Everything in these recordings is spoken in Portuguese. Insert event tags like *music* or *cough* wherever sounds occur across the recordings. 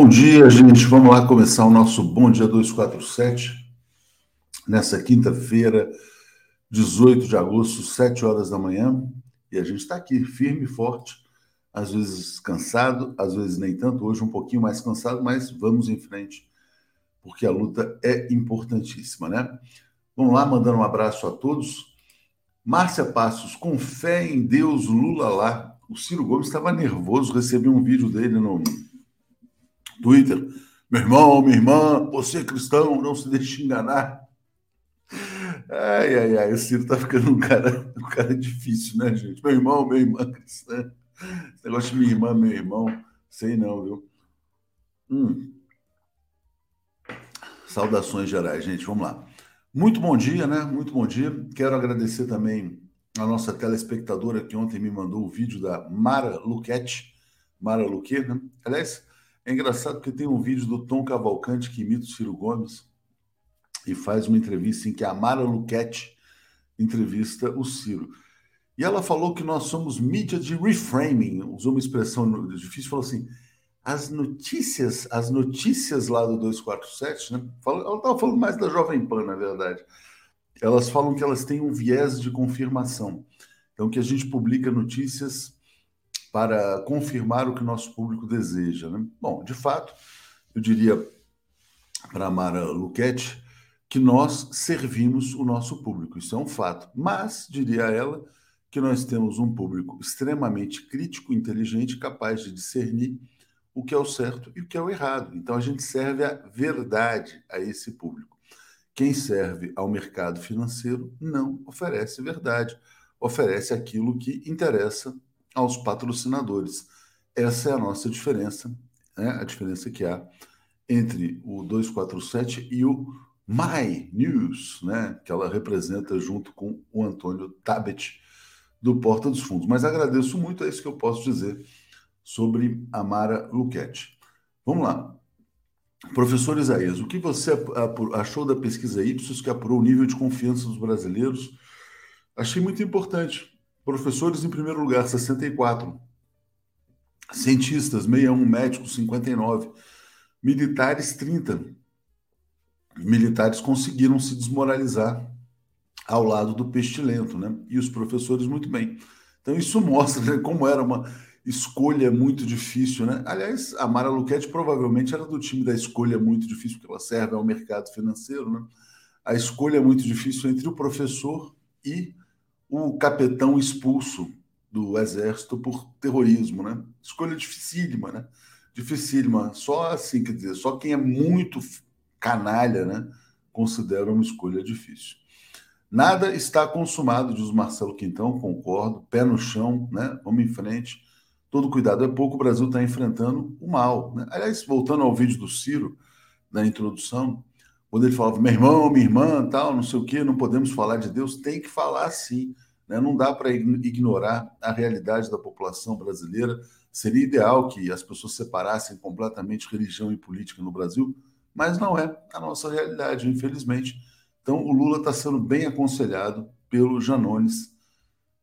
Bom dia, gente. Vamos lá começar o nosso Bom Dia 247. Nessa quinta-feira, 18 de agosto, 7 horas da manhã. E a gente está aqui, firme e forte. Às vezes cansado, às vezes nem tanto. Hoje um pouquinho mais cansado, mas vamos em frente, porque a luta é importantíssima, né? Vamos lá, mandando um abraço a todos. Márcia Passos, com fé em Deus, Lula lá. O Ciro Gomes estava nervoso, recebi um vídeo dele no Twitter. Meu irmão, minha irmã, você é cristão, não se deixe enganar. Ai, ai, ai, o Ciro tá ficando um cara, um cara difícil, né, gente? Meu irmão, minha irmã cristã. Esse negócio de minha irmã, meu irmão, sei não, viu? Hum. Saudações gerais, gente, vamos lá. Muito bom dia, né? Muito bom dia. Quero agradecer também a nossa telespectadora que ontem me mandou o vídeo da Mara Luquete. Mara Luque, né? Aliás, é engraçado porque tem um vídeo do Tom Cavalcante que imita o Ciro Gomes e faz uma entrevista em que a Mara Luquete entrevista o Ciro. E ela falou que nós somos mídia de reframing, usou uma expressão difícil, falou assim: as notícias, as notícias lá do 247, né? Ela estava falando mais da Jovem Pan, na verdade. Elas falam que elas têm um viés de confirmação. Então, que a gente publica notícias para confirmar o que nosso público deseja. Né? Bom, de fato, eu diria para a Mara Luquete que nós servimos o nosso público, isso é um fato. Mas, diria ela, que nós temos um público extremamente crítico, inteligente, capaz de discernir o que é o certo e o que é o errado. Então, a gente serve a verdade a esse público. Quem serve ao mercado financeiro não oferece verdade, oferece aquilo que interessa aos patrocinadores. Essa é a nossa diferença, né? a diferença que há entre o 247 e o My News, né? que ela representa junto com o Antônio Tabet, do Porta dos Fundos. Mas agradeço muito, é isso que eu posso dizer sobre a Mara Luquete. Vamos lá. Professor Isaías, o que você achou da pesquisa Ipsos que apurou o nível de confiança dos brasileiros? Achei muito importante. Professores, em primeiro lugar, 64. Cientistas, 61. Médicos, 59. Militares, 30. Militares conseguiram se desmoralizar ao lado do pestilento, né? E os professores, muito bem. Então, isso *laughs* mostra né, como era uma escolha muito difícil, né? Aliás, a Mara Luquete provavelmente era do time da escolha muito difícil, porque ela serve ao mercado financeiro, né? A escolha muito difícil entre o professor e o capitão expulso do exército por terrorismo, né? Escolha dificílima, né? Dificílima. Só assim, quer dizer, só quem é muito canalha, né? Considera uma escolha difícil. Nada está consumado, diz Marcelo Quintão, concordo. Pé no chão, né? Vamos em frente. Todo cuidado é pouco, o Brasil está enfrentando o mal. Né? Aliás, voltando ao vídeo do Ciro, na introdução, quando ele falava, meu irmão, minha irmã, tal, não sei o quê, não podemos falar de Deus, tem que falar sim. Né? Não dá para ignorar a realidade da população brasileira. Seria ideal que as pessoas separassem completamente religião e política no Brasil, mas não é a nossa realidade, infelizmente. Então, o Lula está sendo bem aconselhado pelo Janones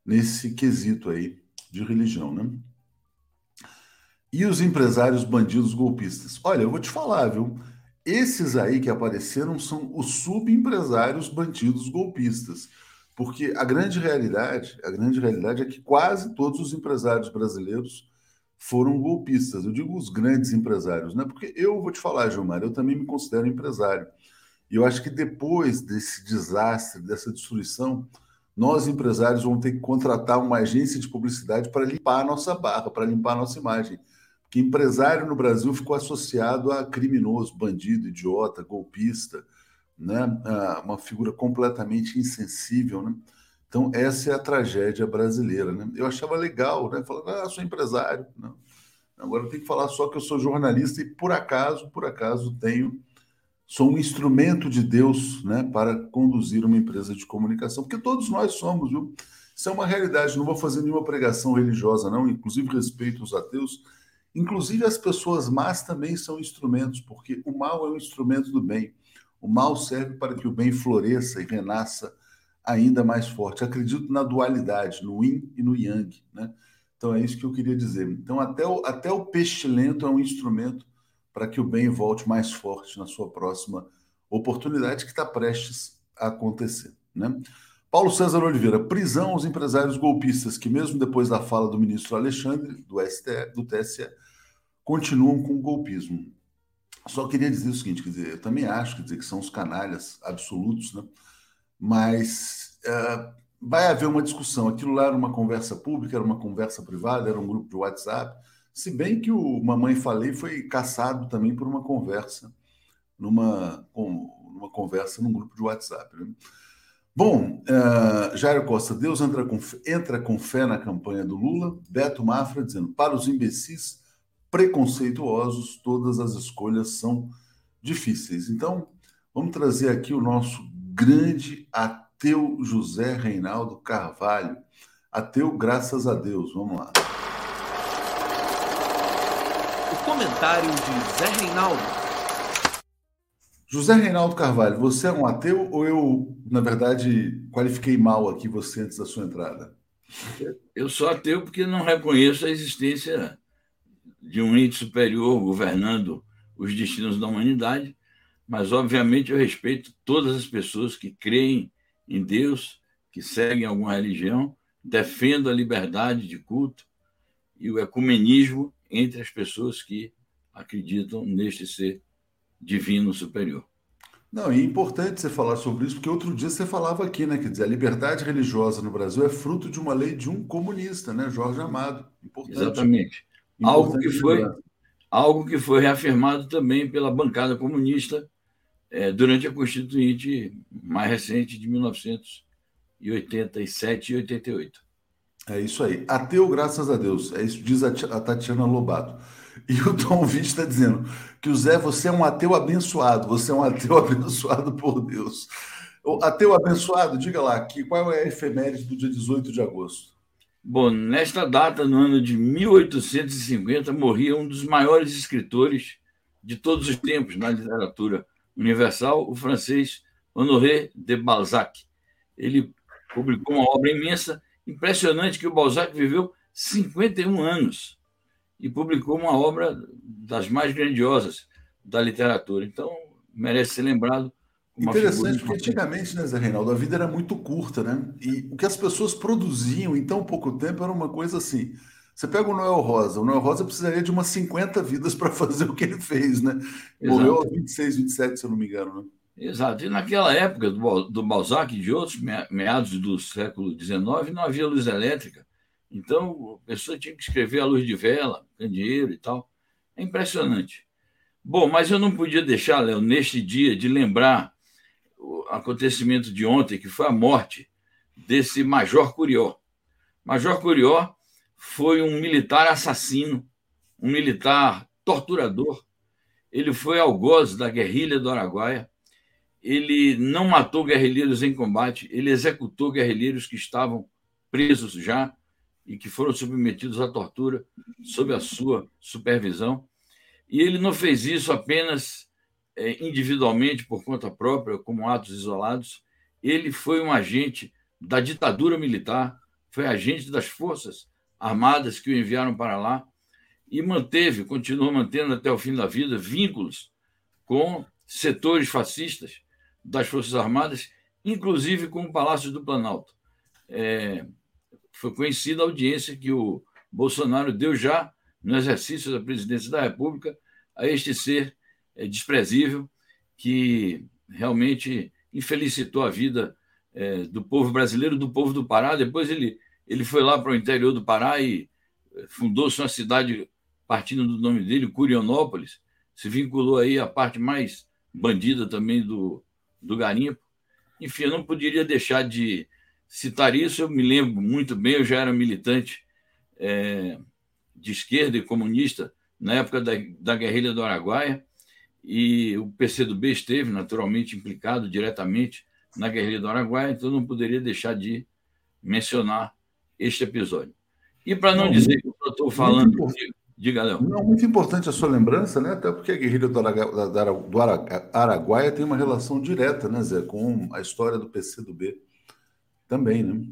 nesse quesito aí de religião, né? E os empresários bandidos golpistas? Olha, eu vou te falar, viu? Esses aí que apareceram são os subempresários bandidos golpistas. Porque a grande realidade, a grande realidade é que quase todos os empresários brasileiros foram golpistas. Eu digo os grandes empresários, né? Porque eu vou te falar, Gilmar, eu também me considero empresário. E eu acho que depois desse desastre, dessa destruição, nós empresários vamos ter que contratar uma agência de publicidade para limpar a nossa barra, para limpar a nossa imagem que empresário no Brasil ficou associado a criminoso, bandido, idiota, golpista, né? uma figura completamente insensível. Né? Então, essa é a tragédia brasileira. Né? Eu achava legal, né? Falando, ah, sou empresário. Não. Agora eu tenho que falar só que eu sou jornalista e, por acaso, por acaso, tenho. Sou um instrumento de Deus né, para conduzir uma empresa de comunicação, porque todos nós somos, viu? Isso é uma realidade. Não vou fazer nenhuma pregação religiosa, não, inclusive respeito os ateus Inclusive, as pessoas más também são instrumentos, porque o mal é um instrumento do bem. O mal serve para que o bem floresça e renasça ainda mais forte. Acredito na dualidade, no yin e no yang. Né? Então, é isso que eu queria dizer. Então, até o, até o pestilento é um instrumento para que o bem volte mais forte na sua próxima oportunidade que está prestes a acontecer. Né? Paulo César Oliveira, prisão aos empresários golpistas que, mesmo depois da fala do ministro Alexandre, do, STE, do TSE, continuam com o golpismo. Só queria dizer o seguinte, quer dizer, eu também acho quer dizer, que são os canalhas absolutos, né? mas uh, vai haver uma discussão. Aquilo lá era uma conversa pública, era uma conversa privada, era um grupo de WhatsApp, se bem que o Mamãe Falei foi caçado também por uma conversa, numa, numa conversa num grupo de WhatsApp. Né? Bom, uh, Jairo Costa, Deus entra com, entra com fé na campanha do Lula. Beto Mafra dizendo: para os imbecis preconceituosos, todas as escolhas são difíceis. Então, vamos trazer aqui o nosso grande ateu José Reinaldo Carvalho. Ateu, graças a Deus. Vamos lá. O comentário de Zé Reinaldo. José Reinaldo Carvalho, você é um ateu ou eu, na verdade, qualifiquei mal aqui você antes da sua entrada? Eu sou ateu porque não reconheço a existência de um ente superior governando os destinos da humanidade, mas obviamente eu respeito todas as pessoas que creem em Deus, que seguem alguma religião, defendo a liberdade de culto e o ecumenismo entre as pessoas que acreditam neste ser divino superior. Não, e é importante você falar sobre isso, porque outro dia você falava aqui, né? Quer dizer, a liberdade religiosa no Brasil é fruto de uma lei de um comunista, né? Jorge Amado. Importante. Exatamente algo que foi algo que foi reafirmado também pela bancada comunista é, durante a Constituinte mais recente de 1987 e 88. É isso aí. Ateu, graças a Deus. É isso diz a Tatiana Lobato. E o Tom Vitt está dizendo que o Zé, você é um ateu abençoado. Você é um ateu *laughs* abençoado por Deus. O ateu abençoado, diga lá, que, qual é a efeméride do dia 18 de agosto? Bom, nesta data, no ano de 1850, morria um dos maiores escritores de todos os tempos na literatura universal, o francês Honoré de Balzac. Ele publicou uma obra imensa, impressionante que o Balzac viveu 51 anos e publicou uma obra das mais grandiosas da literatura. Então, merece ser lembrado Interessante, porque antigamente, né, Zé Reinaldo, a vida era muito curta, né? E o que as pessoas produziam em tão pouco tempo era uma coisa assim. Você pega o Noel Rosa, o Noel Rosa precisaria de umas 50 vidas para *laughs* fazer o que ele fez, né? Exato. Morreu aos 26, 27, se eu não me engano, né? Exato. E naquela época do, do Balzac e de outros, meados do século XIX, não havia luz elétrica. Então, a pessoa tinha que escrever à luz de vela, candeeiro e tal. É impressionante. Bom, mas eu não podia deixar, Léo, neste dia, de lembrar o acontecimento de ontem, que foi a morte desse Major Curió. Major Curió foi um militar assassino, um militar torturador. Ele foi algoz da guerrilha do Araguaia. Ele não matou guerrilheiros em combate, ele executou guerrilheiros que estavam presos já e que foram submetidos à tortura sob a sua supervisão. E ele não fez isso apenas individualmente, por conta própria, como atos isolados. Ele foi um agente da ditadura militar, foi agente das forças armadas que o enviaram para lá e manteve, continuou mantendo até o fim da vida vínculos com setores fascistas das Forças Armadas, inclusive com o Palácio do Planalto. É, foi conhecida a audiência que o Bolsonaro deu já no exercício da presidência da República a este ser é, desprezível que realmente infelicitou a vida é, do povo brasileiro, do povo do Pará. Depois ele, ele foi lá para o interior do Pará e é, fundou-se uma cidade partindo do nome dele, Curionópolis, se vinculou aí à parte mais bandida também do, do garimpo. Enfim, eu não poderia deixar de citar isso. Eu me lembro muito bem, eu já era militante é, de esquerda e comunista na época da, da guerrilha do Araguaia e o PCdoB esteve naturalmente implicado diretamente na guerrilha do Araguaia, então não poderia deixar de mencionar este episódio. E para não, não, dizer que eu estou falando, diga, Léo. Não, muito importante a sua lembrança, né? até porque a guerrilha do, do Araguaia tem uma relação direta, né, Zé, com a história do PCdoB também, né?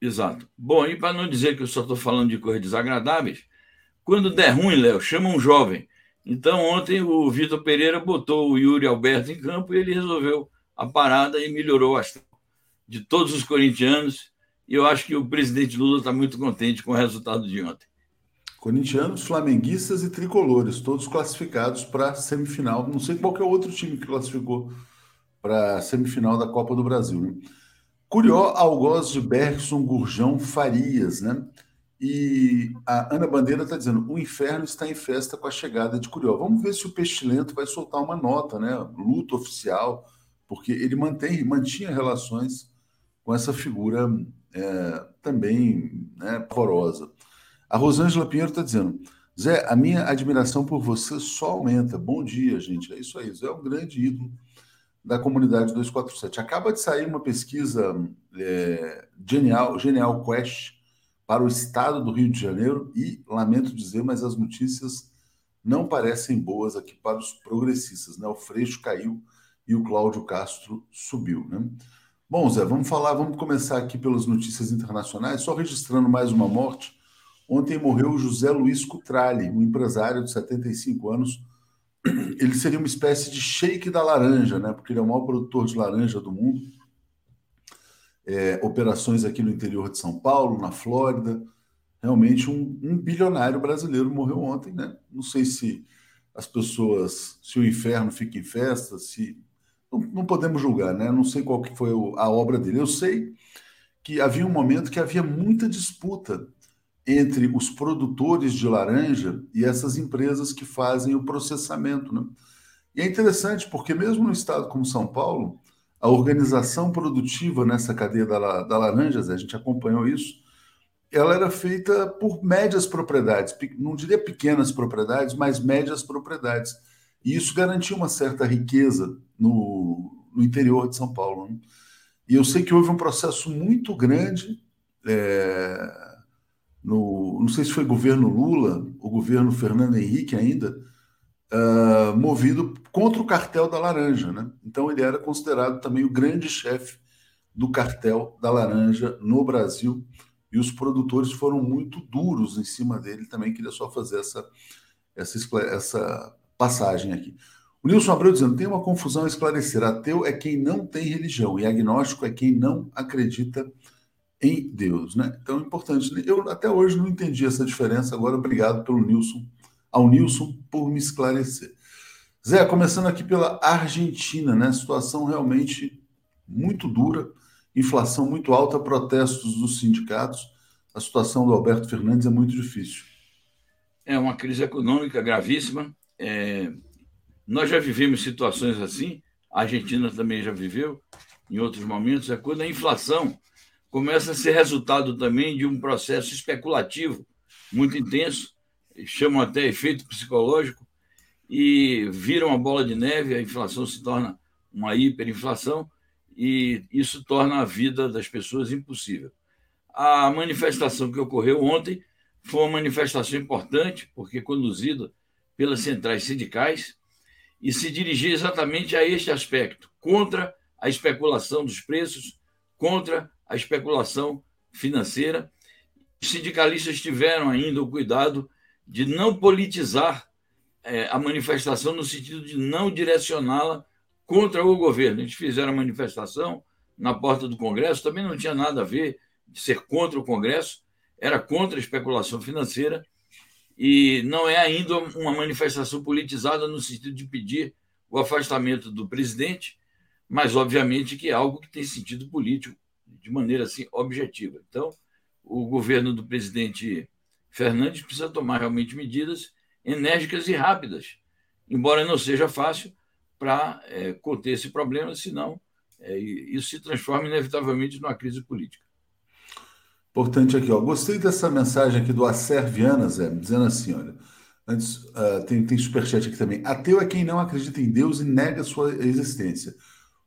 Exato. Bom, e para não dizer que eu só estou falando de coisas desagradáveis, quando der ruim, Léo, chama um jovem Então, ontem o Vitor Pereira botou o Yuri Alberto em campo e ele resolveu a parada e melhorou a de todos os corintianos. E eu acho que o presidente Lula está muito contente com o resultado de ontem. Corintianos, flamenguistas e tricolores, todos classificados para a semifinal. Não sei qual é o outro time que classificou para a semifinal da Copa do Brasil. Né? Curió, Algoz de Bergson, Gurjão, Farias, né? E a Ana Bandeira está dizendo: o inferno está em festa com a chegada de Curió. Vamos ver se o Pestilento vai soltar uma nota, né? Luta oficial, porque ele mantém, mantinha relações com essa figura é, também né, pavorosa. A Rosângela Pinheiro está dizendo: Zé, a minha admiração por você só aumenta. Bom dia, gente. É isso aí. Zé é um grande ídolo da comunidade 247. Acaba de sair uma pesquisa é, genial, Genial Quest para o estado do Rio de Janeiro e, lamento dizer, mas as notícias não parecem boas aqui para os progressistas. Né? O Freixo caiu e o Cláudio Castro subiu. Né? Bom, Zé, vamos falar, vamos começar aqui pelas notícias internacionais, só registrando mais uma morte. Ontem morreu José Luiz Cutrali, um empresário de 75 anos. Ele seria uma espécie de shake da laranja, né? Porque ele é o maior produtor de laranja do mundo é, operações aqui no interior de São Paulo, na Flórida. Realmente um, um, bilionário brasileiro morreu ontem, né? Não sei se as pessoas, se o inferno fica em festa, se não, não podemos julgar, né? Não sei qual que foi a obra dele. Eu sei que havia um momento que havia muita disputa entre os produtores de laranja e essas empresas que fazem o processamento, né? E é interessante porque mesmo no estado como São Paulo, a organização produtiva nessa cadeia da, da a gente acompanhou isso, ela era feita por médias propriedades, não diria pequenas propriedades, mas médias propriedades. E isso garantia uma certa riqueza no, no interior de São Paulo. Né? E eu sei que houve um processo muito grande, é, no, não sei se foi governo Lula, o governo Fernando Henrique ainda, uh, movido contra o cartel da laranja. Né? Então, ele era considerado também o grande chefe do cartel da laranja no Brasil. E os produtores foram muito duros em cima dele. Também queria só fazer essa, essa, essa passagem aqui. O Nilson Abreu dizendo: tem uma confusão a esclarecer. Ateu é quem não tem religião, e agnóstico é quem não acredita em Deus. Né? Então é importante. Eu até hoje não entendi essa diferença. Agora, obrigado pelo Nilson ao Nilson por me esclarecer. Zé, começando aqui pela Argentina, né? Situação realmente muito dura, inflação muito alta, protestos dos sindicatos. A situação do Alberto Fernandes é muito difícil. É uma crise econômica gravíssima. É... Nós já vivemos situações assim, a Argentina também já viveu em outros momentos. É quando a inflação começa a ser resultado também de um processo especulativo muito intenso chamam até efeito psicológico, e viram a bola de neve, a inflação se torna uma hiperinflação, e isso torna a vida das pessoas impossível. A manifestação que ocorreu ontem foi uma manifestação importante, porque conduzida pelas centrais sindicais, e se dirigia exatamente a este aspecto, contra a especulação dos preços, contra a especulação financeira. Os sindicalistas tiveram ainda o cuidado de não politizar é, a manifestação no sentido de não direcioná-la contra o governo. Eles fizeram a manifestação na porta do Congresso, também não tinha nada a ver de ser contra o Congresso, era contra a especulação financeira e não é ainda uma manifestação politizada no sentido de pedir o afastamento do presidente, mas obviamente que é algo que tem sentido político de maneira assim objetiva. Então, o governo do presidente Fernandes precisa tomar realmente medidas enérgicas e rápidas, embora não seja fácil para é, conter esse problema, senão é, isso se transforma inevitavelmente numa crise política. Importante aqui, ó. Gostei dessa mensagem aqui do Acer Viana, Zé, dizendo assim, olha. Antes, uh, tem, tem superchat aqui também. Ateu é quem não acredita em Deus e nega sua existência.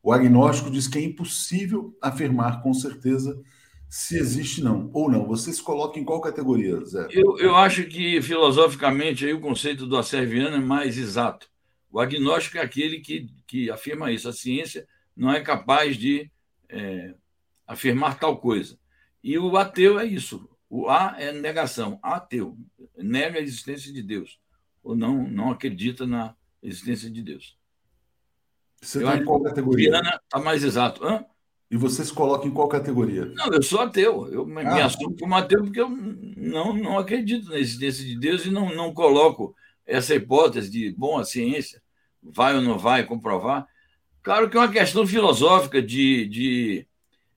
O agnóstico diz que é impossível afirmar com certeza se existe não ou não. Você se coloca em qual categoria, Zé? Eu, eu acho que filosoficamente aí o conceito do Acerviano é mais exato. O agnóstico é aquele que, que afirma isso. A ciência não é capaz de é, afirmar tal coisa. E o ateu é isso. O A é negação. Ateu nega a existência de Deus. ou não, não acredita na existência de Deus. Você está em qual categoria? Está mais exato. Hã? E você se coloca em qual categoria? Não, eu sou ateu. Eu me, ah. me assumo como ateu porque eu não, não acredito na existência de Deus e não, não coloco essa hipótese de, bom, a ciência vai ou não vai comprovar. Claro que é uma questão filosófica de, de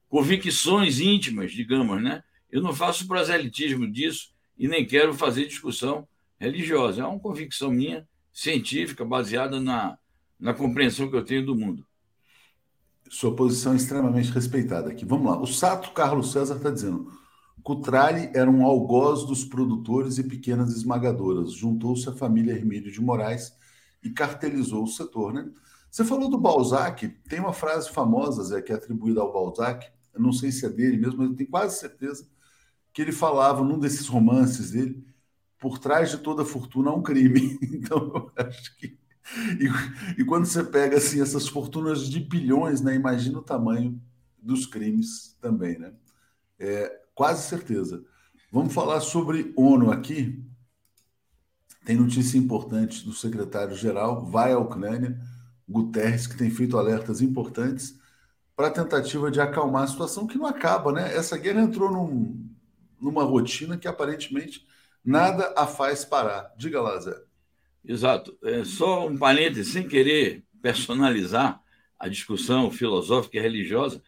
convicções íntimas, digamos, né? Eu não faço proselitismo disso e nem quero fazer discussão religiosa. É uma convicção minha, científica, baseada na, na compreensão que eu tenho do mundo. Sua posição é extremamente respeitada aqui. Vamos lá. O Sato Carlos César está dizendo: Cutrale era um algoz dos produtores e pequenas esmagadoras. Juntou-se à família Hermílio de Moraes e cartelizou o setor, né? Você falou do Balzac, tem uma frase famosa, Zé, que é atribuída ao Balzac, eu não sei se é dele mesmo, mas eu tenho quase certeza que ele falava num desses romances dele, por trás de toda fortuna há um crime. *laughs* Então, eu acho que. E, e, quando você pega assim essas fortunas de bilhões, né, imagina o tamanho dos crimes também, né? É, quase certeza. Vamos falar sobre ONU aqui. Tem notícia importante do secretário-geral, vai à Ucrânia, Guterres, que tem feito alertas importantes para a tentativa de acalmar a situação que não acaba, né? Essa guerra entrou num, numa rotina que aparentemente nada a faz parar. Diga lá, Zé. Exato. É só um parênteses, sem querer personalizar a discussão filosófica e religiosa,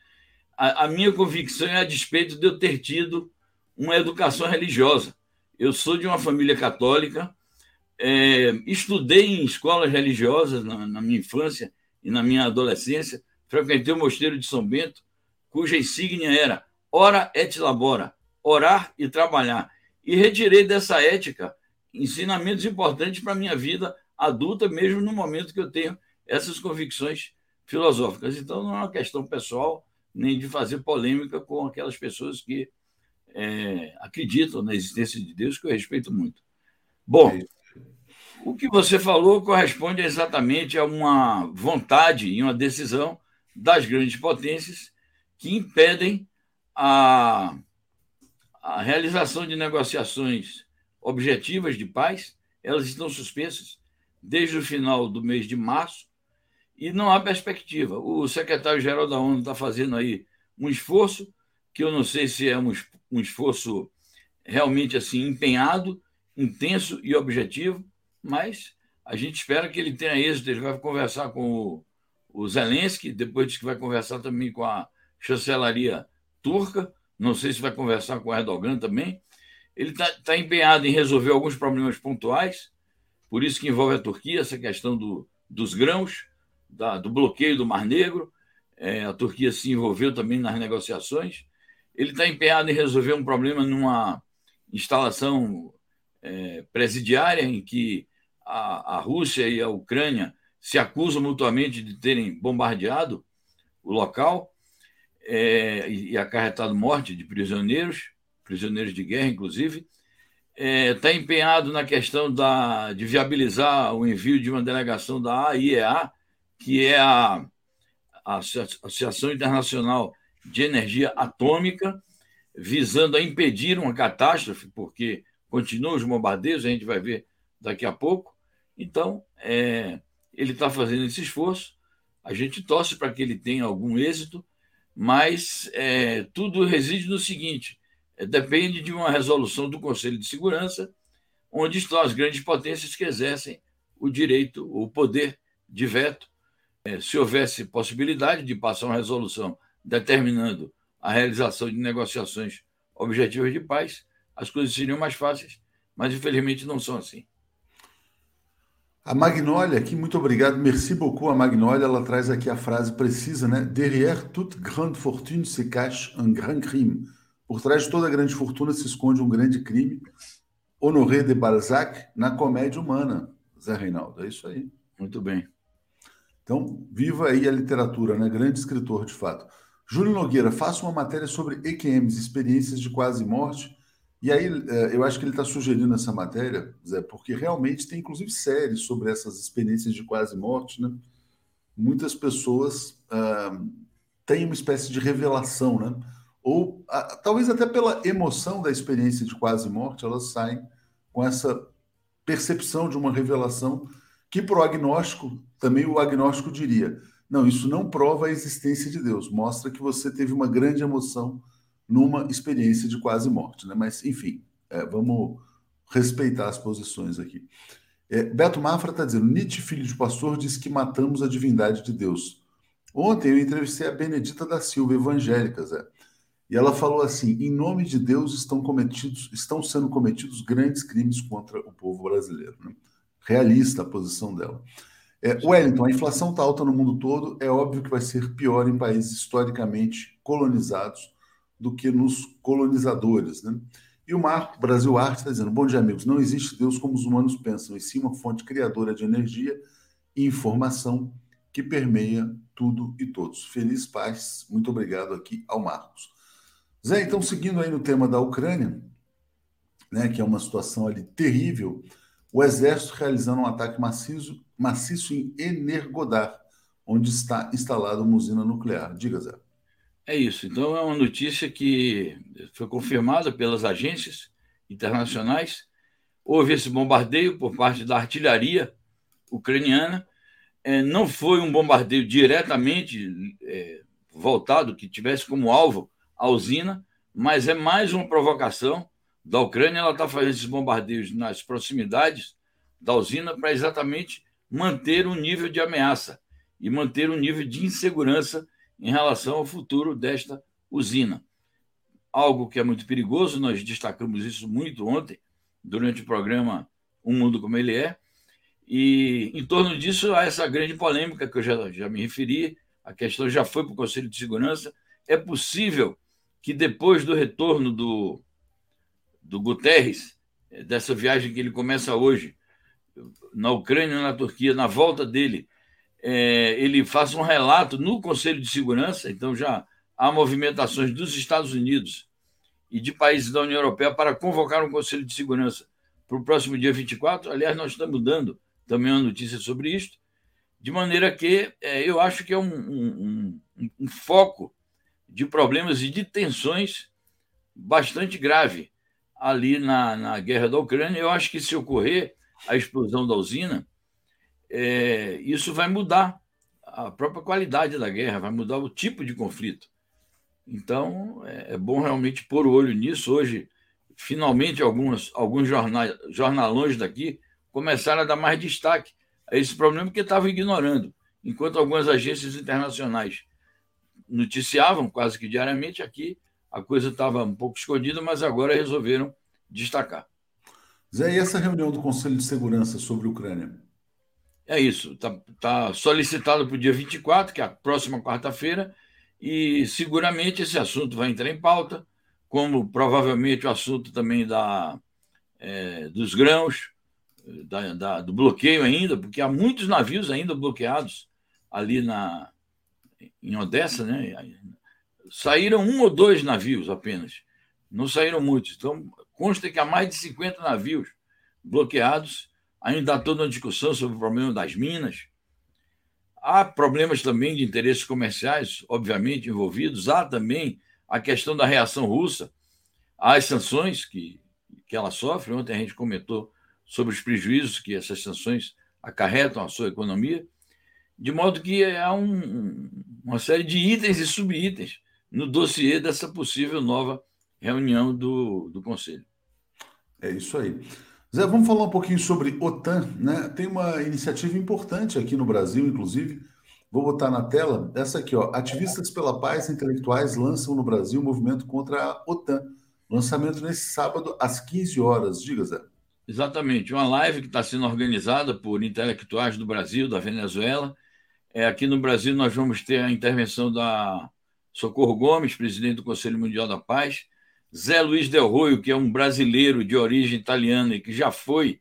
a, a minha convicção é a despeito de eu ter tido uma educação religiosa. Eu sou de uma família católica, é, estudei em escolas religiosas na, na, minha infância e na minha adolescência. Frequentei o Mosteiro de São Bento, cuja insígnia era ora et labora, orar e trabalhar. E retirei dessa ética ensinamentos importantes para a minha vida adulta, mesmo no momento que eu tenho essas convicções filosóficas. Então, não é uma questão pessoal, nem de fazer polêmica com aquelas pessoas que é, acreditam na existência de Deus, que eu respeito muito. Bom, é o que você falou corresponde exatamente a uma vontade e uma decisão das grandes potências que impedem a, a realização de negociações objetivas de paz. Elas estão suspensas desde o final do mês de março e não há perspectiva. O secretário-geral da ONU está fazendo aí um esforço, que eu não sei se é um, um esforço realmente assim empenhado, intenso e objetivo, mas a gente espera que ele tenha êxito. Ele vai conversar com o, o Zelensky, depois que vai conversar também com a chancelaria turca, não sei se vai conversar com o Erdogan também. Ele está tá empenhado em resolver alguns problemas pontuais, por isso que envolve a Turquia, essa questão do, dos grãos, da, do bloqueio do Mar Negro. É, a Turquia se envolveu também nas negociações. Ele está empenhado em resolver um problema numa instalação é, presidiária em que a, a Rússia e a Ucrânia se acusam mutuamente de terem bombardeado o local é, e, e acarretado morte de prisioneiros, prisioneiros de guerra, inclusive, está é, tá empenhado na questão da, de viabilizar o envio de uma delegação da AIEA, que é a, a Associação Internacional de Energia Atômica, visando a impedir uma catástrofe, porque continuam os bombardeios, a gente vai ver daqui a pouco, então, é, ele está fazendo esse esforço, a gente torce para que ele tenha algum êxito, mas é, tudo reside no seguinte: depende de uma resolução do Conselho de Segurança, onde estão as grandes potências que exercem o direito, o poder de veto. É, se houvesse possibilidade de passar uma resolução determinando a realização de negociações objetivas de paz, as coisas seriam mais fáceis, mas infelizmente não são assim. A Magnólia aqui, muito obrigado, merci beaucoup. A Magnólia, ela traz aqui a frase precisa, né? Derrière toute grande fortune se cache un grand crime. Por trás de toda grande fortuna se esconde um grande crime. Honoré de Balzac na comédia humana. Zé Reinaldo, é isso aí. Muito bem. Então, viva aí a literatura, né? Grande escritor, de fato. Júlio Nogueira, faça uma matéria sobre EQMs, experiências de quase morte e aí, é, eu acho que ele está sugerindo essa matéria, Zé, porque realmente tem inclusive séries sobre essas experiências de quase morte, né? Muitas pessoas ah, têm uma espécie de revelação, né? Ou ah, talvez até pela emoção da experiência de quase morte, elas saem com essa percepção de uma revelação que, para o agnóstico, também o agnóstico diria: não, isso não prova a existência de Deus, mostra que você teve uma grande emoção numa experiência de quase morte. Né? Mas, enfim, é, vamos respeitar as posições aqui. É, Beto Mafra está dizendo: Nietzsche, filho de pastor, disse que matamos a divindade de Deus. Ontem eu entrevistei a Benedita da Silva, evangélica, Zé. E ela falou assim: em nome de Deus estão cometidos, estão sendo cometidos grandes crimes contra o povo brasileiro. Né? Realista a posição dela. É, Wellington, a inflação está alta no mundo todo, é óbvio que vai ser pior em países historicamente colonizados do que nos colonizadores. Né? E o Marco Brasil Arte está dizendo: Bom dia, amigos. Não existe Deus como os humanos pensam, e sim uma fonte criadora de energia e informação que permeia tudo e todos. Feliz paz. Muito obrigado aqui ao Marcos. Zé, então, seguindo aí no tema da Ucrânia, né, que é uma situação ali terrível, o Exército realizando um ataque maciço, maciço em Energodar, onde está instalada uma usina nuclear. Diga, Zé. É isso. Então, é uma notícia que foi confirmada pelas agências internacionais. Houve esse bombardeio por parte da artilharia ucraniana. É, não foi um bombardeio diretamente é, voltado, que tivesse como alvo a usina, mas é mais uma provocação da Ucrânia. Ela está fazendo esses bombardeios nas proximidades da usina para exatamente manter um nível de ameaça e manter um nível de insegurança em relação ao futuro desta usina. Algo que é muito perigoso, nós destacamos isso muito ontem, durante o programa Um Mundo Como Ele É, e em torno disso há essa grande polêmica que eu já, já me referi, a questão já foi para o Conselho de Segurança. É possível que depois do retorno do, do Guterres, eh, dessa viagem que ele começa hoje, na Ucrânia na Turquia, na volta dele, é, ele faça um relato no Conselho de Segurança, então já há movimentações dos Estados Unidos e de países da União Europeia para convocar um Conselho de Segurança para o próximo dia 24. Aliás, nós estamos dando também uma notícia sobre isto, de maneira que é, eu acho que é um, um, um, um foco de problemas e de tensões bastante grave ali na, na guerra da Ucrânia. Eu acho que se ocorrer a explosão da usina, é, isso vai mudar a própria qualidade da guerra, vai mudar o tipo de conflito. Então, é, é bom realmente pôr o olho nisso. Hoje, finalmente, alguns, alguns jornal, jornalões daqui começaram a dar mais destaque a esse problema que estavam ignorando, enquanto algumas agências internacionais noticiavam quase que diariamente aqui, a coisa estava um pouco escondida, mas agora resolveram destacar. Zé, e essa reunião do Conselho de Segurança sobre a Ucrânia? É isso, está tá solicitado para o dia 24, que é a próxima quarta-feira, e seguramente esse assunto vai entrar em pauta, como provavelmente o assunto também da, é, dos grãos, da, da, do bloqueio ainda, porque há muitos navios ainda bloqueados ali na, em Odessa, né? Saíram um ou dois navios apenas, não saíram muitos. Então, consta que há mais de 50 navios bloqueados. Ainda há toda uma discussão sobre o problema das minas. Há problemas também de interesses comerciais, obviamente, envolvidos. Há também a questão da reação russa às sanções que, que ela sofre. Ontem a gente comentou sobre os prejuízos que essas sanções acarretam à sua economia de modo que há um, uma série de itens e subitens no dossiê dessa possível nova reunião do, do Conselho. É isso aí. Zé, vamos falar um pouquinho sobre OTAN, né? Tem uma iniciativa importante aqui no Brasil, inclusive. Vou botar na tela essa aqui, ó. Ativistas pela paz intelectuais lançam no Brasil um movimento contra a OTAN. Lançamento nesse sábado às 15 horas. Diga, Zé. Exatamente. Uma live que está sendo organizada por intelectuais do Brasil, da Venezuela é, aqui no Brasil, nós vamos ter a intervenção da Socorro Gomes, presidente do Conselho Mundial da Paz, Zé Luiz Del Roio, que é um brasileiro de origem italiana e que já foi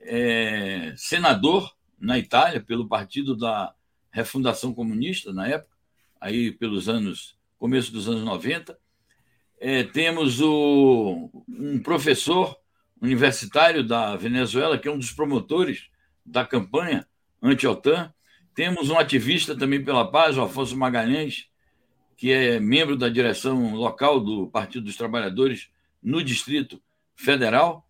é, senador na Itália pelo Partido da Refundação Comunista, na época, aí pelos anos, começo dos anos 90. É, temos o, um professor universitário da Venezuela, que é um dos promotores da campanha anti-OTAN, temos um ativista também pela paz, o Afonso Magalhães, que é membro da direção local do Partido dos Trabalhadores no Distrito Federal.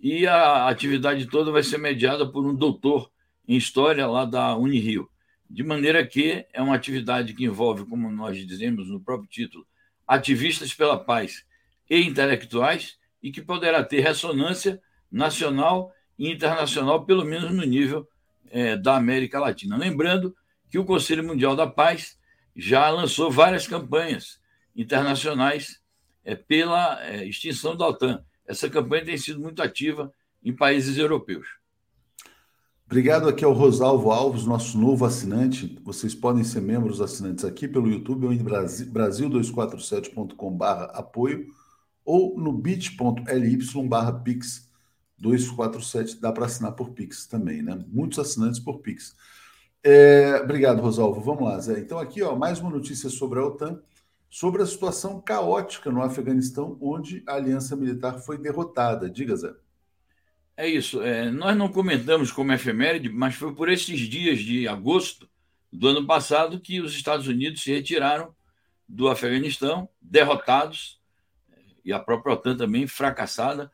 e a atividade toda vai ser mediada por um doutor em História lá da Unirio. De maneira que é uma atividade que envolve, como nós dizemos no próprio título, ativistas pela paz e intelectuais e que poderá ter ressonância nacional e internacional, pelo menos no nível é, da América Latina. Lembrando que o Conselho Mundial da Paz já lançou várias campanhas internacionais é, pela é, extinção da OTAN. Essa campanha tem sido muito ativa em países europeus. Obrigado aqui ao Rosalvo Alves, nosso novo assinante. Vocês podem ser membros assinantes aqui pelo YouTube ou em brasil247.com.br apoio ou no bit.ly barra pix 247. Dá para assinar por pix também, né? Muitos assinantes por pix. É, obrigado, Rosalvo. Vamos lá, Zé. Então aqui, ó, mais uma notícia sobre a OTAN, sobre a situação caótica no Afeganistão, onde a aliança militar foi derrotada. Diga, Zé. É isso. É, nós não comentamos como efeméride, mas foi por esses dias de agosto do ano passado que os Estados Unidos se retiraram do Afeganistão, derrotados, e a própria OTAN também fracassada.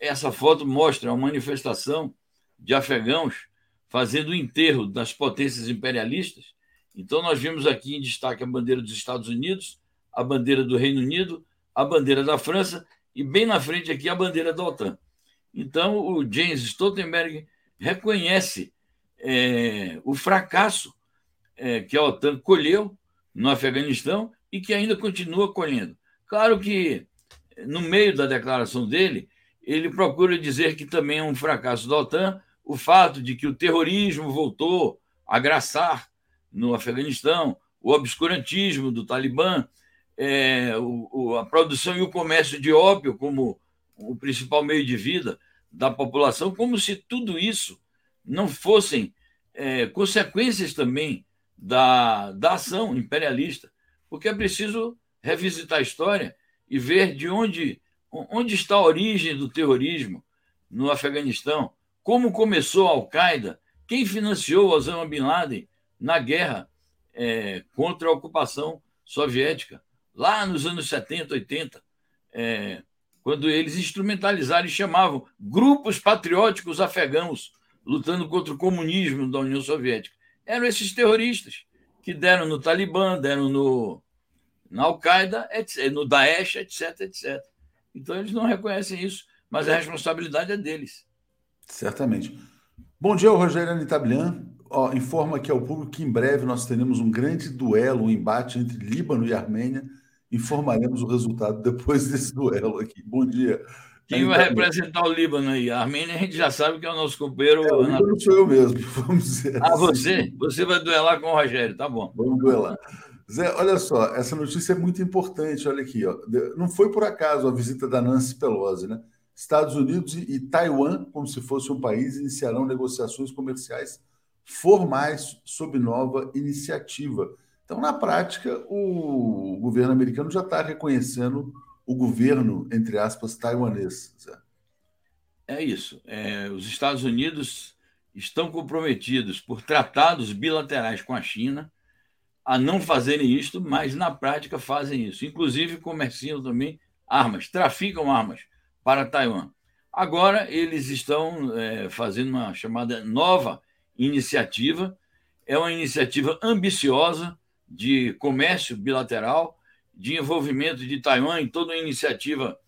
Essa foto mostra uma manifestação de afegãos fazendo o enterro das potências imperialistas. Então, nós vimos aqui em destaque a bandeira dos Estados Unidos, a bandeira do Reino Unido, a bandeira da França e, bem na frente aqui, a bandeira da OTAN. Então, o James Stoltenberg reconhece é, o fracasso é, que a OTAN colheu no Afeganistão e que ainda continua colhendo. Claro que, no meio da declaração dele, ele procura dizer que também é um fracasso da OTAN o fato de que o terrorismo voltou a graçar no Afeganistão, o obscurantismo do Talibã, é, o, o, a produção e o comércio de ópio como o principal meio de vida da população, como se tudo isso não fossem é, consequências também da, da ação imperialista, porque é preciso revisitar a história e ver de onde, onde está a origem do terrorismo no Afeganistão, como começou a Al-Qaeda, quem financiou Osama Bin Laden na guerra é, contra a ocupação soviética, lá nos anos 70, 80. É, quando eles instrumentalizaram e chamavam grupos patrióticos afegãos lutando contra o comunismo da União Soviética. Eram esses terroristas que deram no Talibã, deram no, na Al-Qaeda, no Daesh, etc, etc. Então eles não reconhecem isso, mas a responsabilidade é deles. Certamente. Bom dia, Rogério Anitablian. Ó, informa aqui ao público que em breve nós teremos um grande duelo, um embate entre Líbano e Armênia informaremos o resultado depois *laughs* desse duelo aqui. Bom dia. Quem vai representar o Líbano aí? A Armênia a gente já sabe que é o nosso companheiro. É, o Líbano sou eu mesmo, *laughs* vamos dizer. Ah, assim. você? Você vai duelar com o Rogério, tá bom. Vamos duelar. Zé, olha só, essa notícia é muito importante. Olha aqui, ó. não foi por acaso a visita da Nancy Pelosi, né? Estados Unidos e Taiwan, como se fosse um país, iniciarão negociações comerciais formais sob nova iniciativa. Então, na prática, o governo americano já está reconhecendo o governo, entre aspas, taiwanês. É isso. É, os Estados Unidos estão comprometidos por tratados bilaterais com a China a não fazerem isto, mas na prática fazem isso. Inclusive comerciam também armas, traficam armas para Taiwan. Agora eles estão é, fazendo uma chamada nova iniciativa. É uma iniciativa ambiciosa de comércio bilateral, de envolvimento de Taiwan em toda a iniciativa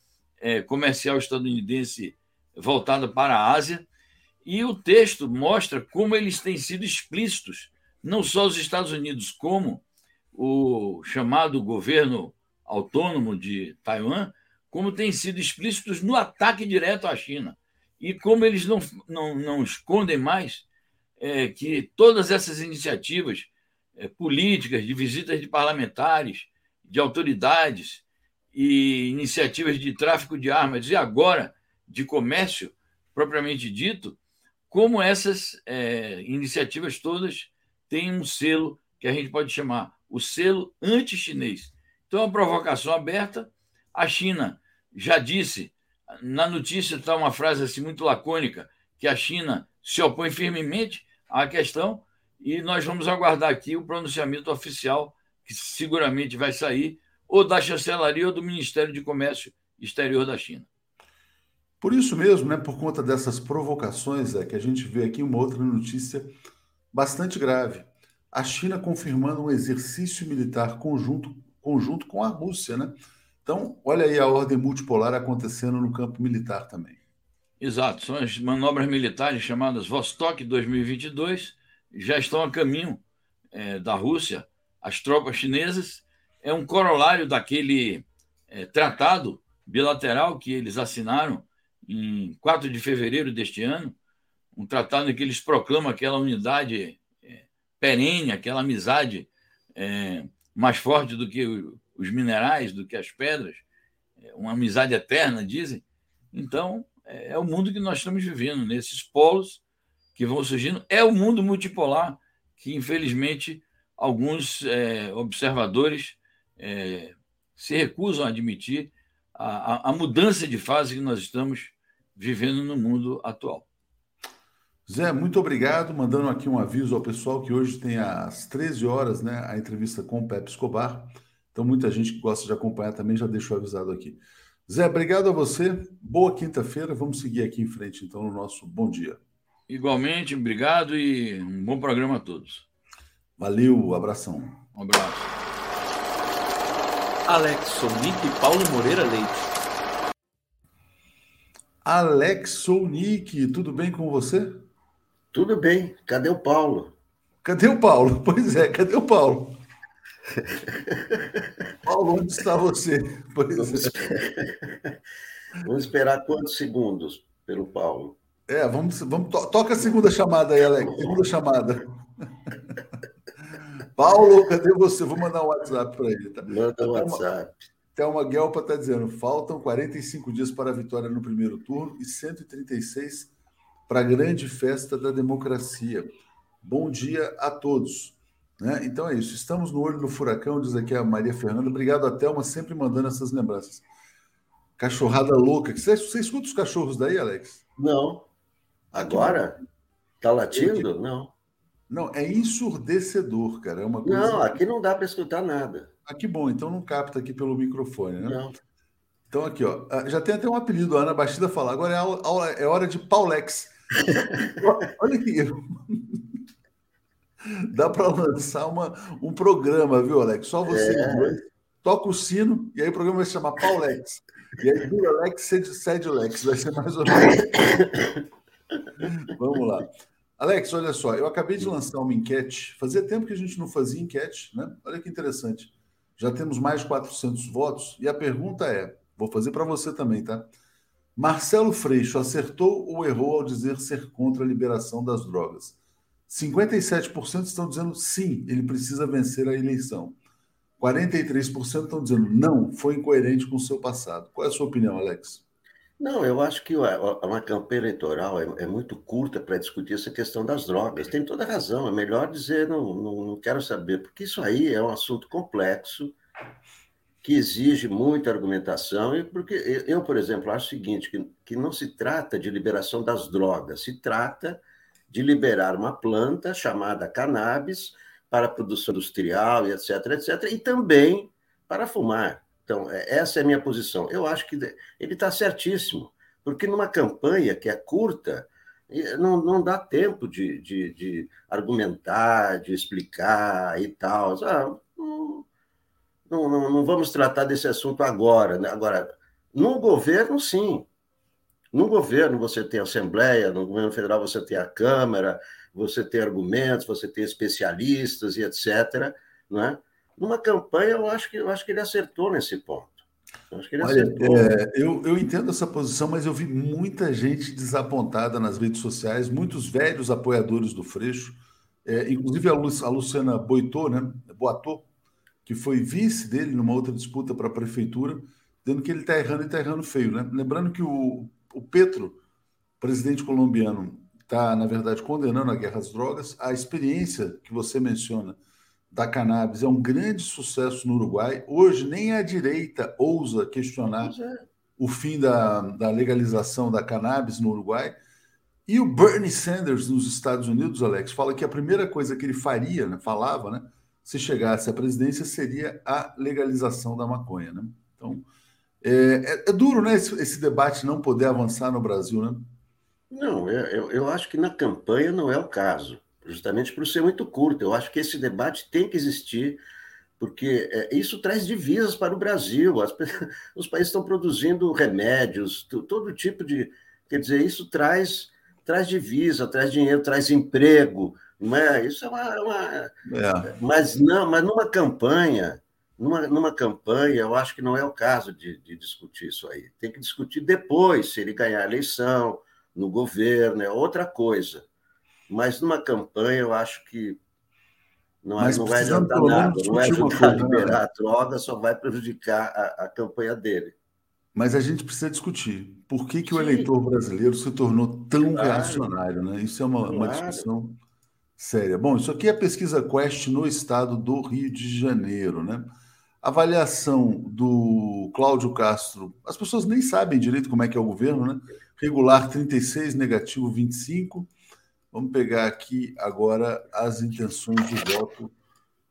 é, comercial estadunidense voltada para a Ásia. E o texto mostra como eles têm sido explícitos, não só os Estados Unidos, como o chamado governo autônomo de Taiwan, como têm sido explícitos no ataque direto à China. E como eles não, não, não escondem mais é, que todas essas iniciativas é, políticas, de visitas de parlamentares, de autoridades e iniciativas de tráfico de armas e agora de comércio propriamente dito, como essas é, iniciativas todas têm um selo que a gente pode chamar o selo anti-chinês. Então, é uma provocação aberta. A China já disse, na notícia está uma frase assim muito lacônica, que a China se opõe firmemente à questão, e nós vamos aguardar aqui o pronunciamento oficial, que seguramente vai sair, ou da chancelaria ou do Ministério de Comércio Exterior da China. Por isso mesmo, né, por conta dessas provocações, é que a gente vê aqui uma outra notícia bastante grave. A China confirmando um exercício militar conjunto, conjunto com a Rússia, né? Então, olha aí a ordem multipolar acontecendo no campo militar também. Exato, são as manobras militares chamadas Vostok 2022, já estão a caminho é, da Rússia. As tropas chinesas é um corolário daquele é, tratado bilateral que eles assinaram em 4 de fevereiro deste ano, um tratado em que eles proclamam aquela unidade é, perene, aquela amizade é, mais forte do que os minerais, do que as pedras, é, uma amizade eterna, dizem. Então, é, é o mundo que nós estamos vivendo, nesses polos que vão surgindo. É o mundo multipolar que, infelizmente, alguns é, observadores é, se recusam a admitir a, a, a mudança de fase que nós estamos vivendo no mundo atual. Zé, muito obrigado. Mandando aqui um aviso ao pessoal que hoje tem às 13 horas né, a entrevista com o Pepe Escobar. Então, muita gente que gosta de acompanhar também já deixou avisado aqui. Zé, obrigado a você. Boa quinta-feira. Vamos seguir aqui em frente, então, no nosso bom dia. Igualmente, obrigado e um bom programa a todos. Valeu, abração. Um abraço. Alex Sonic e Paulo Moreira Leite. Alex Sounik, tudo bem com você? Tudo bem. Cadê o Paulo? Cadê o Paulo? *laughs* Pois é, cadê o Paulo? *laughs* Paulo, onde está você? Pois vamos, é. *laughs* vamos esperar quantos segundos pelo Paulo? É, vamos, vamos to toca a segunda chamada aí, Alex. Segunda chamada. Paulo, cadê você? Vou mandar um WhatsApp para ele. Tá? Manda um WhatsApp. Thelma Guelpa está dizendo: faltam 45 dias para a vitória no primeiro turno e 136 para a grande festa da democracia. Bom dia a todos. Né? Então é isso. Estamos no olho do furacão, diz aqui a Maria Fernanda. Obrigado a Thelma, sempre mandando essas lembranças. Cachorrada louca. Você, você escuta os cachorros daí, Alex? Não. Agora? Tá latindo? Não. Não, é ensurdecedor, cara. É uma coisa... Não, aqui não dá para escutar nada. Ah, que bom, então não capta aqui pelo microfone, né? Não. Então aqui, ó, ah, já tem até um apelido, a Ana Bastida fala, agora é, é hora de Paulex. *laughs* Olha aqui. Dá para lançar uma, um programa, viu, Alex? Só você é. dois. Toca o sino e aí o programa vai se chamar Paulex. E aí do Alex, cede Lex. Vai ser mais ou menos. Vamos lá. Alex, olha só, eu acabei de lançar uma enquete. Fazia tempo que a gente não fazia enquete, né? Olha que interessante. Já temos mais de 400 votos e a pergunta é: vou fazer para você também, tá? Marcelo Freixo acertou ou errou ao dizer ser contra a liberação das drogas? 57% estão dizendo sim, ele precisa vencer a eleição. 43% estão dizendo não, foi incoerente com o seu passado. Qual é a sua opinião, Alex? Não, eu acho que uma campanha eleitoral é, é muito curta para discutir essa questão das drogas. Tem toda razão, é melhor dizer não, não, não quero saber, porque isso aí é um assunto complexo que exige muita argumentação e porque eu, por exemplo, acho o seguinte, que, que não se trata de liberação das drogas, se trata de liberar uma planta chamada cannabis para produção industrial e etc, etc, e também para fumar. Então, é, essa é a minha posição. Eu acho que ele está certíssimo, porque numa campanha que é curta, não, não dá tempo de, de, de argumentar, de explicar e tal. Ah, não, não, não, vamos tratar desse assunto agora. Né? Agora, no governo, sim. No governo você tem Assembleia, no governo federal você tem a Câmara, você tem argumentos, você tem especialistas e etc. Né? numa campanha, eu acho que, eu acho que ele acertou nesse ponto. Eu, Olha, é, eu, eu entendo essa posição, mas eu vi muita gente desapontada nas redes sociais, muitos velhos apoiadores do Freixo, é, inclusive a, Lu, a Luciana Boitô, né, Boatô, que foi vice dele numa outra disputa para a prefeitura, dizendo que ele está errando e está errando feio. Né? Lembrando que o, o Petro, presidente colombiano, está, na verdade, condenando a guerra às drogas. A experiência que você menciona da cannabis é um grande sucesso no Uruguai. Hoje, nem a direita ousa questionar é. o fim da, da legalização da cannabis no Uruguai. E o Bernie Sanders, nos Estados Unidos, Alex, fala que a primeira coisa que ele faria, né, falava, né, se chegasse à presidência, seria a legalização da maconha. Né? Então, É, é, é duro, né, esse, esse, debate não poder avançar no Brasil, né? Não, eu, eu acho que na campanha não é o caso, justamente por ser muito curto. Eu acho que esse debate tem que existir, porque é, isso traz divisas para o Brasil. As, *laughs* os países estão produzindo remédios, todo tipo de. Quer dizer, isso traz, traz divisa, traz dinheiro, traz emprego. Não é? Isso é uma. uma é. Mas, não, mas numa campanha numa, numa campanha, eu acho que não é o caso de, de discutir isso aí. Tem que discutir depois, se ele ganhar a eleição, no governo, é outra coisa. Mas numa campanha, eu acho que não, não vai adiantar nada, não vai ajudar a né? liberar a droga, só vai prejudicar a, a, campanha dele. Mas a gente precisa discutir por que, que o eleitor brasileiro se tornou tão claro. reacionário. Né? Isso é uma, claro. uma discussão séria. Bom, isso aqui é a pesquisa Quest no estado do Rio de Janeiro. Né? avaliação do Cláudio Castro, as pessoas nem sabem direito como é que é o governo, né? Regular 36, negativo 25. Vamos pegar aqui agora as intenções de voto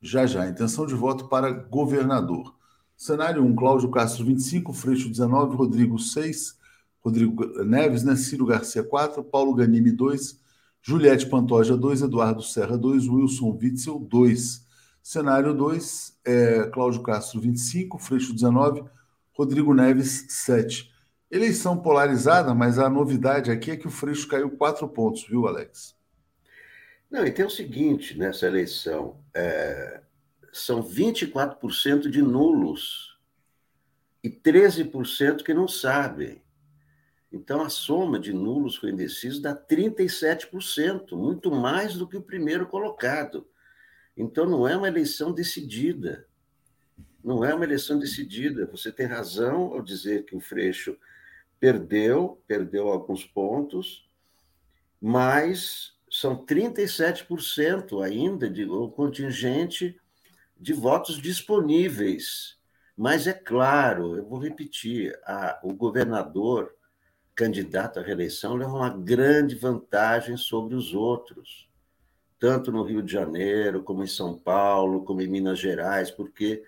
já já. Intenção de voto para governador. Cenário 1, Cláudio Castro 25, Freixo 19, Rodrigo 6, Rodrigo Neves, né? Ciro Garcia 4, Paulo Ganimi 2, Juliette Pantoja 2, Eduardo Serra 2, Wilson Witzel 2. Cenário 2, é, Cláudio Castro, 25, Freixo, 19, Rodrigo Neves, 7. Eleição polarizada, mas a novidade aqui é que o Freixo caiu quatro pontos, viu, Alex? Não, e tem o seguinte nessa eleição: é, são 24% de nulos e 13% que não sabem. Então, a soma de nulos com indecisos dá 37%, muito mais do que o primeiro colocado. Então, não é uma eleição decidida. Não é uma eleição decidida. Você tem razão ao dizer que o Freixo perdeu, perdeu alguns pontos, mas são 37% ainda de o contingente de votos disponíveis. Mas é claro, eu vou repetir, a, o governador candidato à reeleição leva uma grande vantagem sobre os outros tanto no Rio de Janeiro, como em São Paulo, como em Minas Gerais, porque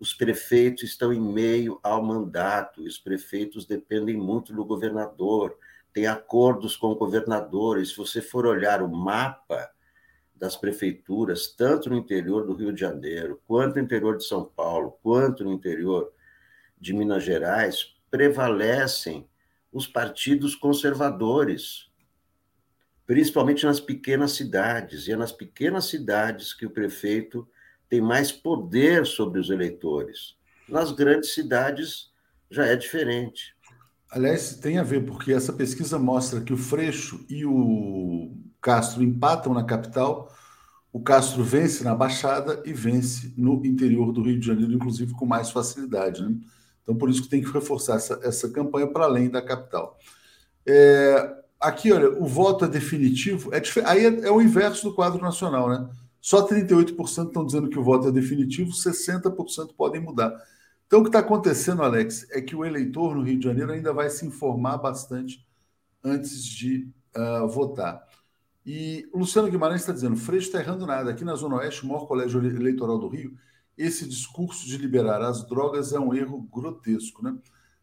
os prefeitos estão em meio ao mandato, os prefeitos dependem muito do governador, tem acordos com governadores. Se você for olhar o mapa das prefeituras, tanto no interior do Rio de Janeiro, quanto no interior de São Paulo, quanto no interior de Minas Gerais, prevalecem os partidos conservadores principalmente nas pequenas cidades. E é nas pequenas cidades que o prefeito tem mais poder sobre os eleitores. Nas grandes cidades já é diferente. Aliás, tem a ver, porque essa pesquisa mostra que o Freixo e o Castro empatam na capital, o Castro vence na Baixada e vence no interior do Rio de Janeiro, inclusive com mais facilidade. Né? Então, por isso que tem que reforçar essa, essa campanha para além da capital. É, aqui, olha, o voto é definitivo, é, aí é, é, o inverso do quadro nacional, né? Só 38% estão dizendo que o voto é definitivo, 60% podem mudar. Então, o que está acontecendo, Alex, é que o eleitor no Rio de Janeiro ainda vai se informar bastante antes de uh, votar. E o Luciano Guimarães está dizendo: Freixo está errando nada. Aqui na Zona Oeste, o maior colégio eleitoral do Rio, esse discurso de liberar as drogas é um erro grotesco, né?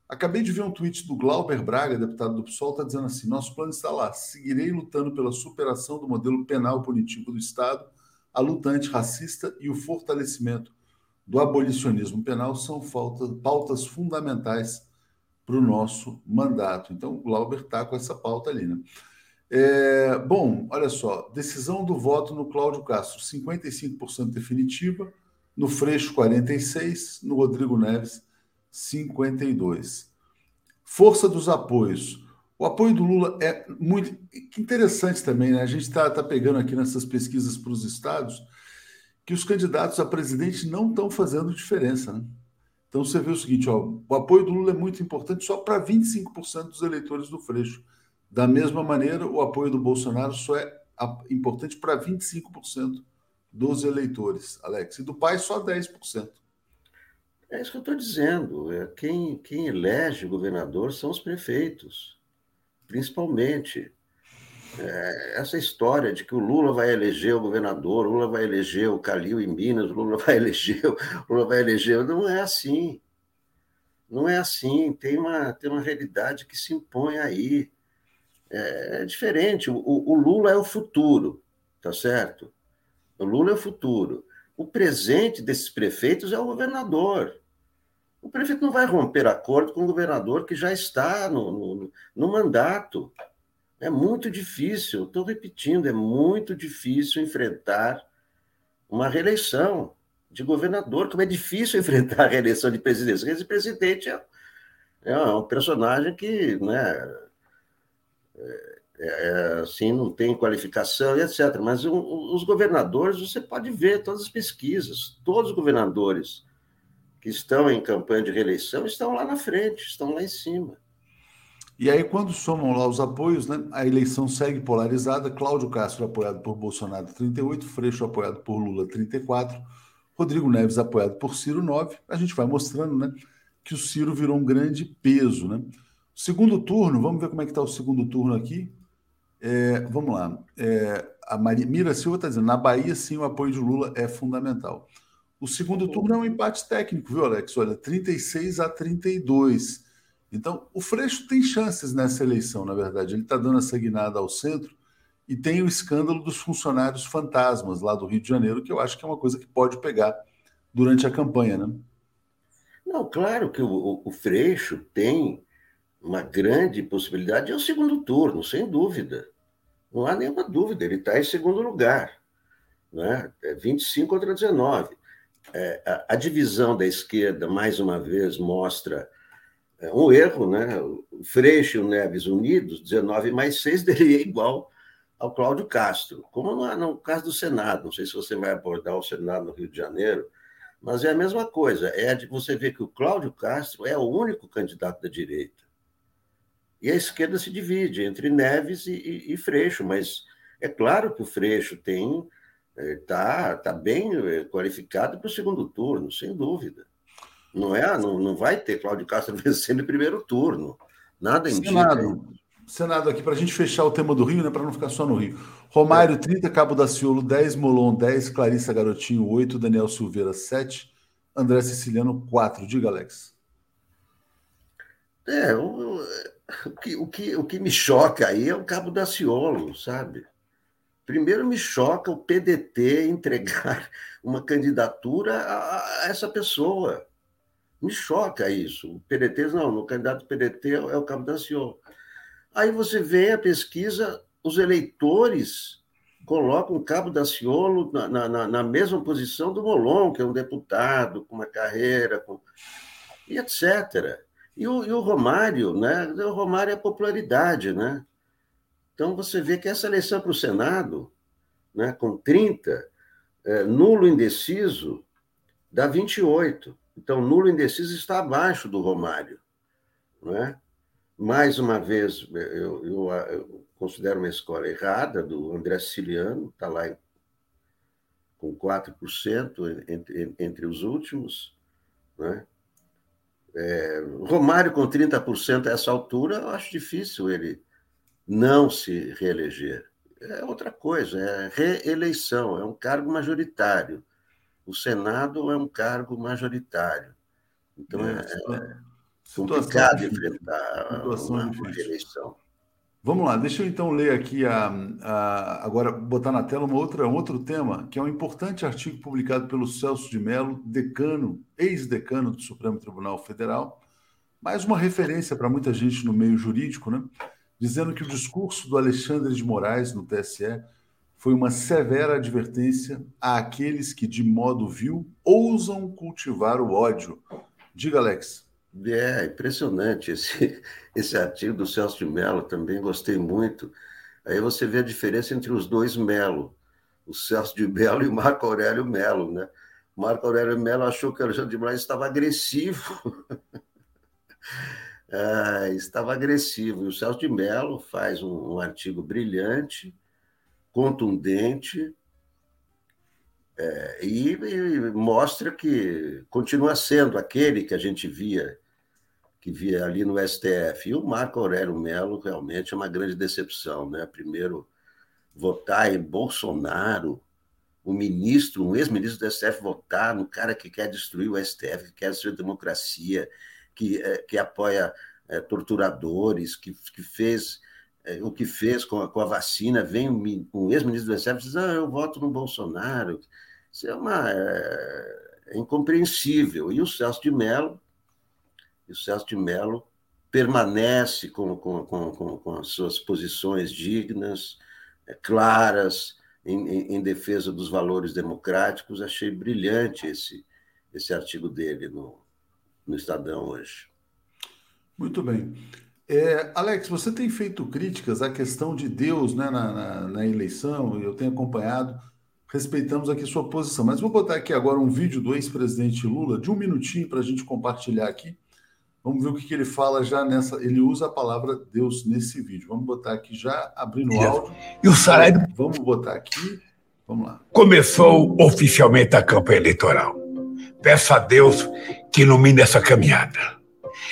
Acabei de ver um tweet do Glauber Braga, deputado do PSOL, está dizendo assim: nosso plano está lá. Seguirei lutando pela superação do modelo penal punitivo do Estado, a luta antirracista e o fortalecimento do abolicionismo penal são pautas fundamentais para o nosso mandato. Então, o Glauber está com essa pauta ali, né? É, bom, olha só, decisão do voto no Cláudio Castro, 55% definitiva, no Freixo 46%, no Rodrigo Neves 52. Força dos apoios. O apoio do Lula é muito interessante também, né? A gente está tá pegando aqui nessas pesquisas para os estados que os candidatos a presidente não estão fazendo diferença, né? Então você vê o seguinte, ó, o apoio do Lula é muito importante só para 25% dos eleitores do Freixo. Da mesma maneira, o apoio do Bolsonaro só é importante para 25% dos eleitores, Alex. E do pai, só 10%. É isso que eu estou dizendo. É, quem, quem elege o governador são os prefeitos, principalmente. É, essa história de que o Lula vai eleger o governador, o Lula vai eleger o Calil em Minas, o Lula *laughs* vai eleger, Lula vai eleger, não é assim. Não é assim, tem uma, tem uma realidade que se impõe aí. É, é diferente. O, o Lula é o futuro, tá certo? O Lula é o futuro. O presente desses prefeitos é o governador. O prefeito não vai romper acordo com o governador que já está no, no, no mandato. É muito difícil, estou repetindo, é muito difícil enfrentar uma reeleição de governador, como é difícil *laughs* enfrentar a reeleição de presidente. Esse presidente é, é um personagem que né, é, é, assim, não tem qualificação e etc. Mas os governadores, você pode ver todas as pesquisas, todos os governadores que estão em campanha de reeleição estão lá na frente, estão lá em cima. E aí, quando somam lá os apoios, né, a eleição segue polarizada. Cláudio Castro apoiado por Bolsonaro, 38, Freixo apoiado por Lula, 34, Rodrigo Neves apoiado por Ciro, 9. A gente vai mostrando né, que o Ciro virou um grande peso. Né? Segundo turno, vamos ver como é que está o segundo turno aqui. É, vamos lá. É, a Maria, Mira Silva está dizendo: na Bahia, sim, o apoio de Lula é fundamental. O segundo turno é um empate técnico, viu, Alex? Olha, 36 a 32. Então, o Freixo tem chances nessa eleição, na verdade. Ele está dando essa guinada ao centro e tem o escândalo dos funcionários fantasmas lá do Rio de Janeiro, que eu acho que é uma coisa que pode pegar durante a campanha, né? Não, claro que o, o Freixo tem uma grande possibilidade, é o segundo turno, sem dúvida. Não há nenhuma dúvida, ele está em segundo lugar. Né? É 25 contra 19. É, a, a, divisão da esquerda, mais uma vez, mostra é, um erro. Né? O Freixo e o Neves unidos, 19 mais 6, *laughs* daria igual ao Cláudio Castro. Como no, no caso do Senado, não sei se você vai abordar o Senado no Rio de Janeiro, mas é a mesma coisa. É de você ver que o Cláudio Castro é o único candidato da direita. E a esquerda se divide entre Neves e, e, e Freixo, mas é claro que o Freixo tem está é, tá bem é, qualificado para o segundo turno, sem dúvida. Não é, não, não vai ter Cláudio Castro *laughs* vencendo em primeiro turno. Nada indica. Senado, Senado aqui, para a gente fechar o tema do Rio, né, para não ficar só no Rio. Romário, 30, Cabo da Ciolo, 10, Molon, 10, Clarissa Garotinho, 8, Daniel Silveira, 7, André Siciliano, 4. Diga, Alex. É, o, o, que, o, que, o que me choca aí é o Cabo da Ciolo, sabe? Primeiro me choca o PDT entregar *laughs* uma candidatura a, a essa pessoa. Me choca isso. O PDT, não, no candidato PDT é o Cabo da Ciolo. Aí você vê a pesquisa, os eleitores colocam o Cabo da Ciolo na, na, na mesma posição do Molon, que é um deputado com uma carreira, com... e etc. E o, e o Romário, né? O Romário é popularidade, né? Então você vê que essa eleição para o Senado, né, com 30, é, nulo indeciso, dá 28. Então, nulo indeciso está abaixo do Romário. Não é? Mais uma vez, eu, eu, eu considero uma escola errada do André Siciliano, está lá em, com 4% entre, entre os últimos. Né? É, Romário com 30% a essa altura, eu acho difícil ele não se reeleger. É outra coisa, é reeleição, é um cargo majoritário. O Senado é um cargo majoritário. Então é, é, é complicado enfrentar uma, reeleição. Vamos lá, deixa eu então ler aqui a, a, agora botar na tela uma outra, um outro tema, que é um importante artigo publicado pelo Celso de Mello, decano, ex-decano do Supremo Tribunal Federal, mais uma referência para muita gente no meio jurídico, né? Dizendo que o discurso do Alexandre de Moraes no TSE foi uma severa advertência àqueles que, de modo vil, ousam cultivar o ódio. Diga, Alex. É impressionante esse, *laughs* esse artigo do Celso de Mello, também gostei muito. Aí você vê a diferença entre os dois Melo, o Celso de Mello *laughs* e o Marco Aurélio Melo, né? Marco Aurélio Melo achou que o Alexandre de Moraes estava agressivo. *laughs* ah, estava agressivo. E o Celso de Mello faz um, um artigo brilhante, contundente, é, e, e, mostra que continua sendo aquele que a gente via que via ali no STF. E o Marco Aurélio Melo realmente é uma grande decepção, né? Primeiro, votar em Bolsonaro, o ministro, um ex-ministro do STF votar no cara que quer destruir o STF, que quer destruir a democracia, que, é, que apoia é, torturadores, que, que fez é, o que fez com a, com a vacina, vem um, um ex-ministro do Exército e diz: ah, eu voto no Bolsonaro. Isso é, uma, é, é incompreensível. E o Celso de Mello, o Celso de Mello permanece com, com, com, com, as suas posições dignas, é, claras, em, em, em, defesa dos valores democráticos. Achei brilhante esse, esse artigo dele no, no Estadão hoje. Muito bem. É, Alex, você tem feito críticas à questão de Deus né, na, na, na eleição, eu tenho acompanhado, respeitamos aqui sua posição, mas vou botar aqui agora um vídeo do ex-presidente Lula, de um minutinho, para a gente compartilhar aqui. Vamos ver o que, que, ele fala já nessa. Ele usa a palavra Deus nesse vídeo. Vamos botar aqui já, abrindo o áudio. E o salário. Vamos botar aqui. Vamos lá. Começou oficialmente a campanha eleitoral. Peço a Deus que ilumine essa caminhada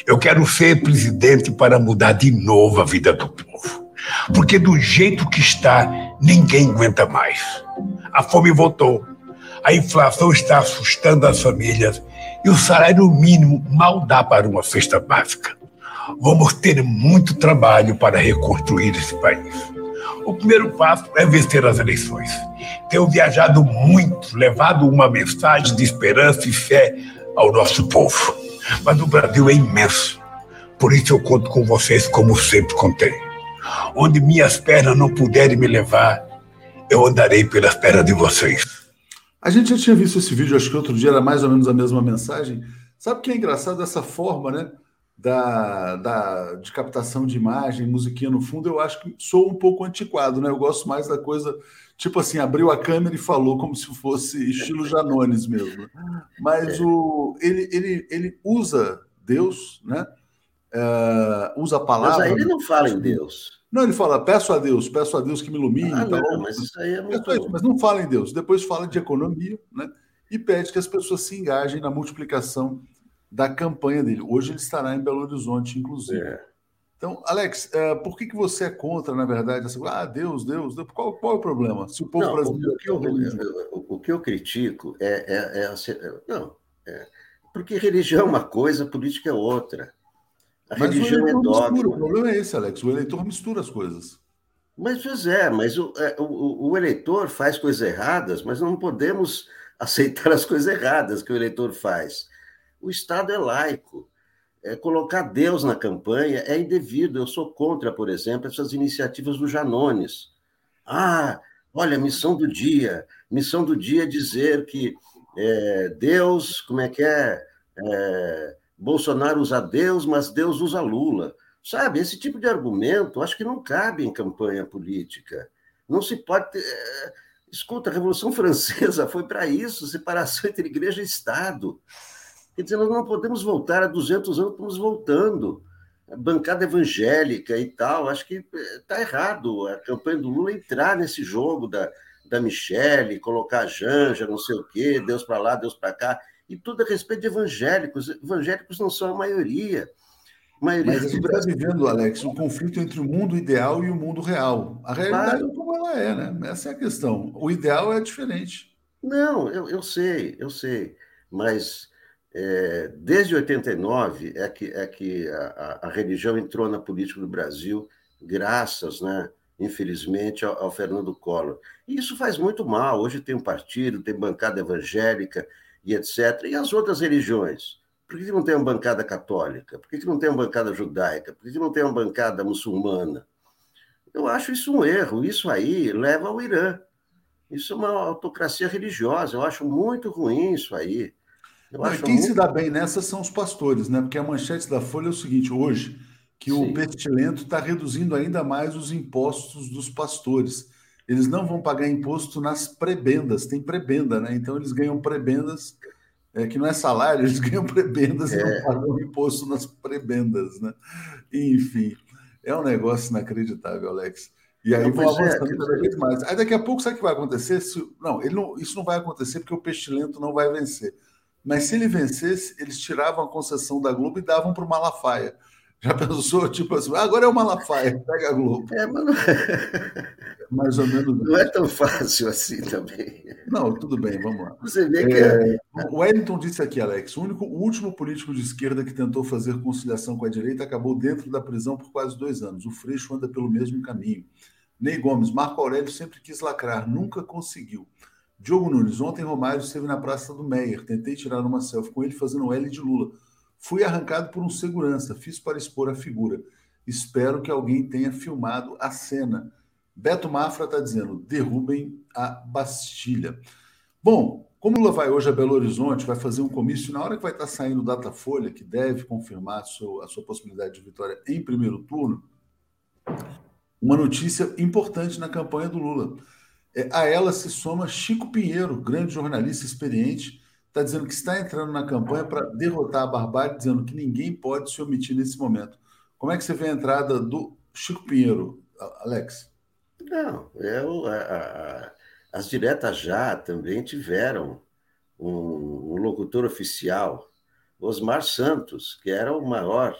eu quero ser presidente para mudar de novo a vida do povo. Porque do jeito que está, ninguém aguenta mais. A fome voltou. A inflação está assustando as famílias e o salário mínimo mal dá para uma cesta básica. Vamos ter muito trabalho para reconstruir esse país. O primeiro passo é vencer as eleições. Tenho viajado muito, levado uma mensagem de esperança e fé ao nosso povo. Mas o Brasil é imenso. Por isso eu conto com vocês como sempre contei. Onde minhas pernas não puderem me levar, eu andarei pelas pernas de vocês. A gente já tinha visto esse vídeo, acho que outro dia era mais ou menos a mesma mensagem. Sabe o que é engraçado essa forma, né? Da, da, de captação de imagem, musiquinha no fundo, eu acho que sou um pouco antiquado, né? Eu gosto mais da coisa, tipo assim, abriu a câmera e falou como se fosse estilo Janones mesmo. Mas o, ele, ele, ele usa Deus, né? Uh, usa a palavra. Mas aí ele não fala em Deus. Não, ele fala, peço a Deus, peço a Deus que me ilumine. Ah, não, mas isso aí é muito... Mas não fala em Deus. Depois fala de economia, né? E pede que as pessoas se engajem na multiplicação da campanha dele. Hoje ele estará em Belo Horizonte, inclusive. É. Então, Alex, uh, por que, que você é contra, na verdade, essa Ah, Deus, Deus, Deus. Qual, qual é o problema? Se o povo não, brasileiro. O que, eu, eu, o que eu critico é. é, é não, é, porque religião é uma coisa, política é outra. A mas religião é dogma. Mistura. O problema é esse, Alex. O eleitor mistura as coisas. Mas, pois é, mas o, o, o eleitor faz coisas erradas, mas não podemos *laughs* aceitar as coisas erradas que o eleitor faz. O Estado é laico. É, colocar Deus na campanha é indevido. Eu sou contra, por exemplo, essas iniciativas do Janones. Ah, olha, missão do dia. Missão do dia é dizer que é, Deus, como é que é? é? Bolsonaro usa Deus, mas Deus usa Lula. Sabe, esse tipo de argumento acho que não cabe em campanha política. Não se pode. Ter... É, escuta, a Revolução *laughs* Francesa foi para isso separação entre igreja e Estado. Quer dizer, nós não podemos voltar a 200 anos, estamos voltando. Bancada evangélica e tal, acho que está eh, errado a campanha do Lula entrar nesse jogo da, da Michelle, colocar a Janja, não sei o quê, Deus para lá, Deus para cá, e tudo a respeito de evangélicos. Evangélicos não são a maioria. A maioria Mas a gente está vivendo, Alex, um conflito entre o mundo ideal e o mundo real. A realidade claro. é como ela é, né? Essa é a questão. O ideal é diferente. Não, eu, eu sei, eu sei. Mas é, desde 89 é que, é que a, a, religião entrou na política do Brasil, graças, né, infelizmente, ao, ao, Fernando Collor. E isso faz muito mal. Hoje tem um partido, tem bancada evangélica e etc. E as outras religiões? Por que não tem uma bancada católica? Por que não tem uma bancada judaica? Por que não tem uma bancada muçulmana? Eu acho isso um erro. Isso aí leva ao Irã. Isso é uma autocracia religiosa. Eu acho muito ruim isso aí. Não, quem muito... se dá bem nessa são os pastores, né? Porque a manchete da Folha é o seguinte: hoje, que Sim. o pestilento está reduzindo ainda mais os impostos dos pastores. Eles não vão pagar imposto nas prebendas, tem prebenda, né? Então eles ganham prebendas, é, que não é salário, *laughs* eles ganham prebendas é. e não é. pagam imposto nas prebendas, né? Enfim, é um negócio inacreditável, Alex. E aí vão é, avançando cada vez mais. Aí daqui a pouco, sabe o que vai acontecer? Se, não, não, isso não vai acontecer porque o pestilento não vai vencer. Mas se ele vencesse, eles tiravam a concessão da Globo e davam para o Malafaia. Já pensou, tipo assim, agora é o Malafaia, pega a Globo. É, mas não... *laughs* Mais ou menos. Não é tão fácil assim também. Não, tudo bem, vamos lá. Você vê que. É... É... O Wellington disse aqui, Alex: o, único, o último político de esquerda que tentou fazer conciliação com a direita acabou dentro da prisão por quase dois anos. O Freixo anda pelo mesmo caminho. Ney Gomes, Marco Aurélio sempre quis lacrar, nunca conseguiu. Diogo Nunes, ontem Romário esteve na Praça do Meyer. Tentei tirar uma selfie com ele fazendo L de Lula. Fui arrancado por um segurança, fiz para expor a figura. Espero que alguém tenha filmado a cena. Beto Mafra está dizendo: derrubem a Bastilha. Bom, como Lula vai hoje a Belo Horizonte, vai fazer um comício, na hora que vai estar saindo o Datafolha, que deve confirmar a sua, a sua possibilidade de vitória em primeiro turno, uma notícia importante na campanha do Lula. É, a ela se soma Chico Pinheiro, grande jornalista experiente, está dizendo que está entrando na campanha para derrotar a barbárie, dizendo que ninguém pode se omitir nesse momento. Como é que você vê a entrada do Chico Pinheiro, Alex? Não, eu, a, a, as diretas já também tiveram um, um, locutor oficial, Osmar Santos, que era o maior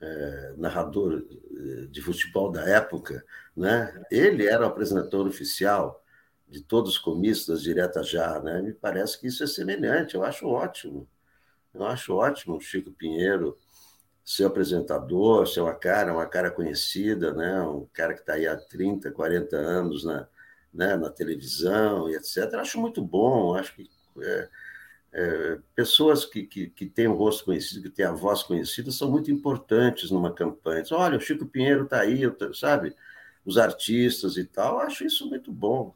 é, narrador eh, de futebol da época, né? Ele era o apresentador oficial de todos os comícios das diretas já, né? Me parece que isso é semelhante, eu acho ótimo. Eu acho ótimo o Chico Pinheiro ser apresentador, ser uma cara, uma cara conhecida, né? Um cara que está aí há 30, 40 anos na, né? na televisão e etc. Eu acho muito bom, acho que é, é, pessoas que, que, que têm o rosto conhecido, que têm a voz conhecida, são muito importantes numa campanha. Olha, o Chico Pinheiro está aí, sabe? Os artistas e tal, acho isso muito bom.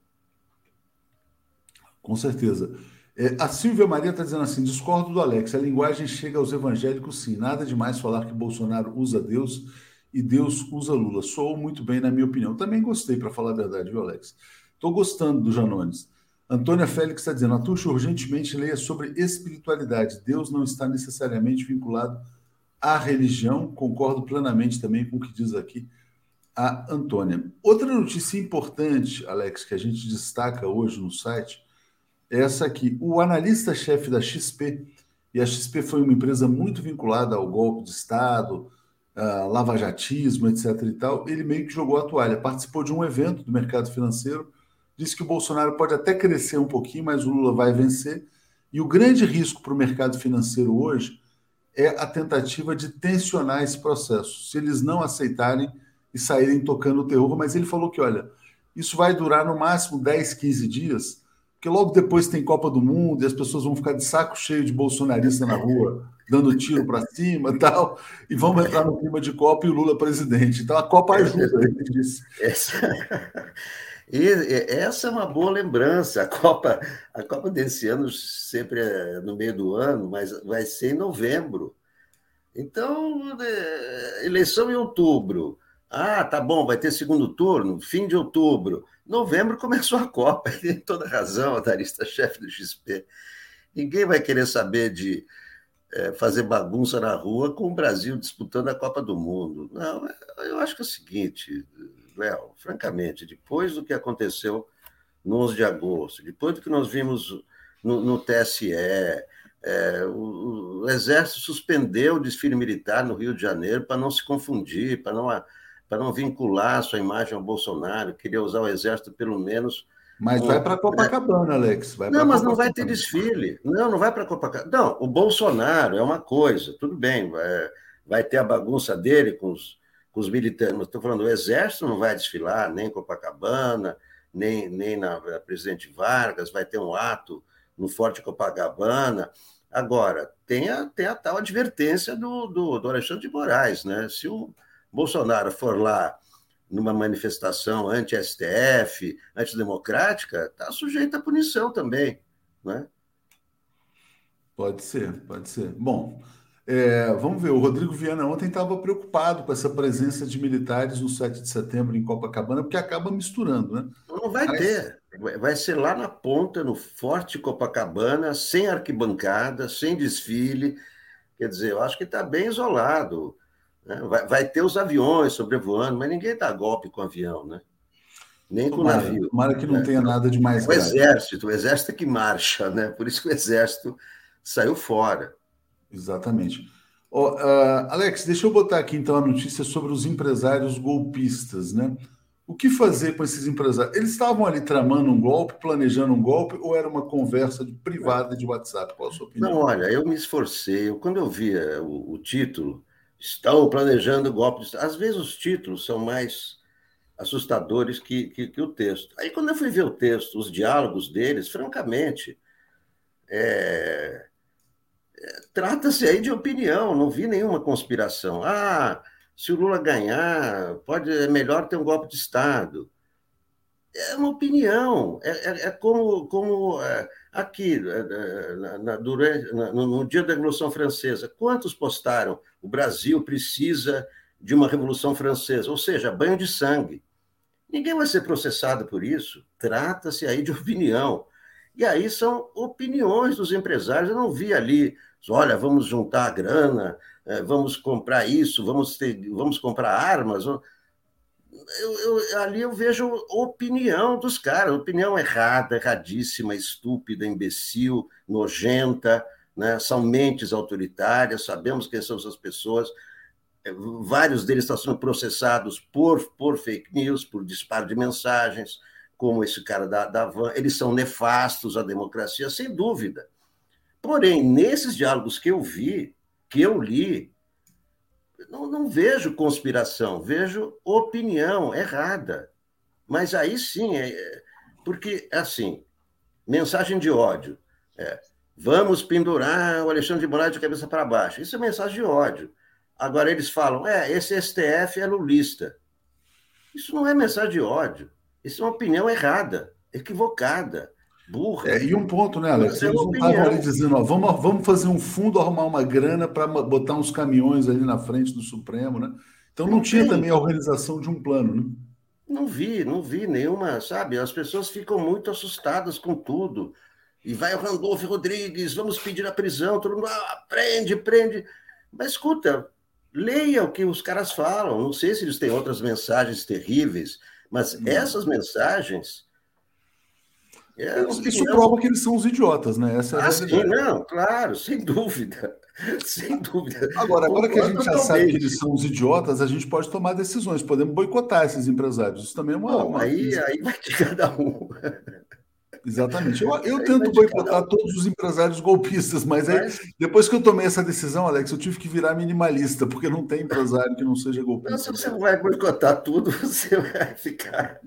Com certeza. É, a Silvia Maria está dizendo assim: discordo do Alex, a linguagem chega aos evangélicos sim. Nada demais falar que Bolsonaro usa Deus e Deus usa Lula. Soou muito bem, na minha opinião. Também gostei, para falar a verdade, viu, Alex? Estou gostando do Janones. Antônia Félix está dizendo: Atuxa urgentemente leia sobre espiritualidade. Deus não está necessariamente vinculado à religião. Concordo plenamente também com o que diz aqui a Antônia. Outra notícia importante, Alex, que a gente destaca hoje no site essa aqui. O analista-chefe da XP, e a XP foi uma empresa muito vinculada ao golpe de Estado, lavajatismo, etc. e tal, ele meio que jogou a toalha. Participou de um evento do mercado financeiro, disse que o Bolsonaro pode até crescer um pouquinho, mas o Lula vai vencer. E o grande risco para o mercado financeiro hoje é a tentativa de tensionar esse processo. Se eles não aceitarem e saírem tocando o terror, mas ele falou que, olha, isso vai durar no máximo 10, 15 dias, porque logo depois tem Copa do Mundo e as pessoas vão ficar de saco cheio de bolsonarista na rua, dando tiro para cima e tal, e vamos entrar no clima de Copa e o Lula presidente. Então a Copa ajuda, ele disse. Essa, *laughs* e essa é uma boa lembrança. A Copa, a Copa desse ano sempre é no meio do ano, mas vai ser em novembro. Então, é, eleição em outubro. Ah, tá bom, vai ter segundo turno, fim de outubro. Novembro começou a Copa, ele *laughs* tem toda razão, analista-chefe do XP. Ninguém vai querer saber de é, fazer bagunça na rua com o Brasil disputando a Copa do Mundo. Não, eu acho que é o seguinte, Léo, francamente, depois do que aconteceu no 11 de agosto, depois do que nós vimos no, no TSE, é, o, o, Exército suspendeu o desfile militar no Rio de Janeiro para não se confundir, para não para não vincular a sua imagem ao Bolsonaro, queria usar o exército pelo menos. Mas um, vai para Copacabana, Alex. Vai não, mas não vai ter desfile. Não, não vai para Copacabana. Não, o Bolsonaro é uma coisa, tudo bem, vai, vai ter a bagunça dele com os, com os militares. Mas estou falando, o exército não vai desfilar nem em Copacabana, nem, nem na, na Presidente Vargas, vai ter um ato no Forte Copacabana. Agora, tem a, tem a tal advertência do, do, do Alexandre de Moraes, né? Se o Bolsonaro for lá numa manifestação anti-STF, antidemocrática, está sujeito à punição também, né? Pode ser, pode ser. Bom, é, vamos ver. O Rodrigo Viana ontem estava preocupado com essa presença de militares no 7 de setembro em Copacabana, porque acaba misturando, né? Não vai Mas... ter. Vai ser lá na ponta, no Forte Copacabana, sem arquibancada, sem desfile. Quer dizer, eu acho que está bem isolado. Né? Vai, vai, ter os aviões sobrevoando, mas ninguém dá golpe com avião, né? Nem com tomara, navio. Tomara que não né? tenha nada de mais. O grave. exército, o exército é que marcha, né? Por isso que o exército saiu fora. Exatamente. Oh, uh, Alex, deixa eu botar aqui então a notícia sobre os empresários golpistas, né? O que fazer com esses empresários? Eles estavam ali tramando um golpe, planejando um golpe, ou era uma conversa de, privada de WhatsApp? Qual a sua opinião? Não, olha, eu me esforcei. Eu, quando eu via o, o título, estão planejando golpe. Às vezes os títulos são mais assustadores que, que, que, o texto. Aí, quando eu fui ver o texto, os diálogos deles, francamente, é, Trata-se aí de opinião, não vi nenhuma conspiração. Ah, se o Lula ganhar, pode, é melhor ter um golpe de Estado. É uma opinião. É, é, é como, como é, aqui, é, na, na, durante, na, no, dia da Revolução Francesa, quantos postaram o Brasil precisa de uma Revolução Francesa? Ou seja, banho de sangue. Ninguém vai ser processado por isso. Trata-se aí de opinião. E aí são opiniões dos empresários. Eu não vi ali olha, vamos juntar a grana, é, vamos comprar isso, vamos, ter, vamos comprar armas. Eu, eu, ali eu vejo opinião dos caras, opinião errada, erradíssima, estúpida, imbecil, nojenta, né? são mentes autoritárias, sabemos quem são essas pessoas. É, vários deles estão sendo processados por, por fake news, por disparo de mensagens, como esse cara da, da Van. Eles são nefastos à democracia, sem dúvida. Porém, nesses diálogos que eu vi, que eu li, não, não vejo conspiração, vejo opinião errada. Mas aí sim, é, é porque, assim, mensagem de ódio. É, vamos pendurar o Alexandre de Moraes de cabeça para baixo. Isso é mensagem de ódio. Agora eles falam, é, esse STF é lulista. Isso não é mensagem de ódio. Isso é uma opinião errada, equivocada burra. É, e um ponto, né, Alex? Eles não estavam ali dizendo, ó, vamos, vamos fazer um fundo, arrumar uma grana para botar uns caminhões ali na frente do Supremo, né? Então não, não tinha tem. também a organização de um plano, né? Não vi, não vi nenhuma, sabe? As pessoas ficam muito assustadas com tudo. E vai o Randolfo Rodrigues, vamos pedir a prisão, todo mundo, ah, prende, prende. Mas escuta, leia o que os caras falam. Não sei se eles têm outras mensagens terríveis, mas hum. essas mensagens é, isso prova que eles são os idiotas, né? Essa é ah, sim, não, claro, sem dúvida. *laughs* Sem dúvida. Agora, agora que a gente já sabe que eles são os idiotas, a gente pode tomar decisões, podemos boicotar esses empresários. Isso também é uma. Não, uma... Aí, aí vai de cada um. Exatamente. Eu, eu tento boicotar todos os empresários golpistas, mas, aí, depois que eu tomei essa decisão, Alex, eu tive que virar minimalista, porque não tem empresário que não seja golpista. Não, se você não vai boicotar tudo, *laughs* você vai ficar.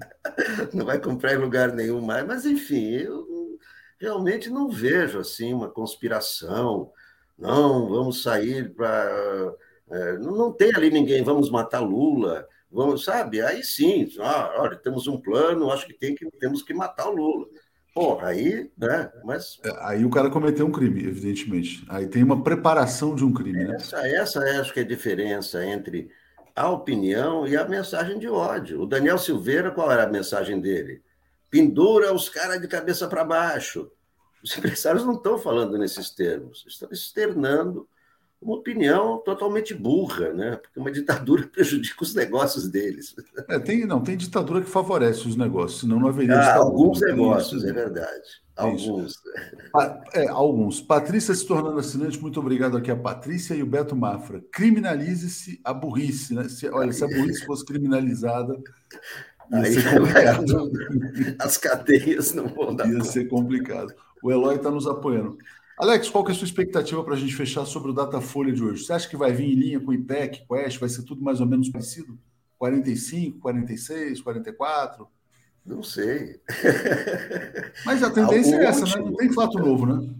Não vai comprar em lugar nenhum mais. Mas, enfim, eu realmente não vejo assim uma conspiração. Não, vamos sair para. É, não tem ali ninguém, vamos matar Lula, vamos, sabe? Aí sim, ah, olha, temos um plano, acho que, tem que temos que matar o Lula. Porra, aí, né? Mas. É, aí o cara cometeu um crime, evidentemente. Aí tem uma preparação de um crime, né? Essa, essa é, acho que é a diferença entre a opinião e a mensagem de ódio. O Daniel Silveira, qual era a mensagem dele? Pendura os caras de cabeça para baixo. Os empresários não estão falando nesses termos, estão externando uma opinião totalmente burra, né? Porque uma ditadura *laughs* prejudica os negócios deles. É, tem, não, tem ditadura que favorece os negócios, senão não haveria. Ah, alguns negócios, é verdade. Alguns. É, alguns. Patrícia se tornando assinante, muito obrigado aqui a Patrícia e o Beto Mafra. Criminalize-se a burrice, né? Se, olha, se a burrice fosse criminalizada, Aí. As cadeias não vão dar. Ia ser complicado. O Eloy está nos apoiando. Alex, qual que é a sua expectativa para a gente fechar sobre o Datafolha de hoje? Você acha que vai vir em linha com o IPEC, Oeste, vai ser tudo mais ou menos parecido? 45, 46, 44? Não sei. *laughs* Mas a tendência é essa, último... né? Não tem fato novo, né?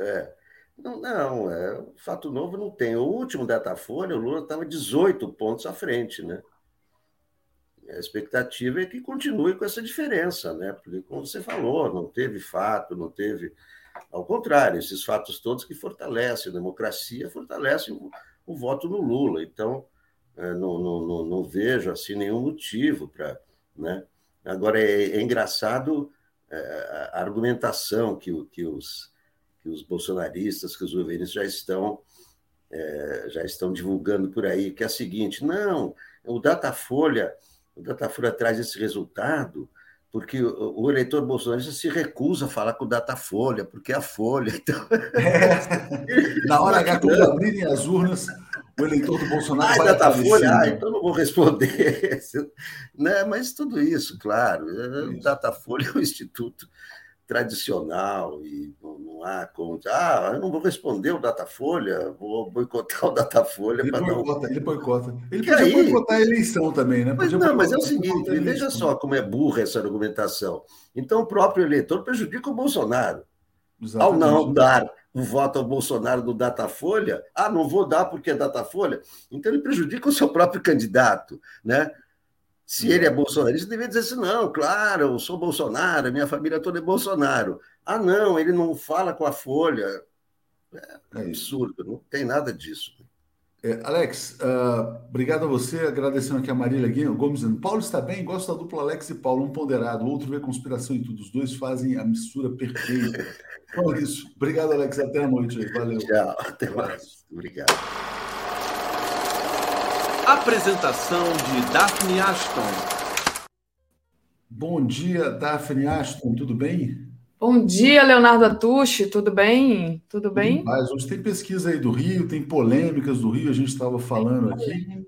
É. Não, não é, fato novo não tem. O último Datafolha, o Lula estava 18 pontos à frente, né? A expectativa é que continue com essa diferença, né? Porque, como você falou, não teve fato, não teve ao contrário, esses fatos todos que fortalecem a democracia, fortalecem o, o voto no Lula. Então, é, não, não, não, vejo assim nenhum motivo para. Né? Agora, é, é engraçado é, a argumentação que, que, os, que os bolsonaristas, que os governos já estão, é, já estão divulgando por aí, que é a seguinte: não, o Datafolha, o Datafolha traz esse resultado porque o, eleitor bolsonarista se recusa a falar com o Datafolha, porque é a Folha. Então... É. *laughs* Na hora H, quando abrirem as urnas, o eleitor do Bolsonaro Ai, vai Datafolha, ah, então não vou responder. *laughs* né? Mas tudo isso, claro. é, O Datafolha é um instituto tradicional e não, não há como. Ah, eu não vou responder o Datafolha, vou boicotar o Datafolha Ele para não. boicota, ele boicota. Ele Que podia aí? boicotar a eleição também, né? Mas não, mas é o seguinte, veja só como é burra essa argumentação. Então, o próprio eleitor prejudica o Bolsonaro. Ao Exatamente. não dar o voto ao Bolsonaro do Datafolha, ah, não vou dar porque é Datafolha, então ele prejudica o seu próprio candidato, né? Se ele é bolsonarista, ele deveria dizer assim, não, claro, eu sou Bolsonaro, minha família toda é Bolsonaro. Ah, não, ele não fala com a Folha. É isso. Absurdo, não tem nada disso. É, Alex, ah, obrigado a você, agradecendo aqui a Marília Guinho, Gomes dizendo, Paulo está bem, gosto da dupla Alex e Paulo, um ponderado, o outro vê conspiração e tudo, os dois fazem a mistura perfeita. *laughs* Então é isso. Obrigado, Alex, até a noite valeu. Tchau, até mais. Obrigado. Apresentação de Daphne Ashton. Bom dia, Daphne Ashton, tudo bem? Bom dia, Leonardo Atushi, tudo bem? Tudo bem? Mas hoje tem pesquisa aí do Rio, tem polêmicas do Rio, a gente estava falando aqui.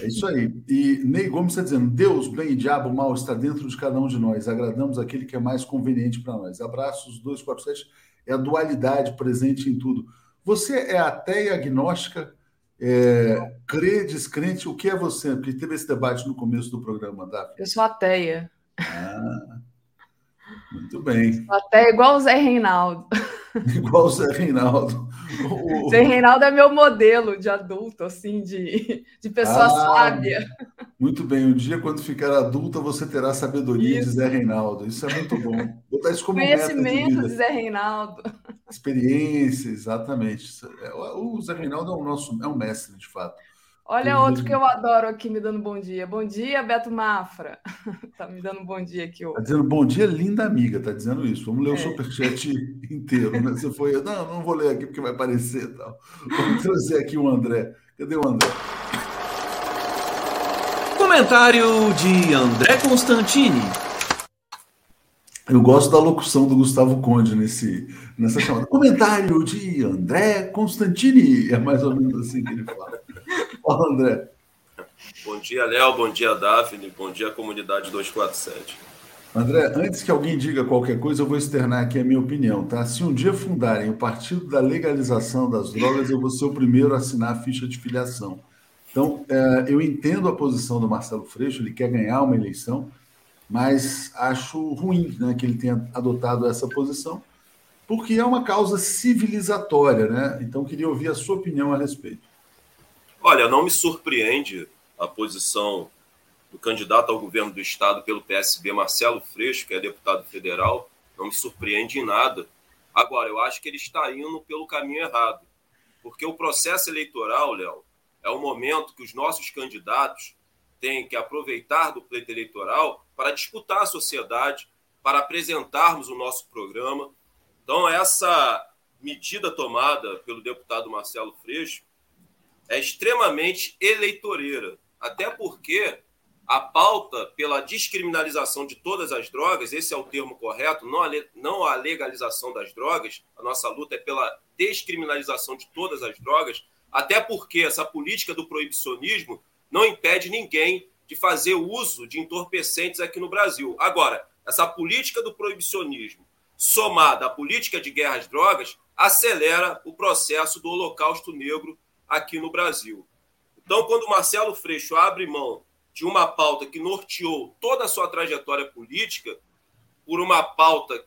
É isso aí. E Ney Gomes está dizendo: Deus, bem e diabo, mal está dentro de cada um de nós. Agradamos aquele que é mais conveniente para nós. Abraços 247. É a dualidade presente em tudo. Você é ateia, agnóstica, é, crê, descrente? O que é você? Porque teve esse debate no começo do programa, Daphne. Eu sou ateia. Ah, muito bem. Ateia igual o Zé Reinaldo. *laughs* Igual o Zé Reinaldo. O- Zé Reinaldo é meu modelo de adulto, assim, de, de pessoa Ah, sábia. Muito bem, um dia quando ficar adulta você terá sabedoria Isso. de Zé Reinaldo. Isso é muito bom. Botar isso como de Conhecimento de vida. Zé Reinaldo. Experiência, exatamente. É- O Zé Reinaldo é um nosso, é um mestre, de fato. Olha Tem outro que eu adoro aqui me dando bom dia. Bom dia, Beto Mafra. *laughs* Tá me dando bom dia aqui Tá hoje. dizendo bom dia, linda amiga, tá dizendo isso. Vamos ler o É. superchat *laughs* inteiro, né? Você foi, não, não vou ler aqui porque vai aparecer e tal. Vamos trazer aqui o André. Cadê o André? Comentário de André Constantini. Eu gosto da locução do Gustavo Conde nesse, nessa chamada. Comentário de André Constantini. É mais ou menos assim que ele fala. Fala, André. Bom dia, Léo. Bom dia, Daphne. Bom dia, comunidade 247. André, antes que alguém diga qualquer coisa, eu vou externar aqui a minha opinião, tá? Se um dia fundarem o Partido da Legalização das Drogas, eu vou ser o primeiro a assinar a ficha de filiação. Então, eh, eu entendo a posição do Marcelo Freixo, ele quer ganhar uma eleição, mas acho ruim né, que ele tenha adotado essa posição, porque é uma causa civilizatória, né? Então, queria ouvir a sua opinião a respeito. Olha, não me surpreende a posição do candidato ao governo do estado pelo PSB, Marcelo Freixo, que é deputado federal. Não me surpreende em nada. Agora, eu acho que ele está indo pelo caminho errado. Porque o processo eleitoral, Léo, é o momento que os nossos candidatos têm que aproveitar do pleito eleitoral para disputar a sociedade, para apresentarmos o nosso programa. Então, essa medida tomada pelo deputado Marcelo Freixo é extremamente eleitoreira. Até porque a pauta pela descriminalização de todas as drogas, esse é o termo correto, não a, não a legalização das drogas, a nossa luta é pela descriminalização de todas as drogas, até porque essa política do proibicionismo não impede ninguém de fazer uso de entorpecentes aqui no Brasil. Agora, essa política do proibicionismo, somada à política de guerra às drogas, acelera o processo do holocausto negro aqui no Brasil. Então, quando Marcelo Freixo abre mão de uma pauta que norteou toda a sua trajetória política por uma pauta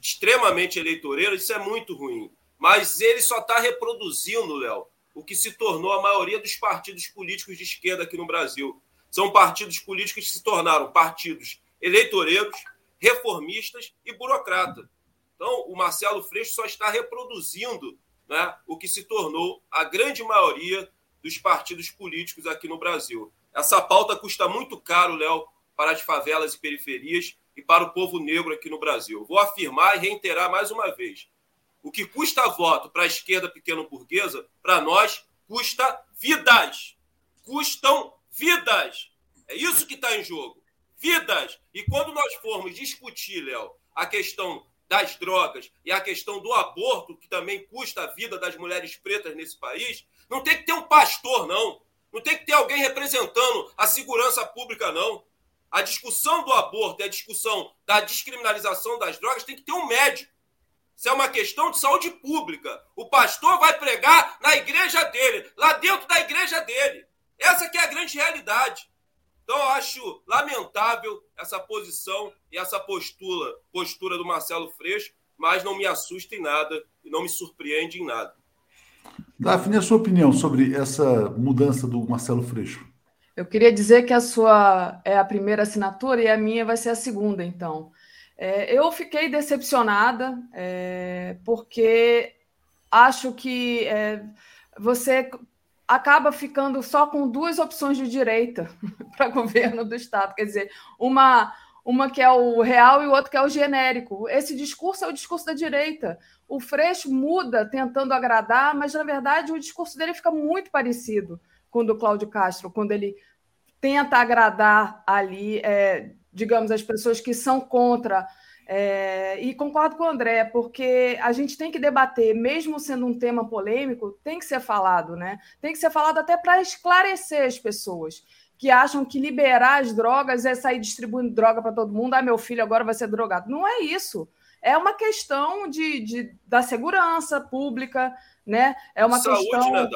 extremamente eleitoreira, isso é muito ruim. Mas ele só está reproduzindo, Léo, o que se tornou a maioria dos partidos políticos de esquerda aqui no Brasil. São partidos políticos que se tornaram partidos eleitoreiros, reformistas e burocratas. Então, o Marcelo Freixo só está reproduzindo né, o que se tornou a grande maioria dos partidos políticos aqui no Brasil. Essa pauta custa muito caro, Léo, para as favelas e periferias e para o povo negro aqui no Brasil. Vou afirmar e reiterar mais uma vez. O que custa voto para a esquerda pequeno-burguesa, para nós, custa vidas. Custam vidas. É isso que está em jogo. Vidas. E quando nós formos discutir, Léo, a questão das drogas e a questão do aborto, que também custa a vida das mulheres pretas nesse país, não tem que ter um pastor, não. Não tem que ter alguém representando a segurança pública, não. A discussão do aborto e a discussão da descriminalização das drogas tem que ter um médico. Isso é uma questão de saúde pública. O pastor vai pregar na igreja dele, lá dentro da igreja dele. Essa que é a grande realidade. Então, eu acho lamentável essa posição e essa postura, postura do Marcelo Freixo, mas não me assusta em nada e não me surpreende em nada. Daphne, a sua opinião sobre essa mudança do Marcelo Freixo? Eu queria dizer que a sua é a primeira assinatura e a minha vai ser a segunda, então. É, eu fiquei decepcionada é, porque acho que é, você acaba ficando só com duas opções de direita *laughs* para governo do Estado. Quer dizer, uma, uma que é o real e o outro que é o genérico. Esse discurso é o discurso da direita. O Freixo muda tentando agradar, mas na verdade o discurso dele fica muito parecido com o do Cláudio Castro, quando ele tenta agradar ali, é, digamos, as pessoas que são contra é, e concordo com o André, porque a gente tem que debater, mesmo sendo um tema polêmico, tem que ser falado, né? Tem que ser falado até para esclarecer as pessoas que acham que liberar as drogas é sair distribuindo droga para todo mundo. Ah, meu filho agora vai ser drogado. Não é isso. É uma questão de, de da segurança pública, né? É uma saúde, questão né,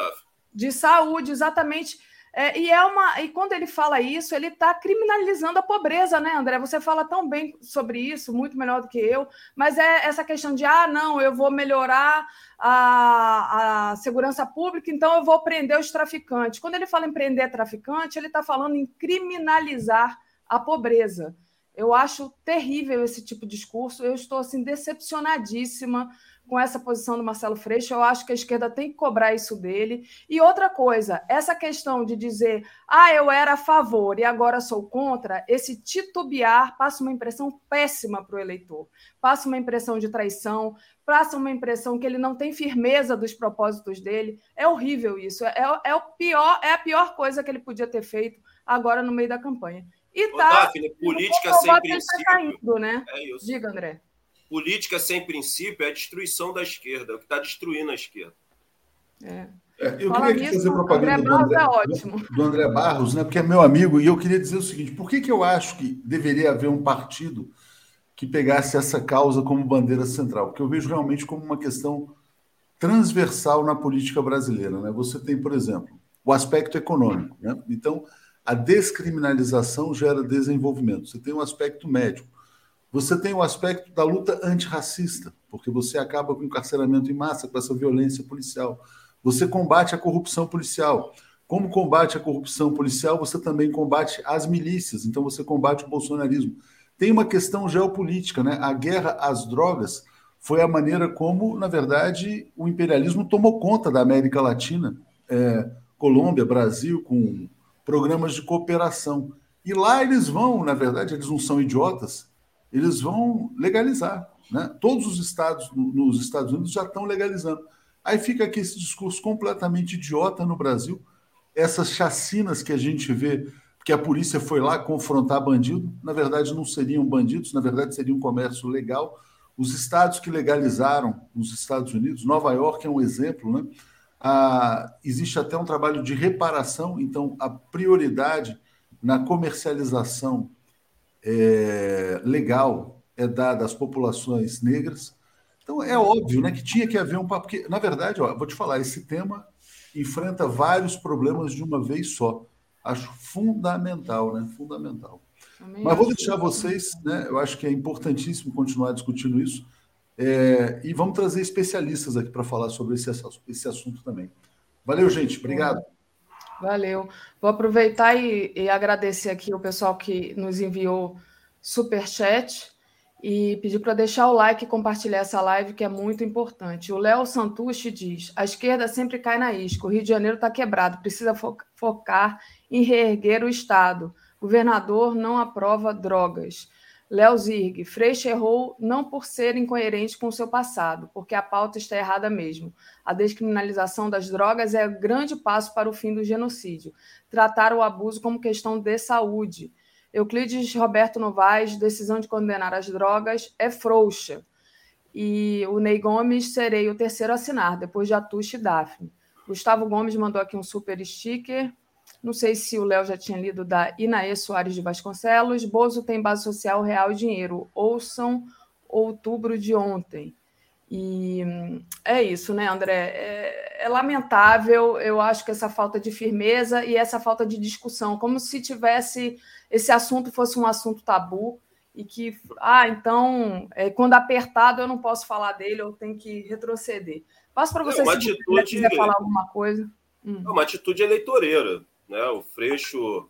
de saúde, exatamente. É, e é uma e quando ele fala isso, ele está criminalizando a pobreza, né, André? Você fala tão bem sobre isso, muito melhor do que eu, mas é essa questão de ah, não, eu vou melhorar a, a segurança pública, então eu vou prender os traficantes. Quando ele fala em prender traficante, ele está falando em criminalizar a pobreza. Eu acho terrível esse tipo de discurso. Eu estou assim decepcionadíssima com essa posição do Marcelo Freixo. Eu acho que a esquerda tem que cobrar isso dele. E outra coisa, essa questão de dizer, ah, eu era a favor e agora sou contra, esse titubear passa uma impressão péssima para o eleitor. Passa uma impressão de traição, passa uma impressão que ele não tem firmeza dos propósitos dele. É horrível isso. É, é, o pior, é a pior coisa que ele podia ter feito agora no meio da campanha. E tá. Daphne, política sem princípio. Tá caindo, né? É isso. Diga, André política sem princípio é a destruição da esquerda, é o que está destruindo a esquerda. É. É, eu Fala queria fazer propaganda do André, é do André, Barros, né, porque é meu amigo, e eu queria dizer o seguinte: por que, que eu acho que deveria haver um partido que pegasse essa causa como bandeira central? Porque eu vejo realmente como uma questão transversal na política brasileira. Né? Você tem, por exemplo, o aspecto econômico. Né? Então, a descriminalização gera desenvolvimento. Você tem o um aspecto médico. Você tem o aspecto da luta antirracista, porque você acaba com o encarceramento em massa, com essa violência policial. Você combate a corrupção policial. Como combate a corrupção policial, você também combate as milícias, então você combate o bolsonarismo. Tem uma questão geopolítica, né? A guerra às drogas foi a maneira como, na verdade, o imperialismo tomou conta da América Latina, é, Colômbia, Brasil, com programas de cooperação. E lá eles vão, na verdade, eles não são idiotas, eles vão legalizar. Né? Todos os estados nos Estados Unidos já estão legalizando. Aí fica aqui esse discurso completamente idiota no Brasil, essas chacinas que a gente vê, que a polícia foi lá confrontar bandido, na verdade não seriam bandidos, na verdade seria um comércio legal. Os estados que legalizaram nos Estados Unidos, Nova York é um exemplo, né? Ah, existe até um trabalho de reparação, então a prioridade na comercialização é, legal é dada às populações negras. Então é óbvio né, que tinha que haver um papo. Porque, na verdade, ó, vou te falar, esse tema enfrenta vários problemas de uma vez só. Acho fundamental, né? Fundamental. Mas vou deixar vocês, né? Eu acho que é importantíssimo continuar discutindo isso. É, e vamos trazer especialistas aqui para falar sobre esse, esse assunto também. Valeu, gente. Obrigado. Valeu. Vou aproveitar e, e agradecer aqui o pessoal que nos enviou super chat e pedir para deixar o like e compartilhar essa live, que é muito importante. O Léo Santucci diz: a esquerda sempre cai na isca, o Rio de Janeiro está quebrado, precisa fo focar em reerguer o Estado. Governador não aprova drogas. Léo Zirg, Freixo errou não por ser incoerente com o seu passado, porque a pauta está errada mesmo. A descriminalização das drogas é o grande passo para o fim do genocídio. Tratar o abuso como questão de saúde. Euclides Roberto Novaes, decisão de condenar as drogas é frouxa. E o Ney Gomes serei o terceiro a assinar, depois de Atush e Daphne. Gustavo Gomes mandou aqui um super sticker. Não sei se o Léo já tinha lido da Inaê Soares de Vasconcelos. Bozo tem base social real e dinheiro. Ouçam outubro de ontem. E é isso, né, André? É, é, lamentável, eu acho que essa falta de firmeza e essa falta de discussão, como se tivesse esse assunto fosse um assunto tabu e que, ah, então, é, quando apertado eu não posso falar dele, eu tenho que retroceder. Passo para você é se atitude... quiser falar alguma coisa. Hum. É uma atitude eleitoreira, né? O Freixo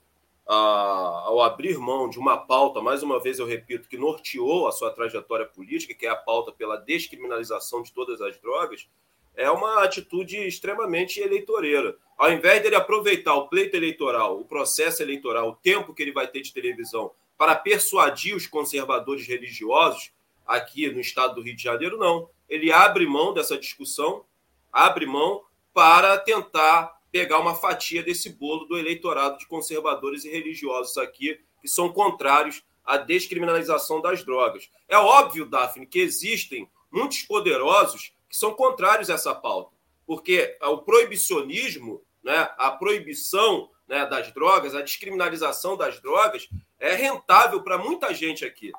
ao abrir mão de uma pauta, mais uma vez eu repito, que norteou a sua trajetória política, que é a pauta pela descriminalização de todas as drogas, é uma atitude extremamente eleitoreira. Ao invés dele aproveitar o pleito eleitoral, o processo eleitoral, o tempo que ele vai ter de televisão para persuadir os conservadores religiosos aqui no estado do Rio de Janeiro, não. Ele abre mão dessa discussão, abre mão para tentar pegar uma fatia desse bolo do eleitorado de conservadores e religiosos aqui, que são contrários à descriminalização das drogas. É óbvio, Daphne, que existem muitos poderosos que são contrários a essa pauta, porque o proibicionismo, né, a proibição né, das drogas, a descriminalização das drogas, é rentável para muita gente aqui.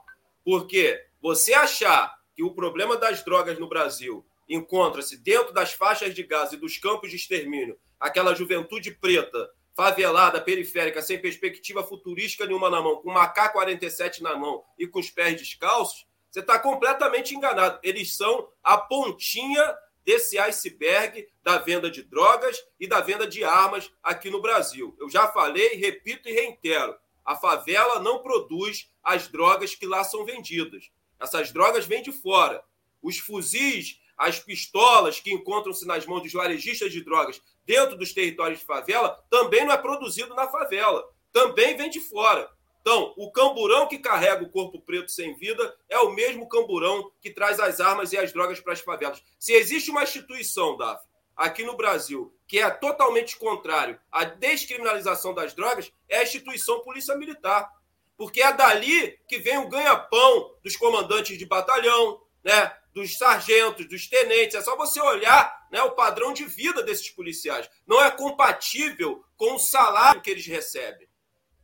Porque você achar que o problema das drogas no Brasil encontra-se dentro das faixas de gás e dos campos de extermínio aquela juventude preta, favelada, periférica, sem perspectiva futurística nenhuma na mão, com uma K-47 na mão e com os pés descalços, você está completamente enganado. Eles são a pontinha desse iceberg da venda de drogas e da venda de armas aqui no Brasil. Eu já falei, repito e reitero: a favela não produz as drogas que lá são vendidas. Essas drogas vêm de fora. Os fuzis, as pistolas que encontram-se nas mãos dos varejistas de drogas dentro dos territórios de favela também não é produzido na favela, também vem de fora. Então, o camburão que carrega o corpo preto sem vida é o mesmo camburão que traz as armas e as drogas para as favelas. Se existe uma instituição, Daf, aqui no Brasil, que é totalmente contrário à descriminalização das drogas, é a instituição Polícia Militar. Porque é dali que vem o ganha-pão dos comandantes de batalhão, né? Dos sargentos, dos tenentes. É só você olhar né, o padrão de vida desses policiais. Não é compatível com o salário que eles recebem.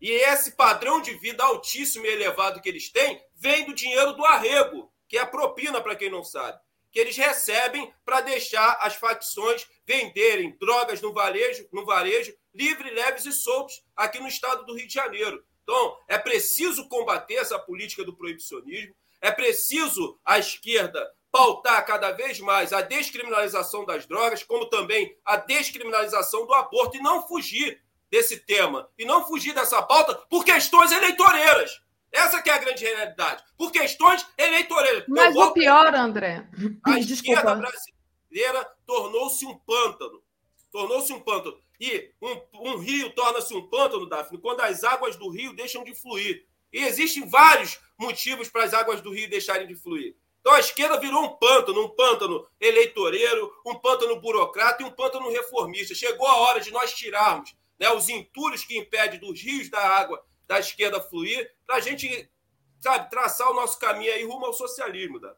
E esse padrão de vida altíssimo e elevado que eles têm vem do dinheiro do arrego, que é a propina, para quem não sabe, que eles recebem para deixar as facções venderem drogas no varejo, no varejo, livre, leves e soltos aqui no estado do Rio de Janeiro. Então, é preciso combater essa política do proibicionismo, é preciso a esquerda pautar cada vez mais a descriminalização das drogas, como também a descriminalização do aborto, e não fugir desse tema, e não fugir dessa pauta por questões eleitoreiras. Essa que é a grande realidade. Por questões eleitoreiras. Mas o pior, André. A *coughs* esquerda brasileira tornou-se um pântano. Tornou-se um pântano. E um, um rio torna-se um pântano, Daphne, quando as águas do rio deixam de fluir. E existem vários motivos para as águas do rio deixarem de fluir. Então a esquerda virou um pântano, um pântano eleitoreiro, um pântano burocrata e um pântano reformista. Chegou a hora de nós tirarmos né, os entulhos que impedem dos rios da água da esquerda fluir, para a gente, sabe, traçar o nosso caminho aí rumo ao socialismo. Né?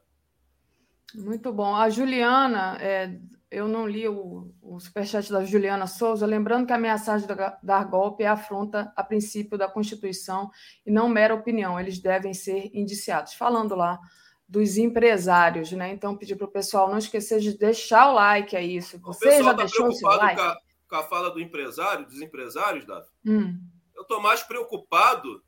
Muito bom. A Juliana, é, eu não li o, o superchat da Juliana Souza, lembrando que ameaçar de dar golpe é afronta a princípio da Constituição e não mera opinião, eles devem ser indiciados. Falando lá dos empresários, né? Então, pedir para o pessoal não esquecer de deixar o like a isso. Você já tá deixou o seu like? Com a, com a fala do empresário, dos empresários, Davi? Hum. Eu estou mais preocupado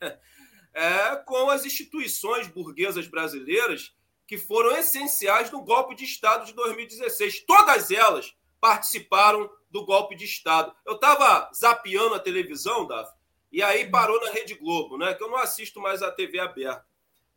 *laughs* é, com as instituições burguesas brasileiras que foram essenciais no golpe de Estado de 2016. Todas elas participaram do golpe de Estado. Eu estava zapeando a televisão, Davi, e aí parou na Rede Globo, né? Que eu não assisto mais a TV aberta.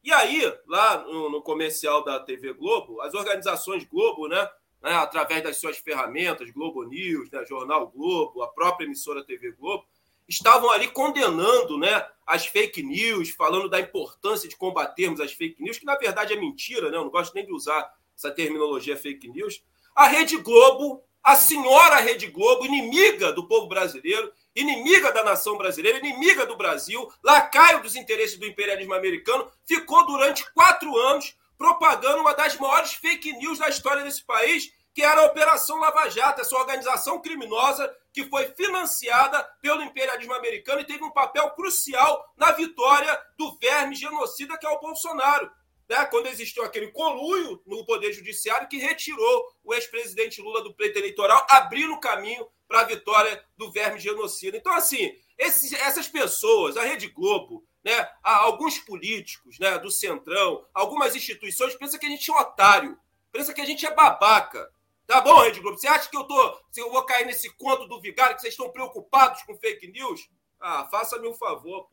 E aí, lá no, no, comercial da TV Globo, as organizações Globo, né, né, através das suas ferramentas, Globo News, né, Jornal Globo, a própria emissora TV Globo, estavam ali condenando né, as fake news, falando da importância de combatermos as fake news, que na verdade é mentira, né? eu não gosto nem de usar essa terminologia fake news. A Rede Globo, a senhora Rede Globo, inimiga do povo brasileiro, inimiga da nação brasileira, inimiga do Brasil, lacaio dos interesses do imperialismo americano, ficou durante quatro anos propagando uma das maiores fake news da história desse país, que era a Operação Lava Jato, essa organização criminosa que foi financiada pelo imperialismo americano e teve um papel crucial na vitória do verme genocida que é o Bolsonaro. Né? Quando existiu aquele conluio no Poder Judiciário que retirou o ex-presidente Lula do pleito eleitoral, abrindo caminho para a vitória do verme genocida. Então, assim, esses, essas pessoas, a Rede Globo, né, alguns políticos né, do Centrão, algumas instituições, pensam que a gente é otário, pensa que a gente é babaca. Tá bom, Rede Globo? Você acha que eu tô. Se eu vou cair nesse conto do vigário, que vocês estão preocupados com fake news? Ah, faça-me um favor.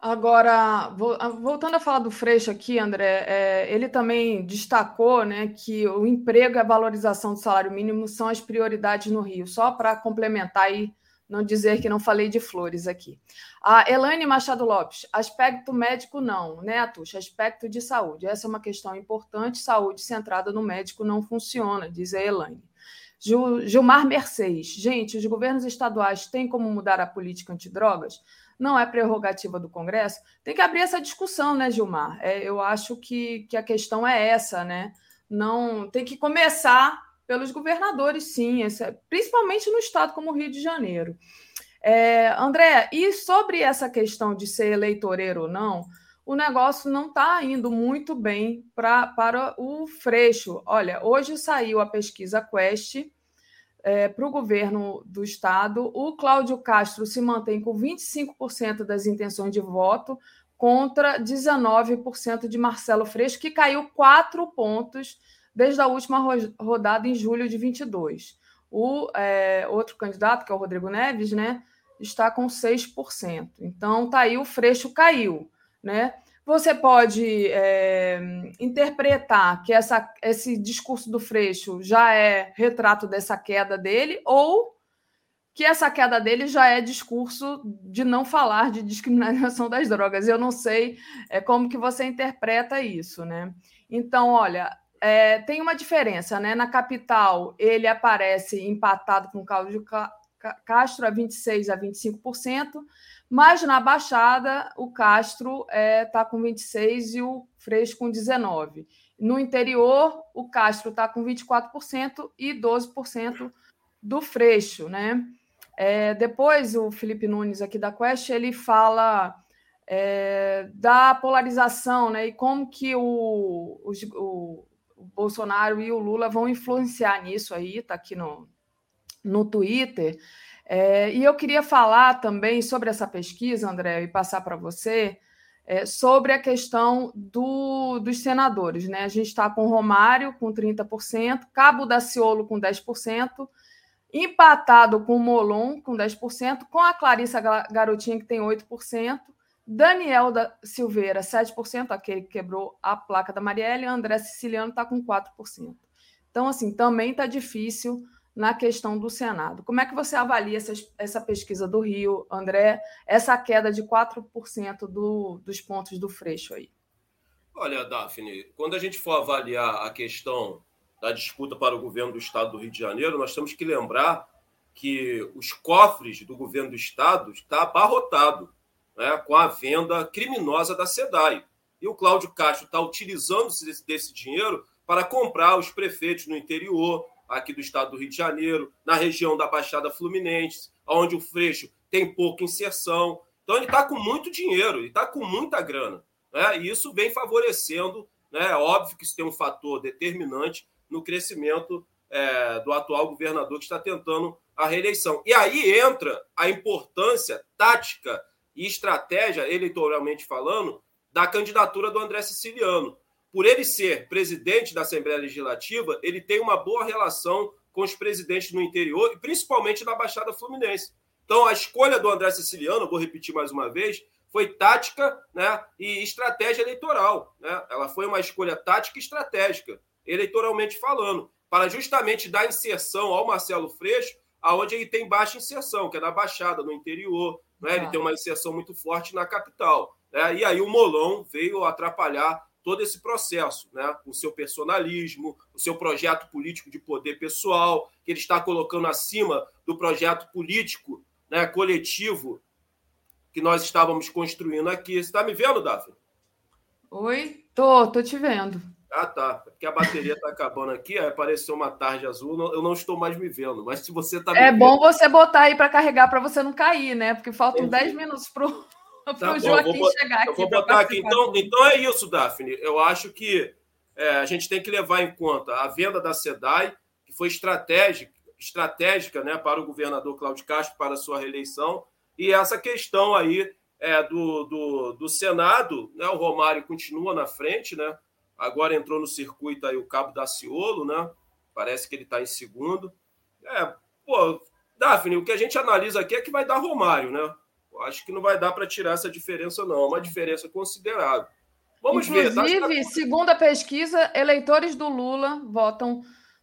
Agora, voltando a falar do Freixo aqui, André, é, ele também destacou né, que o emprego e a valorização do salário mínimo são as prioridades no Rio, só para complementar aí não dizer que não falei de flores aqui. A Elaine Machado Lopes, aspecto médico não, né, Atucha? Aspecto de saúde. Essa é uma questão importante. Saúde centrada no médico não funciona, diz a Elaine. Gilmar Mercedes, gente, os governos estaduais têm como mudar a política antidrogas? Não é prerrogativa do Congresso? Tem que abrir essa discussão, né, Gilmar? É, eu acho que, que a questão é essa, né? Não tem que começar pelos governadores, sim, principalmente no estado como o Rio de Janeiro. É, André, e sobre essa questão de ser eleitoreiro ou não, o negócio não está indo muito bem pra, para o Freixo. Olha, hoje saiu a pesquisa Quest é, para o governo do estado. O Cláudio Castro se mantém com 25% das intenções de voto contra 19% de Marcelo Freixo, que caiu quatro pontos desde a última rodada em julho de 22. O é, outro candidato, que é o Rodrigo Neves, né, está com 6%. Então, tá aí o Freixo caiu. Né? Você pode é, interpretar que essa, esse discurso do Freixo já é retrato dessa queda dele, ou que essa queda dele já é discurso de não falar de discriminação das drogas. Eu não sei é, como que você interpreta isso, né? Então, olha, é, tem uma diferença, né? Na capital, ele aparece empatado com o Cláudio Castro a 26% a 25%, mas na Baixada, o Castro está é, tá com 26% e o Freixo com 19%. No interior, o Castro está com 24% e 12% do Freixo, né? É, depois, o Felipe Nunes, aqui da Quest, ele fala é, da polarização, né? E como que o, o, o o Bolsonaro e o Lula vão influenciar nisso aí, está aqui no, no Twitter. É, e eu queria falar também sobre essa pesquisa, André, e passar para você, é, sobre a questão do, dos senadores. Né? A gente está com Romário com 30%, Cabo Daciolo com 10%, empatado com Molon com 10%, com a Clarissa Garotinha, que tem 8%, Daniel da Silveira, 7%, aquele que quebrou a placa da Marielle, André Siciliano está com 4%. Então, assim, também está difícil na questão do Senado. Como é que você avalia essa, essa pesquisa do Rio, André, essa queda de 4% do, dos pontos do Freixo aí? Olha, Daphne, quando a gente for avaliar a questão da disputa para o governo do Estado do Rio de Janeiro, nós temos que lembrar que os cofres do governo do Estado estão tá abarrotados né, com a venda criminosa da SEDAI. E o Cláudio Castro está utilizando desse, desse dinheiro para comprar os prefeitos no interior, aqui do estado do Rio de Janeiro, na região da Baixada Fluminense, onde o Freixo tem pouca inserção. Então ele está com muito dinheiro, ele está com muita grana. Né? E isso vem favorecendo, né? É óbvio que isso tem um fator determinante no crescimento é, do atual governador que está tentando a reeleição. E aí entra a importância tática e estratégia, eleitoralmente falando, da candidatura do André Siciliano. Por ele ser presidente da Assembleia Legislativa, ele tem uma boa relação com os presidentes no interior e principalmente na Baixada Fluminense. Então, a escolha do André Siciliano, vou repetir mais uma vez, foi tática né, e estratégia eleitoral. Né? Ela foi uma escolha tática e estratégica, eleitoralmente falando, para justamente dar inserção ao Marcelo Freixo, aonde ele tem baixa inserção, que é na Baixada, no interior, né? Ele tem uma inserção muito forte na capital. Né? E aí o Molon veio atrapalhar todo esse processo, né? o seu personalismo, o seu projeto político de poder pessoal, que ele está colocando acima do projeto político né, coletivo que nós estávamos construindo aqui. Você está me vendo, Daphne? Oi, tô, tô te vendo. Ah, tá. Porque a bateria está acabando aqui, apareceu uma tarde azul, eu não estou mais me vendo. Mas se você está É bom você botar aí para carregar para você não cair, né? Porque faltam Entendi. 10 minutos para o tá Joaquim vou, chegar aqui. Eu vou botar aqui. Então, então é isso, Daphne. Eu acho que é, a gente tem que levar em conta a venda da SEDAI, que foi estratégica, estratégica né, para o governador Cláudio Castro, para a sua reeleição, e essa questão aí é, do, do, do Senado, né, o Romário continua na frente, né? Agora entrou no circuito aí o Cabo Daciolo, né? Parece que ele está em segundo. É, pô, Daphne, o que a gente analisa aqui é que vai dar Romário, né? Acho que não vai dar para tirar essa diferença, não. É uma diferença considerável. Vamos Inclusive, ver. Inclusive, tá... segundo a pesquisa, eleitores do Lula votam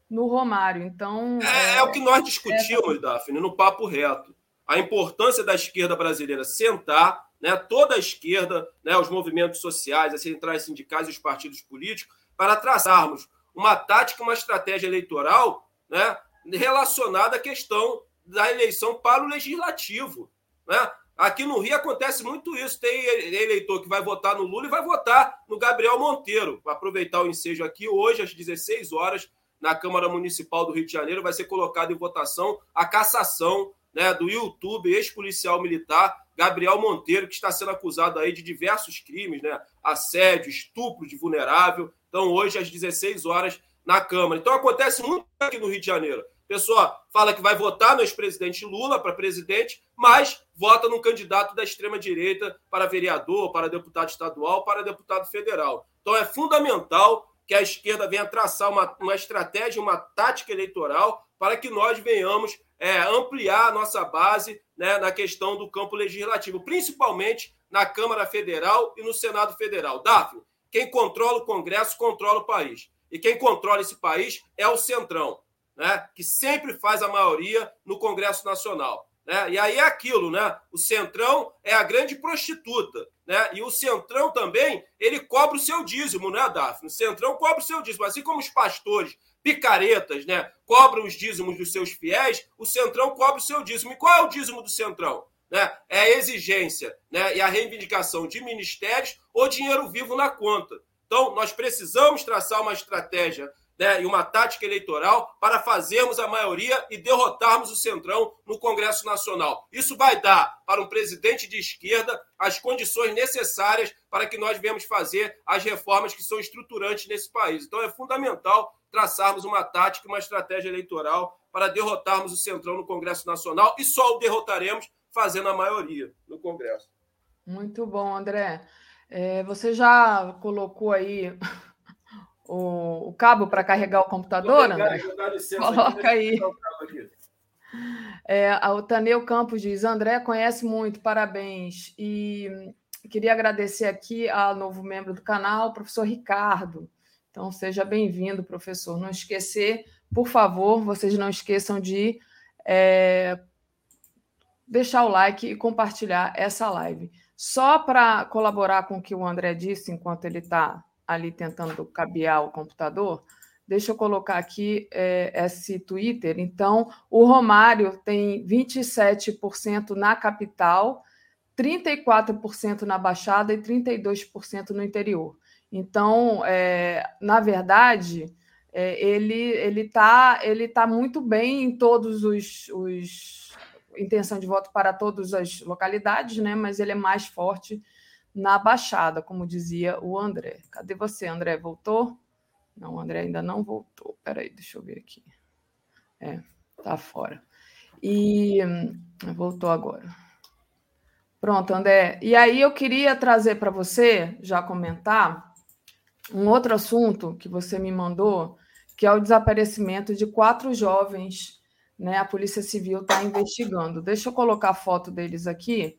no Romário. Então. É, é, é o que nós discutimos, é... Daphne, no papo reto. A importância da esquerda brasileira sentar, né, toda a esquerda, né, os movimentos sociais, as centrais sindicais e os partidos políticos, para traçarmos uma tática, uma estratégia eleitoral né, relacionada à questão da eleição para o legislativo. Né? Aqui no Rio acontece muito isso. Tem eleitor que vai votar no Lula e vai votar no Gabriel Monteiro. Para aproveitar o ensejo aqui, hoje, às 16 horas, na Câmara Municipal do Rio de Janeiro, vai ser colocado em votação a cassação né, do YouTube, ex-policial militar, Gabriel Monteiro, que está sendo acusado aí de diversos crimes, né? Assédio, estupro de vulnerável. Então, hoje, às 16 horas, na Câmara. Então, acontece muito aqui no Rio de Janeiro. A pessoa fala que vai votar no ex-presidente Lula para presidente, mas vota num candidato da extrema-direita para vereador, para deputado estadual, para deputado federal. Então é fundamental que a esquerda venha traçar uma, uma estratégia, uma tática eleitoral para que nós venhamos é, ampliar a nossa base né, na questão do campo legislativo, principalmente na Câmara Federal e no Senado Federal. Daphne, quem controla o Congresso controla o país. E quem controla esse país é o Centrão né, que sempre faz a maioria no Congresso Nacional. Né? E aí é aquilo, né? O Centrão é a grande prostituta, né? E o Centrão também, ele cobra o seu dízimo, né, Daphne? O Centrão cobra o seu dízimo, assim como os pastores picaretas, né, cobram os dízimos dos seus fiéis, o Centrão cobra o seu dízimo. E qual é o dízimo do Centrão? Né? É a exigência né, e a reivindicação de ministérios ou dinheiro vivo na conta. Então, nós precisamos traçar uma estratégia né, e uma tática eleitoral para fazermos a maioria e derrotarmos o Centrão no Congresso Nacional. Isso vai dar para um presidente de esquerda as condições necessárias para que nós venhamos fazer as reformas que são estruturantes nesse país. Então é fundamental traçarmos uma tática, uma estratégia eleitoral para derrotarmos o Centrão no Congresso Nacional e só o derrotaremos fazendo a maioria no Congresso. Muito bom, André. É, você já colocou aí o, o cabo para carregar o computador, André? Coloca aí. É, o Taneu Campos diz: André conhece muito, parabéns. E queria agradecer aqui ao novo membro do canal, o professor Ricardo. Então, seja bem-vindo, professor. Não esquecer, por favor, vocês não esqueçam de é, deixar o like e compartilhar essa live. Só para colaborar com o que o André disse enquanto ele está ali tentando cabear o computador, deixa eu colocar aqui é, esse Twitter. Então, o Romário tem 27% na capital, 34% na Baixada e 32% no interior. Então, é, na verdade, é, ele ele está ele tá muito bem em todos os, os intenção de voto para todas as localidades, né? Mas ele é mais forte na Baixada, como dizia o André. Cadê você, André? Voltou? Não, o André ainda não voltou. Peraí, deixa eu ver aqui. É, tá fora. E hum, voltou agora. Pronto, André. E aí eu queria trazer para você, já comentar, um outro assunto que você me mandou, que é o desaparecimento de quatro jovens. Né? A Polícia Civil está investigando. Deixa eu colocar a foto deles aqui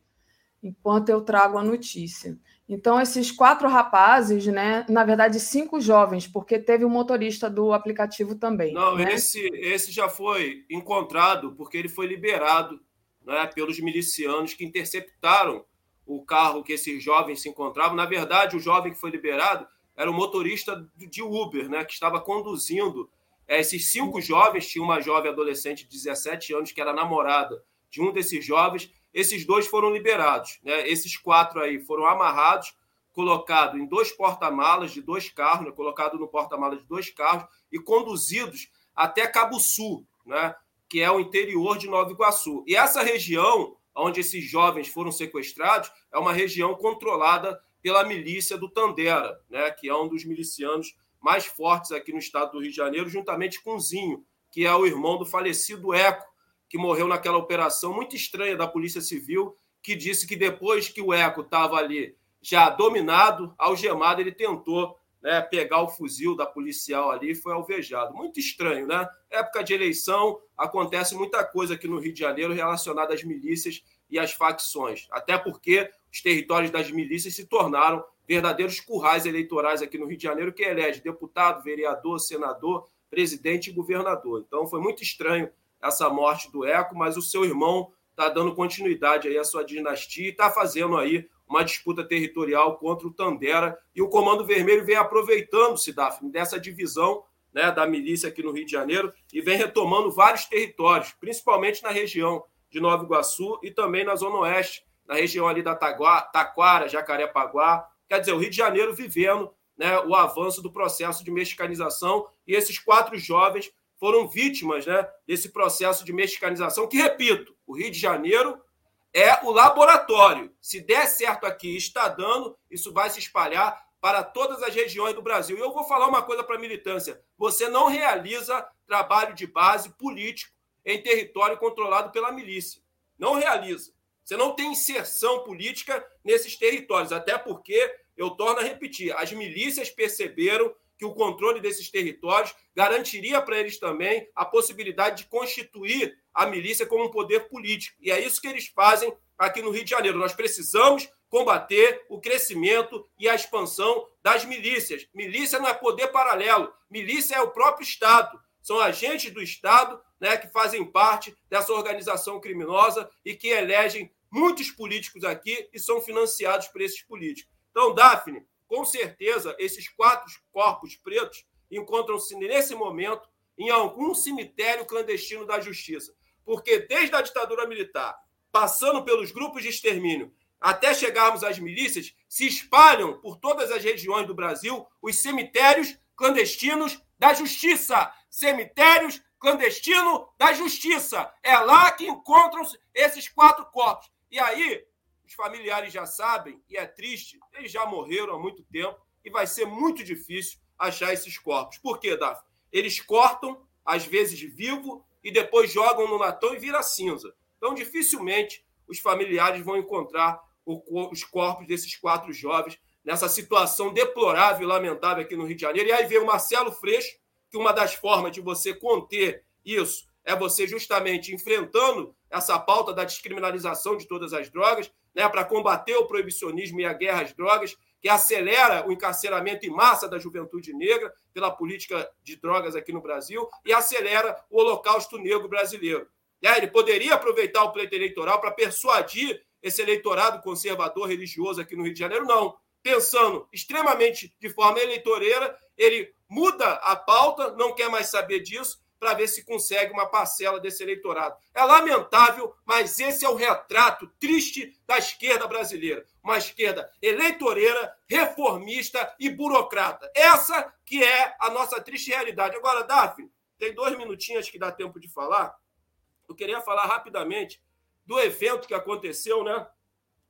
enquanto eu trago a notícia. Então, esses quatro rapazes, né, na verdade, cinco jovens, porque teve o um motorista do aplicativo também. Não, né? esse, esse já foi encontrado porque ele foi liberado né, pelos milicianos que interceptaram o carro que esses jovens se encontravam. Na verdade, o jovem que foi liberado era o motorista de Uber, né, que estava conduzindo é, esses cinco jovens. Tinha uma jovem adolescente de 17 anos que era namorada de um desses jovens esses dois foram liberados. Né? Esses quatro aí foram amarrados colocado em dois porta-malas de dois carros, né, colocado no porta-malas de dois carros e conduzidos até Cabo Sul, né, que é o interior de Nova Iguaçu. E essa região onde esses jovens foram sequestrados é uma região controlada pela milícia do Tandera, né, que é um dos milicianos mais fortes aqui no estado do Rio de Janeiro, juntamente com Zinho, que é o irmão do falecido Eco, que morreu naquela operação muito estranha da Polícia Civil, que disse que depois que o Eco estava ali já dominado, algemado, ele tentou né, pegar o fuzil da policial ali e foi alvejado. Muito estranho, né? Época de eleição, acontece muita coisa aqui no Rio de Janeiro relacionada às milícias e às facções. Até porque os territórios das milícias se tornaram verdadeiros currais eleitorais aqui no Rio de Janeiro, que elege deputado, vereador, senador, presidente e governador. Então foi muito estranho essa morte do Eco, mas o seu irmão está dando continuidade aí à sua dinastia e está fazendo aí uma disputa territorial contra o Tandera. E o Comando Vermelho vem aproveitando-se, Daphne, dessa divisão né, da milícia aqui no Rio de Janeiro e vem retomando vários territórios, principalmente na região de Nova Iguaçu e também na Zona Oeste, na região ali da Taquara, Jacarepaguá. Quer dizer, o Rio de Janeiro vivendo né, o avanço do processo de mexicanização e esses quatro jovens foram vítimas né, desse processo de mexicanização que, repito, o Rio de Janeiro é o laboratório. Se der certo aqui, está dando, isso vai se espalhar para todas as regiões do Brasil. E eu vou falar uma coisa para a militância: você não realiza trabalho de base político em território controlado pela milícia. Não realiza. Você não tem inserção política nesses territórios, até porque, eu torno a repetir, as milícias perceberam que o controle desses territórios garantiria para eles também a possibilidade de constituir a milícia como um poder político. E é isso que eles fazem aqui no Rio de Janeiro. Nós precisamos combater o crescimento e a expansão das milícias. Milícia não é poder paralelo, milícia é o próprio Estado. São agentes do Estado né, que fazem parte dessa organização criminosa e que elegem muitos políticos aqui e são financiados por esses políticos. Então, Daphne, com certeza, esses quatro corpos pretos encontram-se nesse momento em algum cemitério clandestino da justiça. Porque desde a ditadura militar, passando pelos grupos de extermínio, até chegarmos às milícias, se espalham por todas as regiões do Brasil os cemitérios clandestinos da justiça. Cemitérios clandestino da justiça. É lá que encontram-se esses quatro corpos. E aí, os familiares já sabem, e é triste, eles já morreram há muito tempo e vai ser muito difícil achar esses corpos. Por quê, Daf? Eles cortam, às vezes vivo, e depois jogam no latão e vira cinza. Então, dificilmente os familiares vão encontrar os corpos desses quatro jovens nessa situação deplorável e lamentável aqui no Rio de Janeiro. E aí vem o Marcelo Freixo, que uma das formas de você conter isso é você justamente enfrentando essa pauta da descriminalização de todas as drogas, né, para combater o proibicionismo e a guerra às drogas, que acelera o encarceramento em massa da juventude negra pela política de drogas aqui no Brasil e acelera o holocausto negro brasileiro. Aí, ele poderia aproveitar o pleito eleitoral para persuadir esse eleitorado conservador religioso aqui no Rio de Janeiro? Não. Pensando extremamente de forma eleitoreira, ele muda a pauta, não quer mais saber disso para ver se consegue uma parcela desse eleitorado. É lamentável, mas esse é o retrato triste da esquerda brasileira. Uma esquerda eleitoreira, reformista e burocrata. Essa que é a nossa triste realidade. Agora, Daphne, tem dois minutinhos que dá tempo de falar. Eu queria falar rapidamente do evento que aconteceu, né?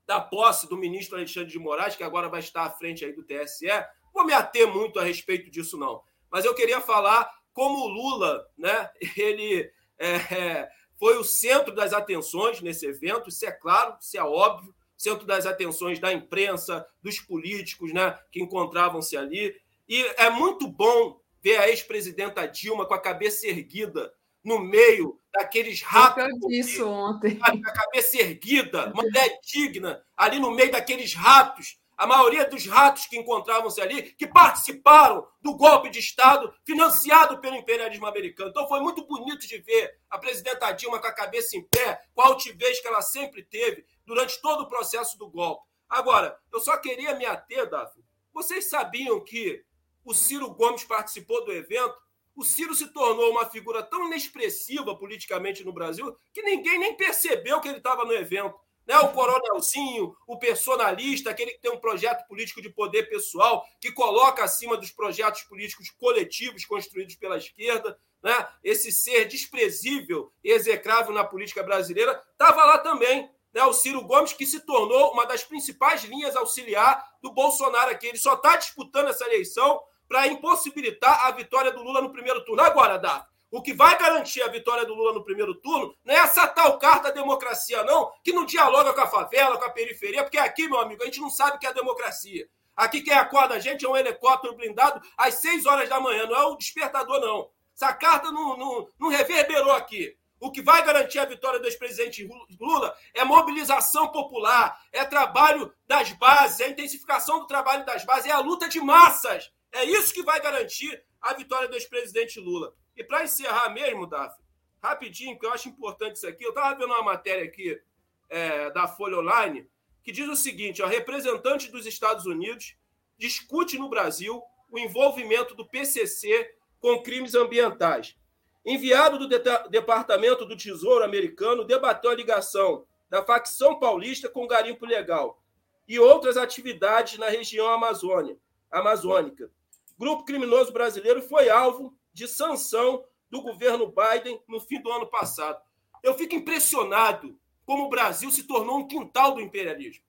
Da posse do ministro Alexandre de Moraes, que agora vai estar à frente aí do TSE. Vou me ater muito a respeito disso, não. Mas eu queria falar como o Lula, né, *laughs* ele é, é, foi o centro das atenções nesse evento, isso é claro, isso é óbvio, centro das atenções da imprensa, dos políticos né, que encontravam-se ali. E é muito bom ver a ex-presidenta Dilma com a cabeça erguida no meio daqueles ratos. Eu disse ontem. Com a cabeça erguida, uma *laughs* mulher digna, ali no meio daqueles ratos a maioria dos ratos que encontravam-se ali, que participaram do golpe de Estado financiado pelo imperialismo americano. Então foi muito bonito de ver a presidenta Dilma com a cabeça em pé, com a altivez que ela sempre teve durante todo o processo do golpe. Agora, eu só queria me ater, Daphne. Vocês sabiam que o Ciro Gomes participou do evento? O Ciro se tornou uma figura tão inexpressiva politicamente no Brasil que ninguém nem percebeu que ele estava no evento. Né? o coronelzinho, o personalista, aquele que tem um projeto político de poder pessoal, que coloca acima dos projetos políticos coletivos construídos pela esquerda. Né? Esse ser desprezível e execrável na política brasileira estava lá também. Né? O Ciro Gomes, que se tornou uma das principais linhas auxiliar do Bolsonaro aqui. Ele só está disputando essa eleição para impossibilitar a vitória do Lula no primeiro turno. Agora, Dá, o que vai garantir a vitória do Lula no primeiro turno não é essa tal carta democracia, não, que não dialoga com a favela, com a periferia, porque aqui, meu amigo, a gente não sabe o que é democracia. Aqui quem acorda a gente é um helicóptero blindado às 6 horas da manhã, não é o despertador, não. Essa carta não, não, não reverberou aqui. O que vai garantir a vitória do ex-presidente Lula é mobilização popular, é trabalho das bases, é a intensificação do trabalho das bases, é a luta de massas. É isso que vai garantir a vitória do ex-presidente Lula. E para encerrar mesmo, Daf, rapidinho, que eu acho importante isso aqui, eu estava vendo uma matéria aqui é, da Folha Online que diz o seguinte: ó, representante dos Estados Unidos discute no Brasil o envolvimento do PCC com crimes ambientais. Enviado do De Departamento do Tesouro americano debateu a ligação da facção paulista com garimpo legal e outras atividades na região Amazônia, amazônica. Grupo criminoso brasileiro foi alvo de sanção do governo Biden no fim do ano passado. Eu fico impressionado como o Brasil se tornou um quintal do imperialismo.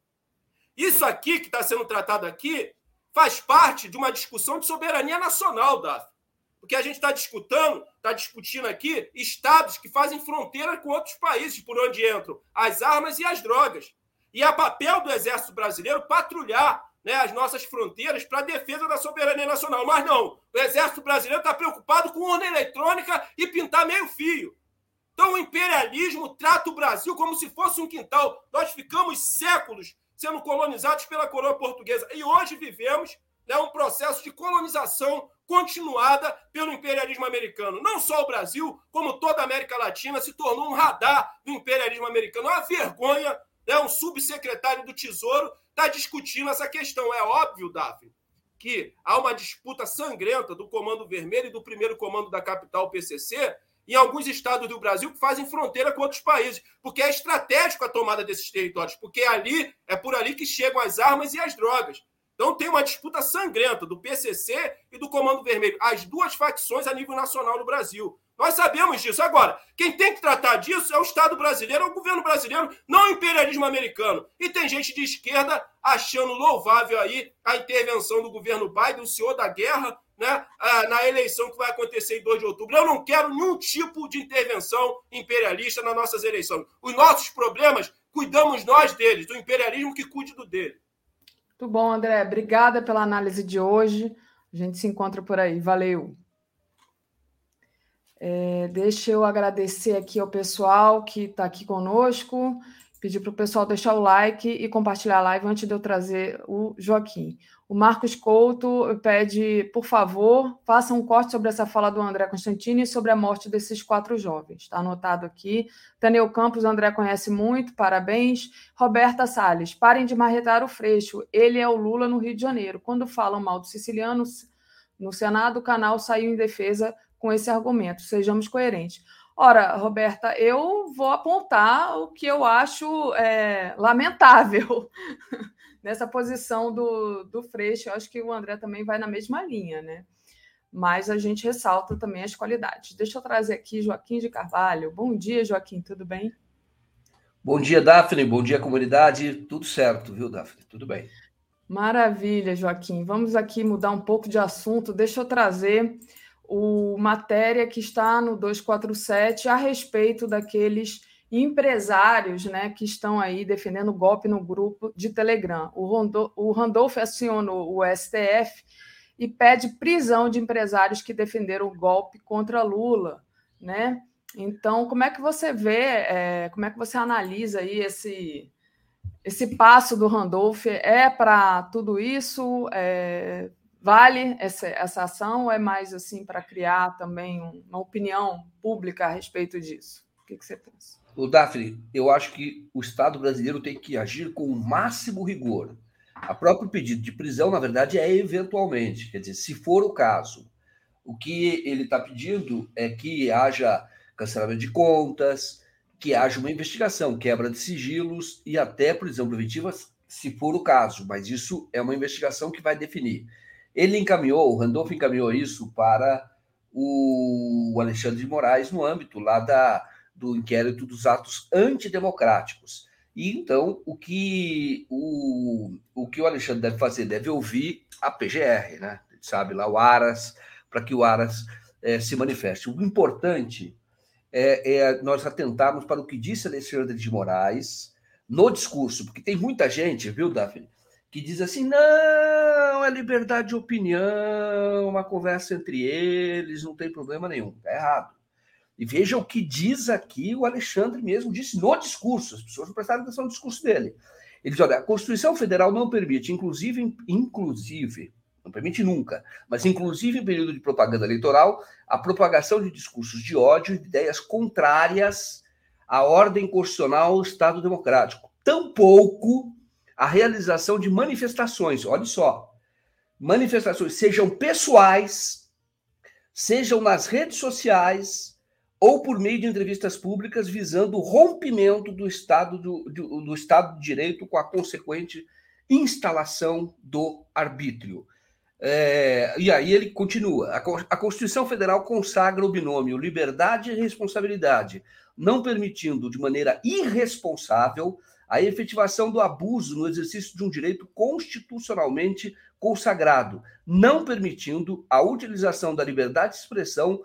Isso aqui que está sendo tratado aqui faz parte de uma discussão de soberania nacional, Daf. Porque a gente está discutindo, está discutindo aqui estados que fazem fronteira com outros países por onde entram as armas e as drogas. E é papel do Exército Brasileiro patrulhar né, as nossas fronteiras para a defesa da soberania nacional. Mas não, o Exército Brasileiro está preocupado com urna eletrônica e pintar meio fio. Então o imperialismo trata o Brasil como se fosse um quintal. Nós ficamos séculos sendo colonizados pela coroa portuguesa e hoje vivemos né, um processo de colonização continuada pelo imperialismo americano. Não só o Brasil, como toda a América Latina se tornou um radar do imperialismo americano. É uma vergonha, né, um subsecretário do Tesouro está discutindo essa questão. É óbvio, Daphne, que há uma disputa sangrenta do Comando Vermelho e do primeiro comando da capital PCC em alguns estados do Brasil que fazem fronteira com outros países, porque é estratégico a tomada desses territórios, porque ali é por ali que chegam as armas e as drogas. Então tem uma disputa sangrenta do PCC e do Comando Vermelho, as duas facções a nível nacional no Brasil. Nós sabemos disso. Agora, quem tem que tratar disso é o Estado brasileiro, é o governo brasileiro, não o imperialismo americano. E tem gente de esquerda achando louvável aí a intervenção do governo Biden, o senhor da guerra, né, na eleição que vai acontecer em 2 de outubro. Eu não quero nenhum tipo de intervenção imperialista nas nossas eleições. Os nossos problemas, cuidamos nós deles, do imperialismo que cuide do dele. Muito bom, André. Obrigada pela análise de hoje. A gente se encontra por aí. Valeu. É, deixa eu agradecer aqui ao pessoal que está aqui conosco, pedir para o pessoal deixar o like e compartilhar a live antes de eu trazer o Joaquim. O Marcos Couto pede, por favor, faça um corte sobre essa fala do André Constantini e sobre a morte desses quatro jovens. Está anotado aqui. Taneu Campos, o André conhece muito, parabéns. Roberta Salles, parem de marretar o Freixo. Ele é o Lula no Rio de Janeiro. Quando falam mal do siciliano no Senado, o canal saiu em defesa com esse argumento. Sejamos coerentes. Ora, Roberta, eu vou apontar o que eu acho é, lamentável *laughs* nessa posição do, do Freixo. Eu acho que o André também vai na mesma linha, né? Mas a gente ressalta também as qualidades. Deixa eu trazer aqui Joaquim de Carvalho. Bom dia, Joaquim, tudo bem? Bom dia, Daphne. Bom dia, comunidade. Tudo certo, viu, Daphne? Tudo bem. Maravilha, Joaquim. Vamos aqui mudar um pouco de assunto. Deixa eu trazer o matéria que está no 247 a respeito daqueles empresários né, que estão aí defendendo golpe no grupo de Telegram. O, Rondo, o Randolph acionou o STF e pede prisão de empresários que defenderam o golpe contra Lula. Né? Então, como é que você vê, é, como é que você analisa aí esse, esse passo do Randolph? É para tudo isso? É, Vale essa, essa ação ou é mais assim para criar também uma opinião pública a respeito disso? O que, que você pensa? O Daphne, eu acho que o Estado brasileiro tem que agir com o máximo rigor. A próprio pedido de prisão, na verdade, é eventualmente, quer dizer, se for o caso. O que ele está pedindo é que haja cancelamento de contas, que haja uma investigação, quebra de sigilos e até prisão preventiva, se for o caso, mas isso é uma investigação que vai definir. Ele encaminhou, o Randolph encaminhou isso para o Alexandre de Moraes no âmbito lá da, do inquérito dos atos antidemocráticos. E então o que o, o que o Alexandre deve fazer? Deve ouvir a PGR, né? Sabe lá o Aras, para que o Aras é, se manifeste. O importante é, é, nós atentarmos para o que disse Alexandre de Moraes no discurso, porque tem muita gente, viu, Daphne, que diz assim: não, é liberdade de opinião, uma conversa entre eles, não tem problema nenhum. Está errado. E veja o que diz aqui o Alexandre mesmo, disse no discurso, as pessoas não prestaram atenção no discurso dele. Ele diz: olha, a Constituição Federal não permite, inclusive, inclusive, não permite nunca, mas inclusive em período de propaganda eleitoral, a propagação de discursos de ódio e de ideias contrárias à ordem constitucional ao Estado democrático. Tampouco a realização de manifestações, olha só, manifestações sejam pessoais, sejam nas redes sociais ou por meio de entrevistas públicas visando o rompimento do Estado do, do, do Estado de Direito com a consequente instalação do arbítrio. É, e aí ele continua: a, a Constituição Federal consagra o binômio liberdade e responsabilidade, não permitindo de maneira irresponsável a efetivação do abuso no exercício de um direito constitucionalmente consagrado, não permitindo a utilização da liberdade de expressão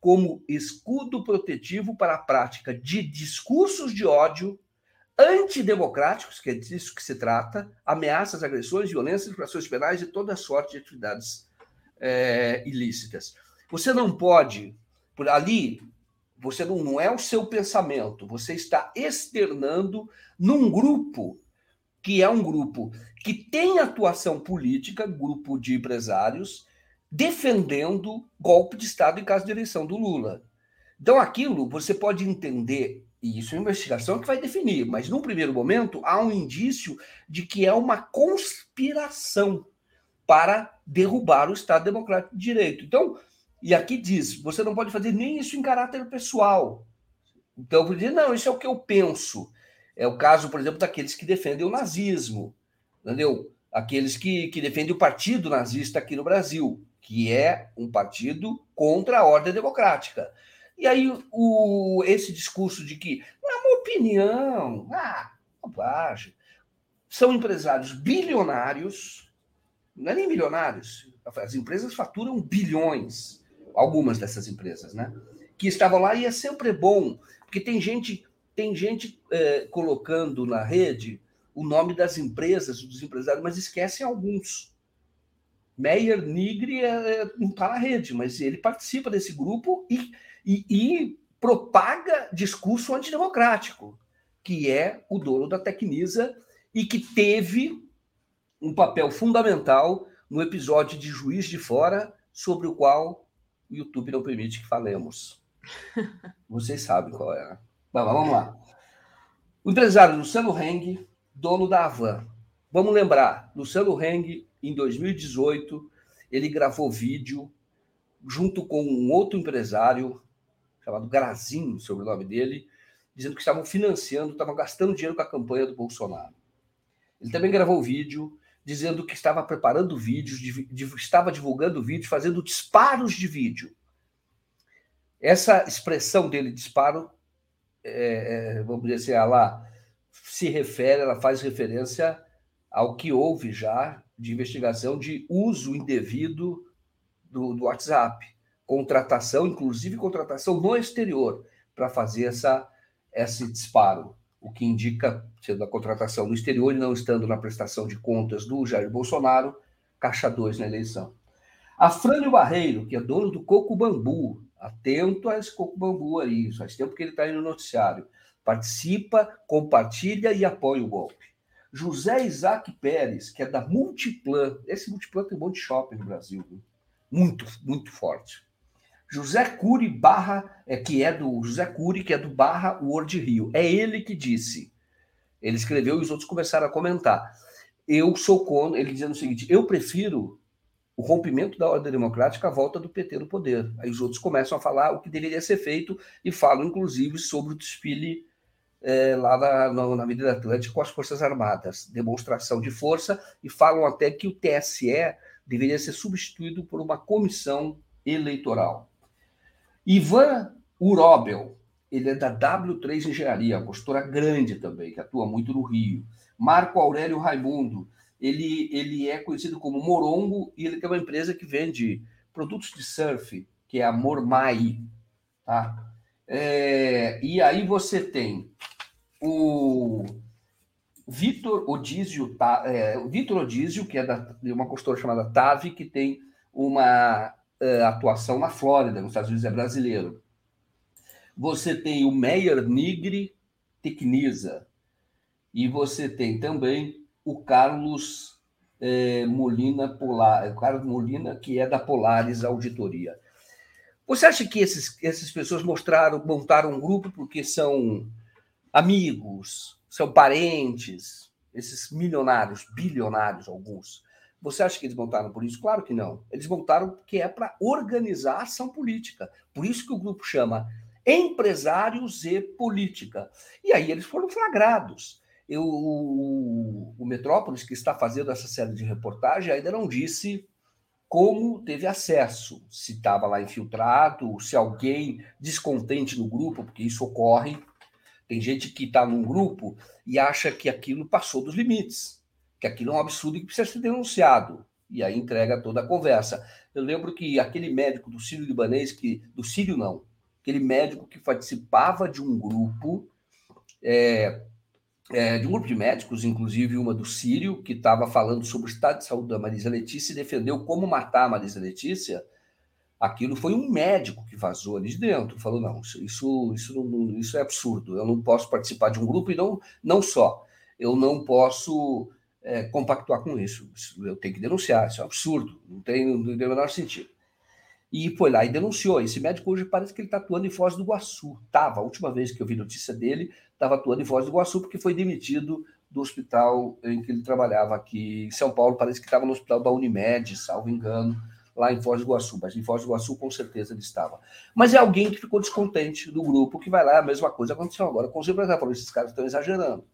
como escudo protetivo para a prática de discursos de ódio antidemocráticos, que é disso que se trata, ameaças, agressões, violências, infrações penais e toda sorte de atividades é, ilícitas. Você não pode, por ali, você não, não é o seu pensamento, você está externando num grupo que é um grupo que tem atuação política, grupo de empresários, defendendo golpe de Estado em caso de eleição do Lula. Então, aquilo você pode entender e isso é uma investigação que vai definir, mas num primeiro momento há um indício de que é uma conspiração para derrubar o Estado Democrático de Direito. Então, e aqui diz, você não pode fazer nem isso em caráter pessoal. Então, por dizer, não, isso é o que eu penso. É o caso, por exemplo, daqueles que defendem o nazismo, entendeu? Aqueles que, que defendem o partido nazista aqui no Brasil, que é um partido contra a ordem democrática. E aí o, esse discurso de que é uma opinião, ah, bobagem. São empresários bilionários, não é nem milionários, as empresas faturam bilhões, algumas dessas empresas, né? Que estavam lá e é sempre bom, porque tem gente, tem gente é, colocando na rede o nome das empresas, dos empresários, mas esquecem alguns. Meyer Nigri é, é, não está na rede, mas ele participa desse grupo e e, e propaga discurso antidemocrático, que é o dono da Tecnisa e que teve um papel fundamental no episódio de Juiz de Fora, sobre o qual o YouTube não permite que falemos. *laughs* Vocês sabem qual é. Né? vamos lá. O empresário Luciano Heng, dono da Avan. Vamos lembrar, Luciano Heng, em 2018, ele gravou vídeo junto com um outro empresário, chamado Grazinho, o sobrenome dele, dizendo que estavam financiando, estavam gastando dinheiro com a campanha do Bolsonaro. Ele também gravou vídeo dizendo que estava preparando vídeos, de, de, estava divulgando vídeos, fazendo disparos de vídeo. Essa expressão dele, disparo, é, é, vamos dizer assim, ela se refere, ela faz referência ao que houve já de investigação de uso indevido do, do WhatsApp contratação, inclusive contratação no exterior, para fazer essa, esse disparo, o que indica, sendo a contratação no exterior e não estando na prestação de contas do Jair Bolsonaro, caixa 2 na eleição. A Frânio Barreiro, que é dono do Coco Bambu, atento a esse Coco Bambu aí, faz tempo que ele está aí no noticiário, participa, compartilha e apoia o golpe. José Isaac Pérez, que é da Multiplan, esse Multiplan tem um monte de shopping no Brasil, viu? muito, muito forte. José Cury barra, é, que é do José Cury, que é do barra Word Rio. É ele que disse. Ele escreveu e os outros começaram a comentar. Eu sou contra, ele dizendo o seguinte: eu prefiro o rompimento da ordem democrática à volta do PT no poder. Aí os outros começam a falar o que deveria ser feito e falam, inclusive, sobre o desfile é, lá na, na, na Atlântica com as Forças Armadas, demonstração de força, e falam até que o TSE deveria ser substituído por uma comissão eleitoral. Ivan Urobel, ele é da W3 Engenharia, uma grande também, que atua muito no Rio. Marco Aurélio Raimundo, ele, ele é conhecido como Morongo e ele tem uma empresa que vende produtos de surf, que é a Mormai. Tá? É, e aí você tem o Vitor Odísio, é, Vitor Odísio, que é da, de uma consultora chamada TAV, que tem uma uh, atuação na Flórida, nos Estados Unidos, é brasileiro. Você tem o Meyer Nigri Tecnisa. E você tem também o Carlos eh, Molina Polar, Carlos Molina, que é da Polaris Auditoria. Você acha que esses, essas pessoas mostraram, montaram um grupo porque são amigos, são parentes, esses milionários, bilionários, alguns? Você acha que eles montaram por isso? Claro que não. Eles montaram porque é para organizar a ação política. Por isso que o grupo chama Empresários e Política. E aí eles foram flagrados. Eu, o, o Metrópolis, que está fazendo essa série de reportagem, ainda não disse como teve acesso, se estava lá infiltrado, se alguém descontente no grupo, porque isso ocorre. Tem gente que está num grupo e acha que aquilo passou dos limites, que aquilo é um absurdo e que precisa ser denunciado. E aí entrega toda a conversa. Eu lembro que aquele médico do Sírio Libanês, que, do Sírio não, aquele médico que participava de um grupo é, é, de um grupo de médicos, inclusive uma do Sírio, que estava falando sobre o estado de saúde da Marisa Letícia e defendeu como matar a Marisa Letícia, aquilo foi um médico que vazou ali de dentro, falou, não, isso, isso, isso, isso é absurdo, eu não posso participar de um grupo e não, não só, eu não posso é, compactuar com isso, eu tenho que denunciar, isso é um absurdo, não tem, não tem o menor sentido. E foi lá e denunciou. Esse médico hoje parece que ele está atuando em Foz do Iguaçu. Estava, a última vez que eu vi notícia dele, estava atuando em Foz do Iguaçu, porque foi demitido do hospital em que ele trabalhava aqui em São Paulo. Parece que estava no hospital da Unimed, salvo engano, lá em Foz do Iguaçu. Mas em Foz do Iguaçu, com certeza, ele estava. Mas é alguém que ficou descontente do grupo, que vai lá, a mesma coisa aconteceu agora com os empresários. Falou, esses caras estão exagerando.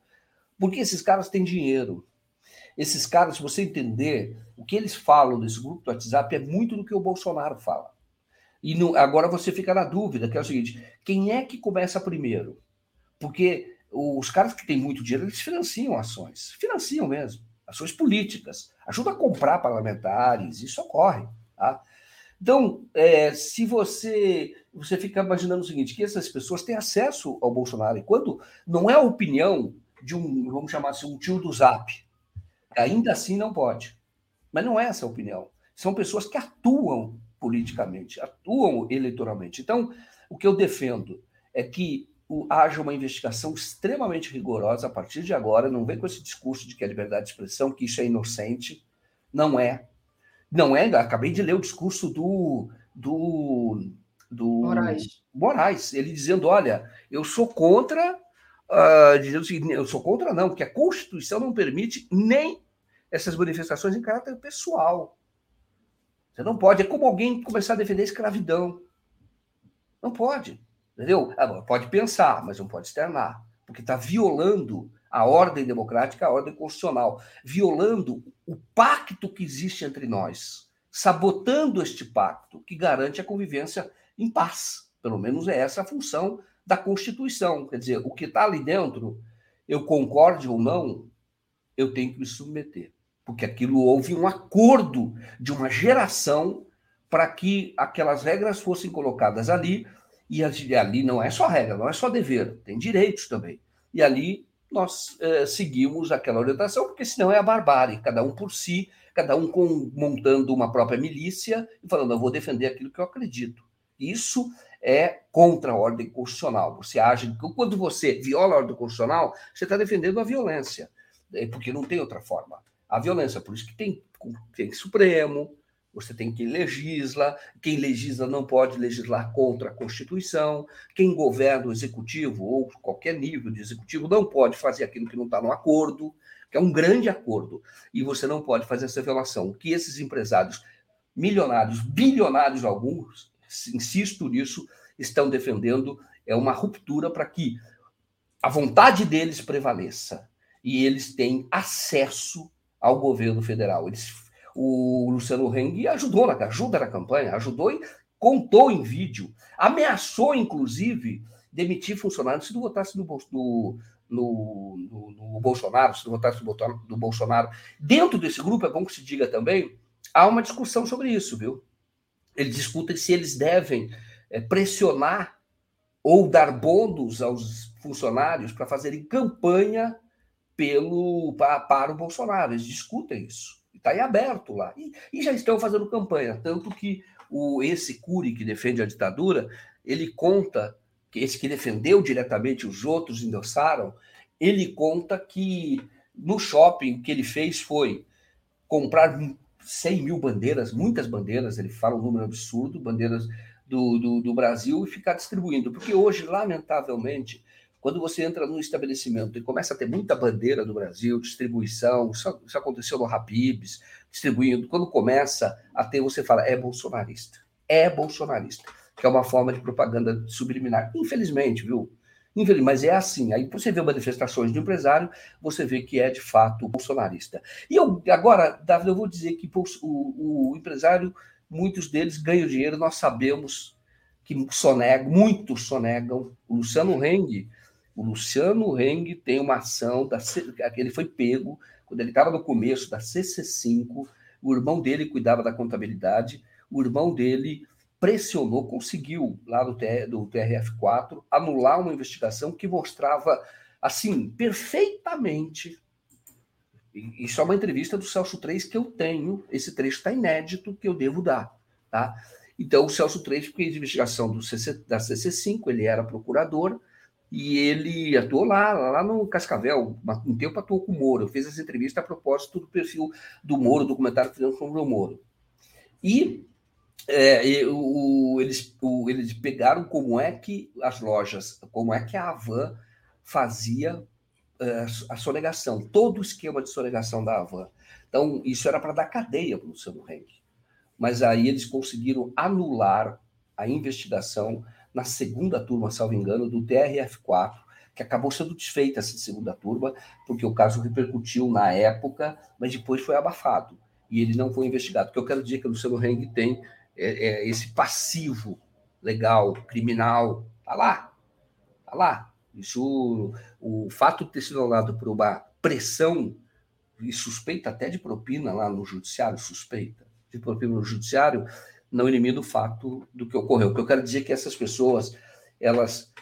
Porque esses caras têm dinheiro. Esses caras, se você entender, o que eles falam desse grupo do WhatsApp é muito do que o Bolsonaro fala. E no, agora você fica na dúvida, que é o seguinte: quem é que começa primeiro? Porque os caras que têm muito dinheiro, eles financiam ações, financiam mesmo, ações políticas, ajudam a comprar parlamentares, isso ocorre. Tá? Então, é, se você você fica imaginando o seguinte, que essas pessoas têm acesso ao Bolsonaro, e quando não é a opinião de um, vamos chamar assim, um tio do Zap, Ainda assim não pode. Mas não é essa a opinião. São pessoas que atuam politicamente, atuam eleitoralmente. Então, o que eu defendo é que haja uma investigação extremamente rigorosa a partir de agora. Não vem com esse discurso de que é liberdade de expressão, que isso é inocente. Não é. Não é. Acabei de ler o discurso do. do do Moraes. Moraes, ele dizendo: olha, eu sou contra, uh, dizendo eu sou contra, não, porque a Constituição não permite nem essas manifestações em caráter pessoal. Você não pode. É como alguém começar a defender a escravidão. Não pode. Entendeu? Pode pensar, mas não pode externar. Porque está violando a ordem democrática, a ordem constitucional, violando o pacto que existe entre nós, sabotando este pacto que garante a convivência em paz. Pelo menos é essa a função da Constituição. Quer dizer, o que está ali dentro, eu concorde ou não, eu tenho que me submeter porque aquilo houve um acordo de uma geração para que aquelas regras fossem colocadas ali, e ali não é só regra, não é só dever, tem direitos também. E ali nós eh, seguimos aquela orientação, porque senão é a barbárie, cada um por si, cada um com, montando uma própria milícia e falando, eu vou defender aquilo que eu acredito. Isso é contra a ordem constitucional. Você age, quando você viola a ordem constitucional, você está defendendo a violência, é porque não tem outra forma a violência. Por isso que tem, tem Supremo, você tem quem legisla, quem legisla não pode legislar contra a Constituição, quem governa o executivo ou qualquer nível de executivo não pode fazer aquilo que não está no acordo, que é um grande acordo, e você não pode fazer essa violação. O que esses empresários milionários, bilionários alguns, insisto nisso, estão defendendo é uma ruptura para que a vontade deles prevaleça e eles têm acesso ao governo federal. Eles, o Luciano Heng ajudou na, ajuda na campanha, ajudou e contou em vídeo, ameaçou, inclusive, demitir funcionários se não votasse no, no, no, no, Bolsonaro, se não votasse no Bolsonaro. Dentro desse grupo, é bom que se diga também, há uma discussão sobre isso, viu? Eles discutem se eles devem é, pressionar ou dar bônus aos funcionários para fazerem campanha pelo para, para o Bolsonaro. Eles discutem isso. Está em aberto lá. E, e, já estão fazendo campanha. Tanto que o, esse Cury, que defende a ditadura, ele conta, que esse que defendeu diretamente, os outros endossaram, ele conta que no shopping o que ele fez foi comprar 100 mil bandeiras, muitas bandeiras, ele fala um número absurdo, bandeiras do, do, do Brasil, e ficar distribuindo. Porque hoje, lamentavelmente, quando você entra num estabelecimento e começa a ter muita bandeira do Brasil, distribuição, isso, aconteceu no Habibs, distribuindo, quando começa a ter, você fala, é bolsonarista. É bolsonarista, que é uma forma de propaganda subliminar. Infelizmente, viu? Infelizmente, mas é assim. Aí você vê manifestações de empresário, você vê que é de fato bolsonarista. E eu, agora, Davi, eu vou dizer que o, o empresário, muitos deles ganham dinheiro, nós sabemos que sonegam, muitos sonegam. O Luciano Heng, o Luciano Heng tem uma ação, da, ele foi pego, quando ele estava no começo da CC5, o irmão dele cuidava da contabilidade, o irmão dele pressionou, conseguiu, lá do, TR, do TRF4, anular uma investigação que mostrava, assim, perfeitamente. Isso é uma entrevista do Celso 3 que eu tenho, esse trecho está inédito, que eu devo dar. Tá? Então, o Celso 3 fez investigação do CC, da CC5, ele era procurador, e ele atuou lá, lá no Cascavel, um tempo atuou com o Moro. Fiz essa entrevista a propósito do perfil do Moro, documentário que fizemos sobre o Moro. E é, o, eles, o, eles pegaram como é que as lojas, como é que a Avan fazia é, a sonegação, todo o esquema de sonegação da Avan. Então, isso era para dar cadeia para o Luciano Henk. Mas aí eles conseguiram anular a investigação na segunda turma, salvo engano, do TRF4, que acabou sendo desfeita essa segunda turma, porque o caso repercutiu na época, mas depois foi abafado. E ele não foi investigado. O que eu quero dizer é que o Luciano Heng tem é, é esse passivo legal, criminal, tá lá, tá lá. Isso, o fato de ter sido anulado por uma pressão e suspeita até de propina lá no judiciário, suspeita de propina no judiciário, não elimina o fato do que ocorreu. O que eu quero dizer é que essas pessoas, elas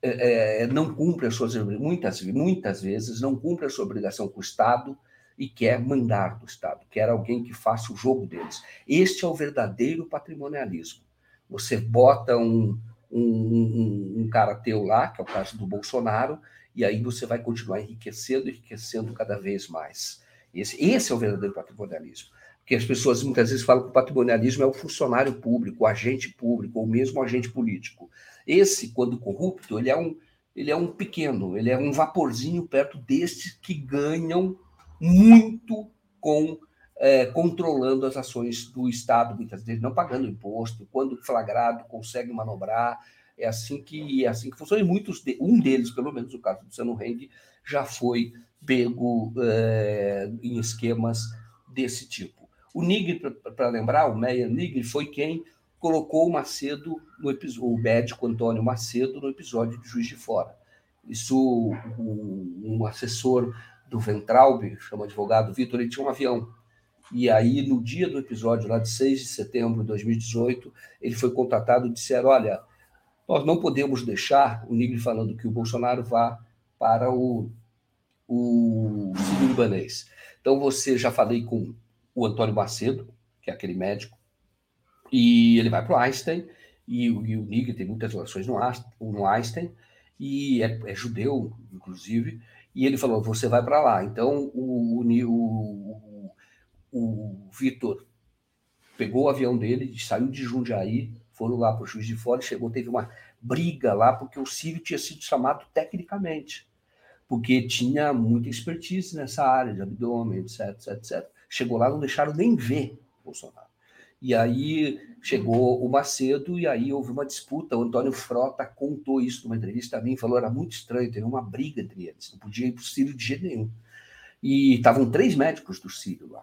é, é não cumprem as suas muitas muitas vezes não cumprem a sua obrigação com o Estado e quer mandar do Estado, quer alguém que faça o jogo deles. Este é o verdadeiro patrimonialismo. Você bota um, um, um, um cara teu lá, que é o caso do Bolsonaro, e aí você vai continuar enriquecendo, enriquecendo cada vez mais. Esse, esse é o verdadeiro patrimonialismo. Porque as pessoas muitas vezes falam que o patrimonialismo é o funcionário público, o agente público, ou mesmo o agente político. Esse, quando corrupto, ele é um, ele é um pequeno, ele é um vaporzinho perto destes que ganham muito com é, controlando as ações do Estado, muitas vezes não pagando imposto, quando flagrado consegue manobrar. É assim que é assim que funciona. E muitos de, um deles, pelo menos o caso do Sano Heng, já foi pego é, em esquemas desse tipo. O Nigri, para lembrar, o Meyer Nigri foi quem colocou o Macedo no episódio, o médico Antônio Macedo no episódio de Juiz de Fora. Isso, um, um assessor do Ventralbe, chama advogado Vitor, ele tinha um avião. E aí, no dia do episódio, lá de 6 de setembro de 2018, ele foi contatado e disseram: Olha, nós não podemos deixar o Nigri falando que o Bolsonaro vá para o, o Sírio-Libanês. Então, você já falei com o Antônio Macedo, que é aquele médico, e ele vai para o Einstein, e, e, o Nigri tem muitas relações no, no Einstein, e é, é judeu, inclusive, e ele falou: você vai para lá. Então o, o, o, o Vitor pegou o avião dele, saiu de Jundiaí, foram lá para o Juiz de Fora chegou, teve uma briga lá, porque o Círio tinha sido chamado tecnicamente, porque tinha muita expertise nessa área de abdômen, etc, etc, etc. Chegou lá, não deixaram nem ver Bolsonaro. E aí chegou o Macedo e aí houve uma disputa. O Antônio Frota contou isso numa entrevista a mim, falou era muito estranho, teve uma briga entre eles, não podia ir para o Sírio de jeito nenhum. E estavam três médicos do Sírio lá.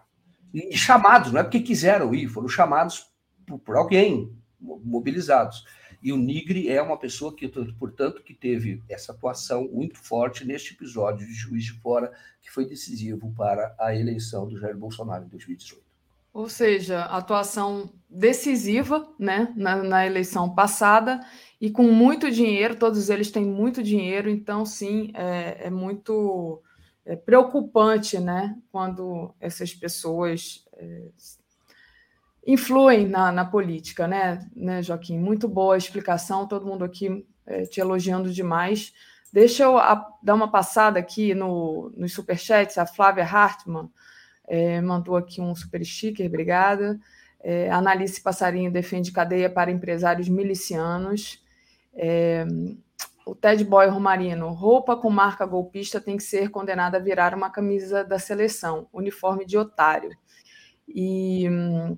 E chamados, não é porque quiseram ir, foram chamados por, por alguém, mobilizados. E o Nigre é uma pessoa que, portanto, que teve essa atuação muito forte neste episódio de Juiz de Fora, que foi decisivo para a eleição do Jair Bolsonaro em 2018. Ou seja, atuação decisiva né, na, na, eleição passada e com muito dinheiro, todos eles têm muito dinheiro, então sim, é, é muito é preocupante né, quando essas pessoas é, influem na, na política, né, né, Joaquim? Muito boa a explicação, todo mundo aqui é, te elogiando demais. Deixa eu a, dar uma passada aqui no, nos superchats. A Flávia Hartmann é, mandou aqui um super sticker, obrigada. É, Analice Passarinho defende cadeia para empresários milicianos. É, o Ted Boy Romarino, roupa com marca golpista tem que ser condenada a virar uma camisa da seleção, uniforme de otário. E hum,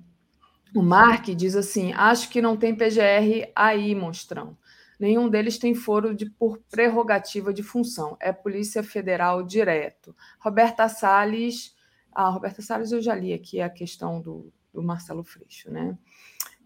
o Mark diz assim: acho que não tem PGR aí, monstrão. Nenhum deles tem foro de, por prerrogativa de função. É Polícia Federal direto. Roberta Salles. Ah, Roberta Salles eu já li aqui a questão do, do Marcelo Freixo, né?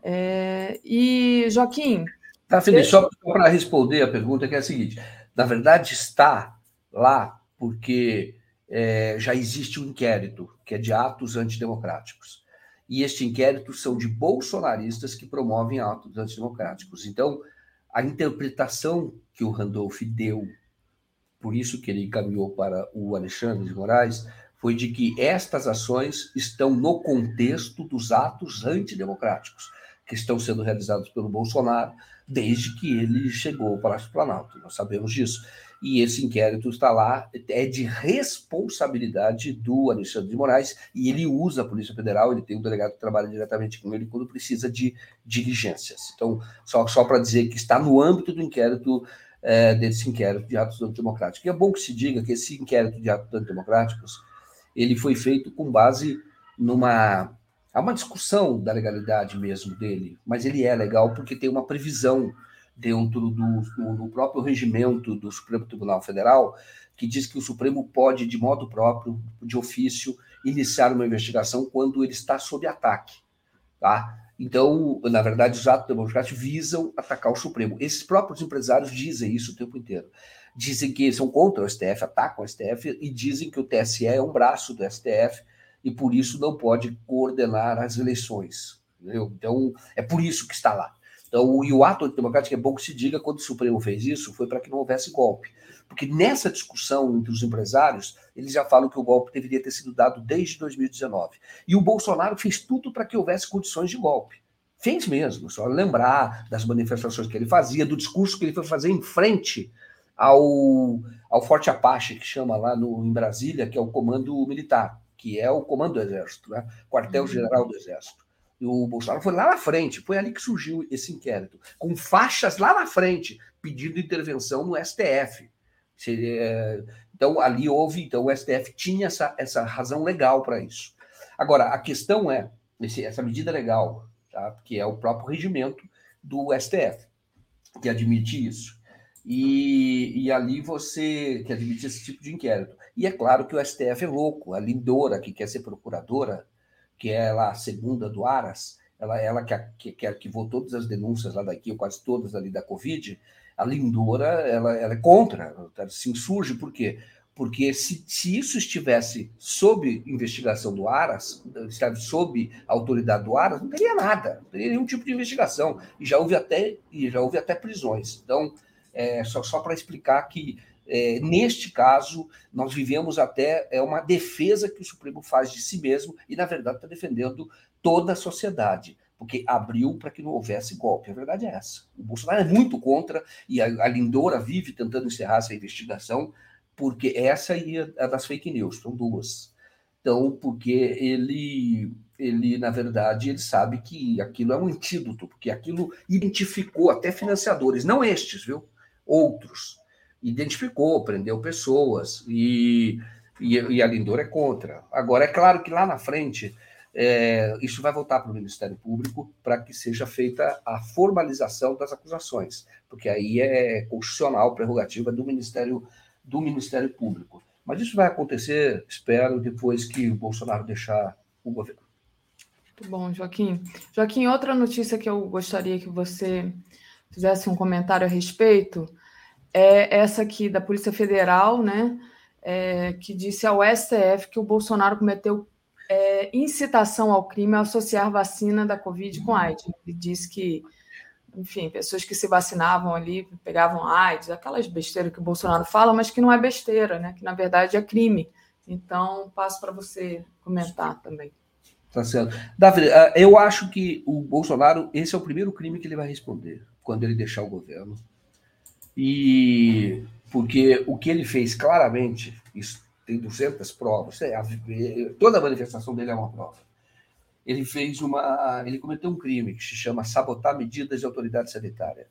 É, e, Joaquim. Tá, Felipe, deixa... só para responder a pergunta, que é a seguinte: na verdade, está lá porque é, já existe um inquérito que é de atos antidemocráticos e este inquérito são de bolsonaristas que promovem atos antidemocráticos. Então, a interpretação que o Randolph deu, por isso que ele encaminhou para o Alexandre de Moraes, foi de que estas ações estão no contexto dos atos antidemocráticos que estão sendo realizados pelo Bolsonaro desde que ele chegou ao Palácio do Planalto. Nós sabemos disso e esse inquérito está lá, é de responsabilidade do Alexandre de Moraes, e ele usa a Polícia Federal, ele tem um delegado que trabalha diretamente com ele quando precisa de diligências. Então, só, só para dizer que está no âmbito do inquérito, é, desse inquérito de atos antidemocráticos. E é bom que se diga que esse inquérito de atos antidemocráticos, ele foi feito com base numa há uma discussão da legalidade mesmo dele, mas ele é legal porque tem uma previsão dentro do, do próprio regimento do Supremo Tribunal Federal, que diz que o Supremo pode, de modo próprio, de ofício, iniciar uma investigação quando ele está sob ataque. Tá? Então, na verdade, os atos democráticos visam atacar o Supremo. Esses próprios empresários dizem isso o tempo inteiro. Dizem que são contra o STF, atacam o STF e dizem que o TSE é um braço do STF e por isso não pode coordenar as eleições. Entendeu? Então, é por isso que está lá. Então, e o ato antidemocrático é bom que se diga quando o Supremo fez isso, foi para que não houvesse golpe. Porque nessa discussão entre os empresários, eles já falam que o golpe deveria ter sido dado desde 2019. E o Bolsonaro fez tudo para que houvesse condições de golpe. Fez mesmo, só lembrar das manifestações que ele fazia, do discurso que ele foi fazer em frente ao, ao Forte Apache, que chama lá no, em Brasília, que é o comando militar, que é o comando do Exército, né? quartel-general do Exército. O Bolsonaro foi lá na frente, foi ali que surgiu esse inquérito, com faixas lá na frente, pedindo intervenção no STF. Então, ali houve, então o STF tinha essa, essa razão legal para isso. Agora, a questão é, esse, essa medida legal, tá? que é o próprio regimento do STF, que admite isso. E, e ali você, que admite esse tipo de inquérito. E é claro que o STF é louco, a Lindora, que quer ser procuradora, que é lá a segunda do Aras, ela, ela que, que, arquivou todas as denúncias lá daqui, ou quase todas ali da Covid, a Lindora, ela, ela é contra, ela se insurge, por quê? Porque se, se isso estivesse sob investigação do Aras, estava sob a autoridade do Aras, não teria nada, não teria nenhum tipo de investigação. E já houve até, e já houve até prisões. Então, é, só, só para explicar que é, neste caso, nós vivemos até é uma defesa que o Supremo faz de si mesmo e, na verdade, está defendendo toda a sociedade, porque abriu para que não houvesse golpe. A verdade é essa. O Bolsonaro é muito contra e a, a Lindora vive tentando encerrar essa investigação, porque essa e a, a das fake news, são duas. Então, porque ele, ele, na verdade, ele sabe que aquilo é um antídoto, porque aquilo identificou até financiadores, não estes, viu? Outros identificou, prendeu pessoas e, e, e a Lindor é contra. Agora, é claro que lá na frente é, isso vai voltar para o Ministério Público para que seja feita a formalização das acusações, porque aí é constitucional, prerrogativa do Ministério, do Ministério Público. Mas isso vai acontecer, espero, depois que o Bolsonaro deixar o governo. Muito bom, Joaquim. Joaquim, outra notícia que eu gostaria que você fizesse um comentário a respeito é essa aqui da Polícia Federal, né? É, que disse ao STF que o Bolsonaro cometeu é, incitação ao crime ao associar vacina da Covid com AIDS. Ele disse que, enfim, pessoas que se vacinavam ali pegavam AIDS, aquelas besteiras que o Bolsonaro fala, mas que não é besteira, né? Que na verdade é crime. Então, passo para você comentar também. Tá certo. Davi, ah, eu acho que o Bolsonaro, esse é o primeiro crime que ele vai responder quando ele deixar o governo. E porque o que ele fez claramente, isso tem 200 provas, é, toda a manifestação dele é uma prova. Ele fez uma, ele cometeu um crime que se chama sabotar medidas de autoridade sanitária.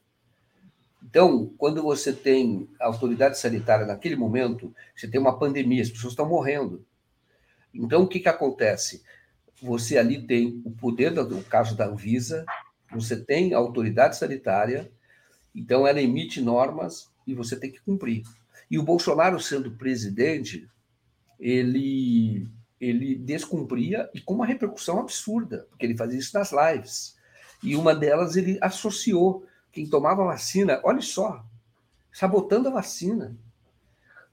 Então, quando você tem autoridade sanitária naquele momento, você tem uma pandemia, as pessoas estão morrendo. Então, o que, que acontece? Você ali tem o poder do caso da Anvisa, você tem a autoridade sanitária, então ela emite normas e você tem que cumprir. E o Bolsonaro sendo presidente, ele ele descumpria e com uma repercussão absurda, porque ele fazia isso nas lives. E uma delas ele associou quem tomava vacina, olha só, sabotando a vacina.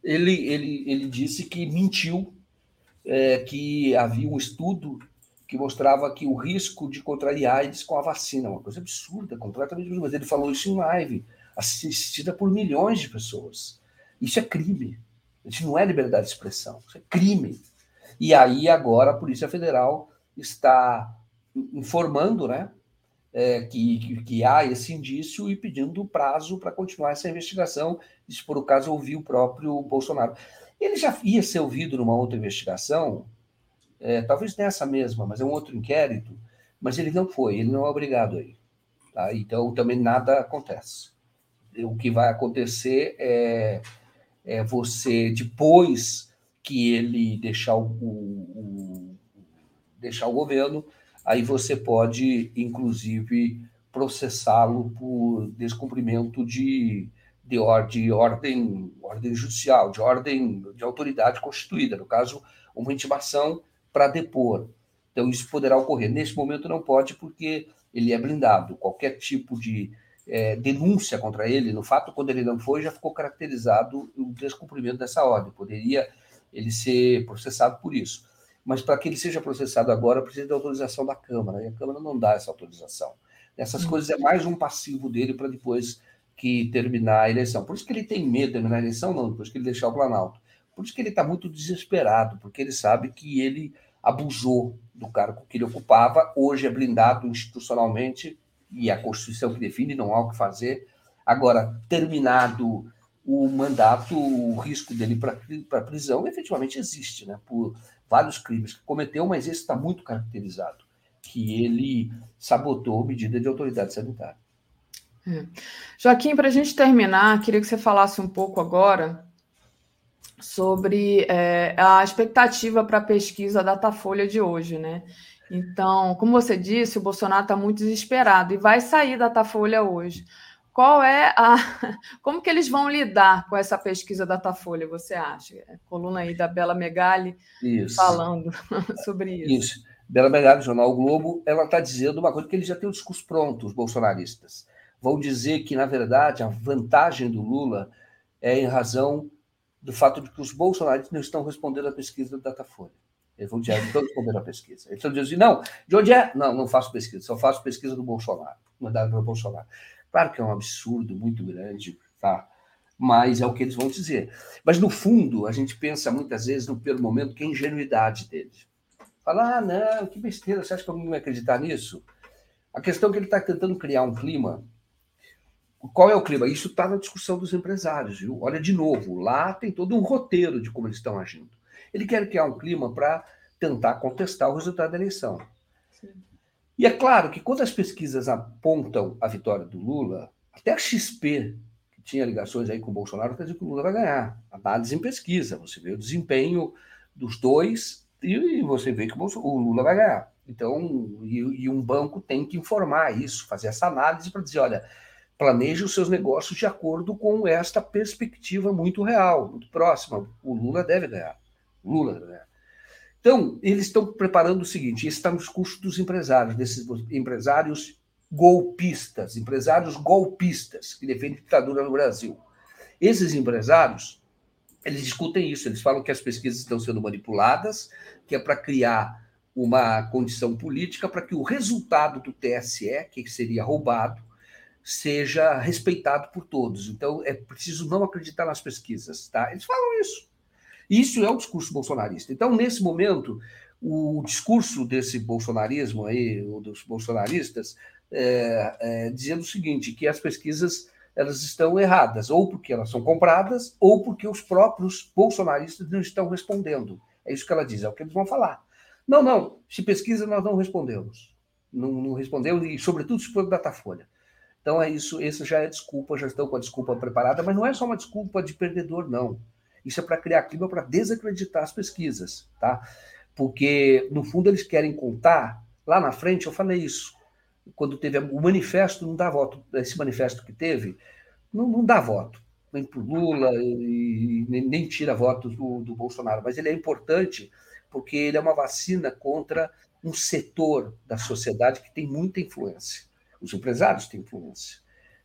Ele, ele, ele disse que mentiu, é, que havia um estudo que mostrava que o risco de contrair AIDS com a vacina, uma coisa absurda, completamente absurda. Mas ele falou isso em live, assistida por milhões de pessoas. Isso é crime. Isso não é liberdade de expressão, isso é crime. E aí agora a Polícia Federal está informando, né, é, que, que, que, há esse indício e pedindo prazo para continuar essa investigação, se por acaso ouvir o próprio Bolsonaro. Ele já ia ser ouvido numa outra investigação, é, talvez nessa mesma, mas é um outro inquérito, mas ele não foi, ele não é obrigado aí. Tá? Então também nada acontece. O que vai acontecer é é, você, depois que ele deixar o, o, deixar o governo, aí você pode, inclusive, processá-lo por descumprimento de, de, de ordem, ordem judicial, de ordem de autoridade constituída, no caso, uma intimação para depor. Então, isso poderá ocorrer. Nesse momento, não pode, porque ele é blindado. Qualquer tipo de é, denúncia contra ele, no fato, quando ele não foi, já ficou caracterizado o descumprimento dessa ordem. Poderia ele ser processado por isso. Mas para que ele seja processado agora, precisa da autorização da Câmara, e a Câmara não dá essa autorização. Essas hum. coisas é mais um passivo dele para depois que terminar a eleição. Por isso que ele tem medo de terminar a eleição, não, depois que ele deixar o Planalto. Por isso que ele está muito desesperado, porque ele sabe que ele abusou do cargo que ele ocupava, hoje é blindado institucionalmente, e a Constituição que define, não há o que fazer. Agora, terminado o mandato, o risco dele para prisão efetivamente existe, né? por vários crimes que cometeu, mas esse está muito caracterizado, que ele sabotou medida de autoridade sanitária. É. Joaquim, para a gente terminar, queria que você falasse um pouco agora sobre é, a expectativa para a pesquisa Datafolha de hoje, né? Então, como você disse, o Bolsonaro está muito desesperado e vai sair da Datafolha hoje. Qual é a. *laughs* Como que eles vão lidar com essa pesquisa da Datafolha, você acha? É, coluna aí da Bela Megali isso. falando *laughs* sobre isso. Isso. Bela Megali, Jornal Globo, ela está dizendo uma coisa que eles já têm o discurso pronto, os bolsonaristas. Vão dizer que, na verdade, a vantagem do Lula é em razão do fato de que os bolsonaristas não estão respondendo à pesquisa da Datafolha. Eles vão dizer, não responder a pesquisa. Eles estão dizendo assim, não, de onde é? Não, não faço pesquisa, só faço pesquisa do Bolsonaro, mandado pelo Bolsonaro. Claro que é um absurdo muito grande, tá? Mas é o que eles vão dizer. Mas, no fundo, a gente pensa muitas vezes, no primeiro momento, que é a ingenuidade deles. Fala, ah, não, que besteira, você acha que alguém vai acreditar nisso? A questão é que ele está tentando criar um clima. Qual é o clima? Isso está na discussão dos empresários, viu? Olha, de novo, lá tem todo um roteiro de como eles estão agindo. Ele quer criar um clima para tentar contestar o resultado da eleição. Sim. E é claro que quando as pesquisas apontam a vitória do Lula, até a XP, que tinha ligações aí com o Bolsonaro, quer dizer que o Lula vai ganhar. Análise em pesquisa, você vê o desempenho dos dois e você vê que o Lula vai ganhar. Então, e, e um banco tem que informar isso, fazer essa análise para dizer, olha, planeje os seus negócios de acordo com esta perspectiva muito real, muito próxima. O Lula deve ganhar. Lula deve ganhar. Então, eles estão preparando o seguinte: está nos custos dos empresários, desses empresários golpistas, empresários golpistas que defendem ditadura no Brasil. Esses empresários, eles discutem isso, eles falam que as pesquisas estão sendo manipuladas, que é para criar uma condição política para que o resultado do TSE, que seria roubado, seja respeitado por todos. Então, é preciso não acreditar nas pesquisas, tá? Eles falam isso. Isso é o discurso bolsonarista. Então, nesse momento, o discurso desse bolsonarismo aí, ou dos bolsonaristas, é, é, dizendo o seguinte, que as pesquisas elas estão erradas, ou porque elas são compradas, ou porque os próprios bolsonaristas não estão respondendo. É isso que ela diz, é o que eles vão falar. Não, não, se pesquisa nós não respondemos. Não, não respondemos, e sobretudo se for Datafolha. Então é isso, essa já é desculpa, já estão com a desculpa preparada, mas não é só uma desculpa de perdedor, não. Isso é para criar clima para desacreditar as pesquisas, tá? Porque, no fundo, eles querem contar, lá na frente, eu falei isso, quando teve o manifesto, não dá voto, esse manifesto que teve, não, não dá voto, nem para o Lula, e, nem, nem, tira votos do, do Bolsonaro, mas ele é importante porque ele é uma vacina contra um setor da sociedade que tem muita influência. Os empresários têm influência.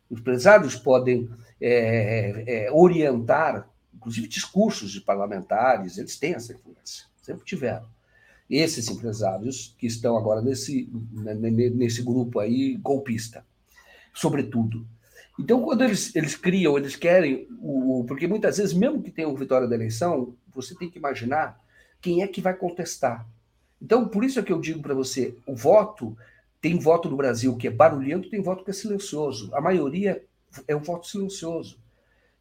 Os empresários podem é, é, orientar, inclusive discursos de parlamentares, eles têm essa influência, sempre tiveram. Esses empresários que estão agora nesse, né, nesse grupo aí golpista, sobretudo. Então, quando eles, eles criam, eles querem, o, porque muitas vezes, mesmo que tenham vitória da eleição, você tem que imaginar quem é que vai contestar. Então, por isso é que eu digo para você, o voto tem voto no Brasil que é barulhento, tem voto que é silencioso. A maioria é um voto silencioso.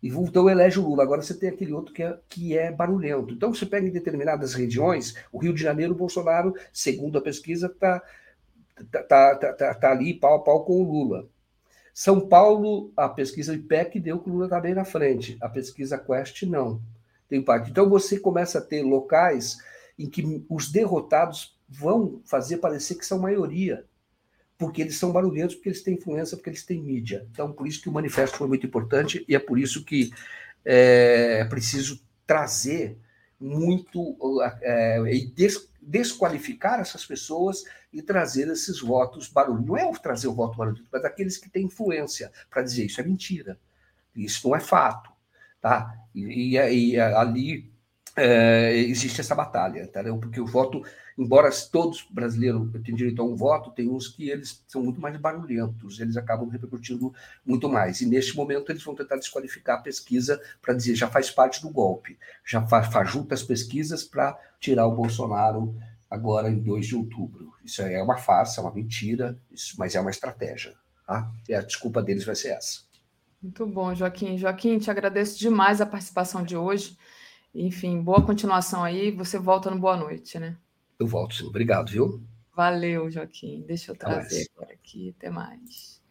E então elege o Lula. Agora você tem aquele outro que é, que é barulhento. Então você pega em determinadas regiões, o Rio de Janeiro, o Bolsonaro, segundo a pesquisa, está tá, tá, tá, tá, tá ali pau a pau com o Lula. São Paulo, a pesquisa IPEC deu que o Lula está bem na frente. A pesquisa Quest não. Tem parte. Então você começa a ter locais em que os derrotados vão fazer parecer que são maioria porque eles são barulhentos, porque eles têm influência, porque eles têm mídia. Então, por isso que o manifesto foi muito importante e é por isso que é, é preciso trazer muito é, e des, desqualificar essas pessoas e trazer esses votos barulhentos. Não é trazer o voto barulhento, mas aqueles que têm influência para dizer isso é mentira, isso não é fato, tá? E, e, e ali é, existe essa batalha, entendeu? Porque o voto embora todos brasileiros tenham direito a um voto, tem uns que eles são muito mais barulhentos, eles acabam repercutindo muito mais. E neste momento eles vão tentar desqualificar a pesquisa para dizer já faz parte do golpe, já fajuta as pesquisas para tirar o Bolsonaro agora em 2 de outubro. Isso é uma farsa, é uma mentira, isso, mas é uma estratégia. Tá? E a desculpa deles vai ser essa. Muito bom, Joaquim. Joaquim, te agradeço demais a participação de hoje. Enfim, boa continuação aí. Você volta no Boa Noite, né? Eu volto, sim. Obrigado, viu? Valeu, Joaquim. Deixa eu trazer agora aqui. Até mais.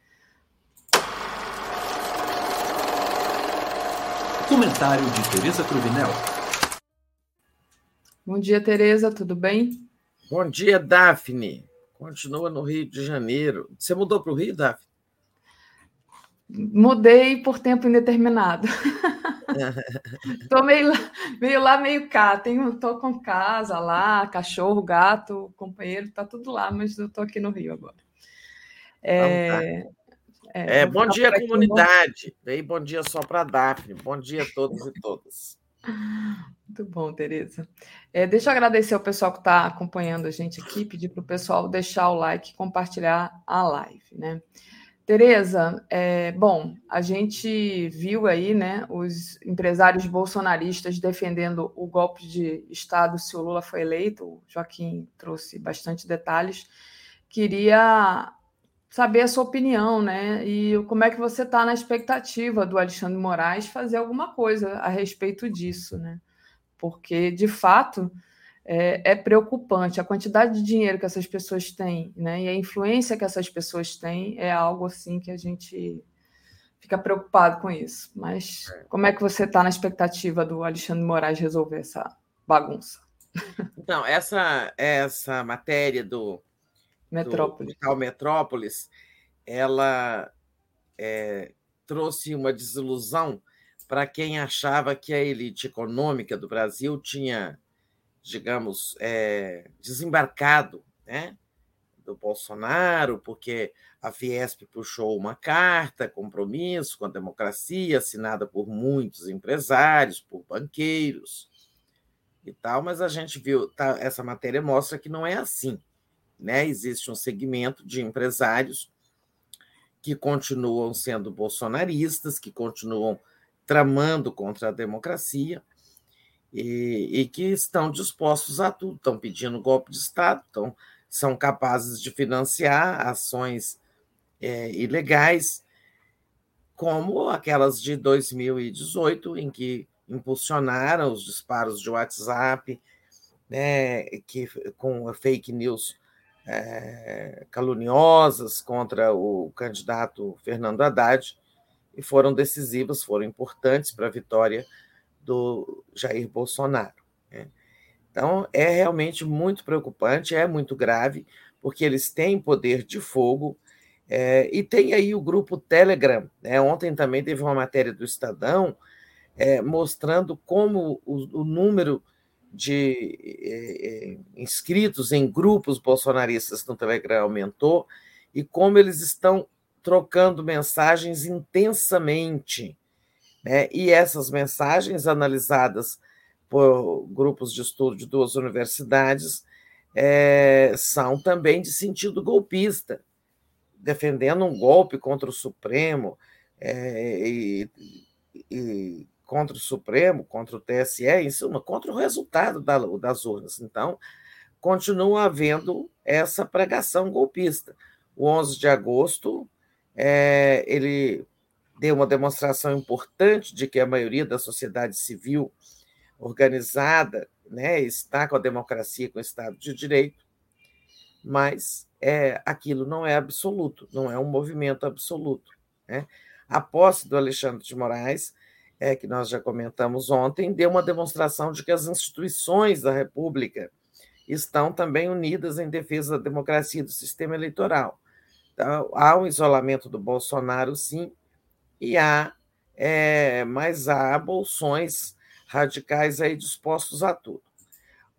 Comentário de Tereza Cruvinel. Bom dia, Tereza. Tudo bem? Bom dia, Daphne. Continua no Rio de Janeiro. Você mudou para o Rio, Daphne? Mudei por tempo indeterminado. *laughs* tô meio, meio lá, meio cá. Tenho, tô com casa lá, cachorro, gato, companheiro, tá tudo lá, mas eu tô aqui no Rio agora. É, é, é bom dia, comunidade. Bem, bom dia só para Daphne. Bom dia a todos e todas. Muito bom, Tereza. É, deixa eu agradecer ao pessoal que está acompanhando a gente aqui, pedir para o pessoal deixar o like e compartilhar a live, né? Tereza, é, bom, a gente viu aí, né, os empresários bolsonaristas defendendo o golpe de Estado se o Lula foi eleito. O Joaquim trouxe bastante detalhes. Queria saber a sua opinião, né? E como é que você está na expectativa do Alexandre Moraes fazer alguma coisa a respeito disso, né? Porque, de fato, é, é, preocupante. A quantidade de dinheiro que essas pessoas têm, né, e a influência que essas pessoas têm é algo assim que a gente fica preocupado com isso. Mas é. como é que você está na expectativa do Alexandre Moraes resolver essa bagunça? Então, essa, essa matéria do Metrópolis. do Metrópolis, ela é, trouxe uma desilusão para quem achava que a elite econômica do Brasil tinha, digamos, é, desembarcado né, do Bolsonaro, porque a Fiesp puxou uma carta, compromisso com a democracia, assinada por muitos empresários, por banqueiros e tal, mas a gente viu, tá, essa matéria mostra que não é assim. Né? Existe um segmento de empresários que continuam sendo bolsonaristas, que continuam tramando contra a democracia e, e, que estão dispostos a tudo, estão pedindo golpe de Estado, estão, são capazes de financiar ações é, ilegais, como aquelas de 2018, em que impulsionaram os disparos de WhatsApp, né, que, com fake news é, caluniosas contra o candidato Fernando Haddad e foram decisivas, foram importantes para a vitória do Jair Bolsonaro. Né? Então, é realmente muito preocupante, é muito grave, porque eles têm poder de fogo. É, e tem aí o grupo Telegram. Né? Ontem também teve uma matéria do Estadão é, mostrando como o, o número de eh, inscritos em grupos bolsonaristas no Telegram aumentou e como eles estão trocando mensagens intensamente. Né? E essas mensagens, analisadas por grupos de estudo de duas universidades, é, são também de sentido golpista, defendendo um golpe contra o Supremo é, e, e contra o Supremo, contra o TSE, em suma, contra o resultado das urnas. Então, continua havendo essa pregação golpista. O 11 de agosto, é, ele deu uma demonstração importante de que a maioria da sociedade civil organizada né, está com a democracia, com o Estado de Direito, mas é, aquilo não é absoluto, não é um movimento absoluto. Né? A posse do Alexandre de Moraes é, que nós já comentamos ontem, deu uma demonstração de que as instituições da República estão também unidas em defesa da democracia e do sistema eleitoral. Então, há um isolamento do Bolsonaro, sim, e há, é, há bolsões radicais aí dispostos a tudo.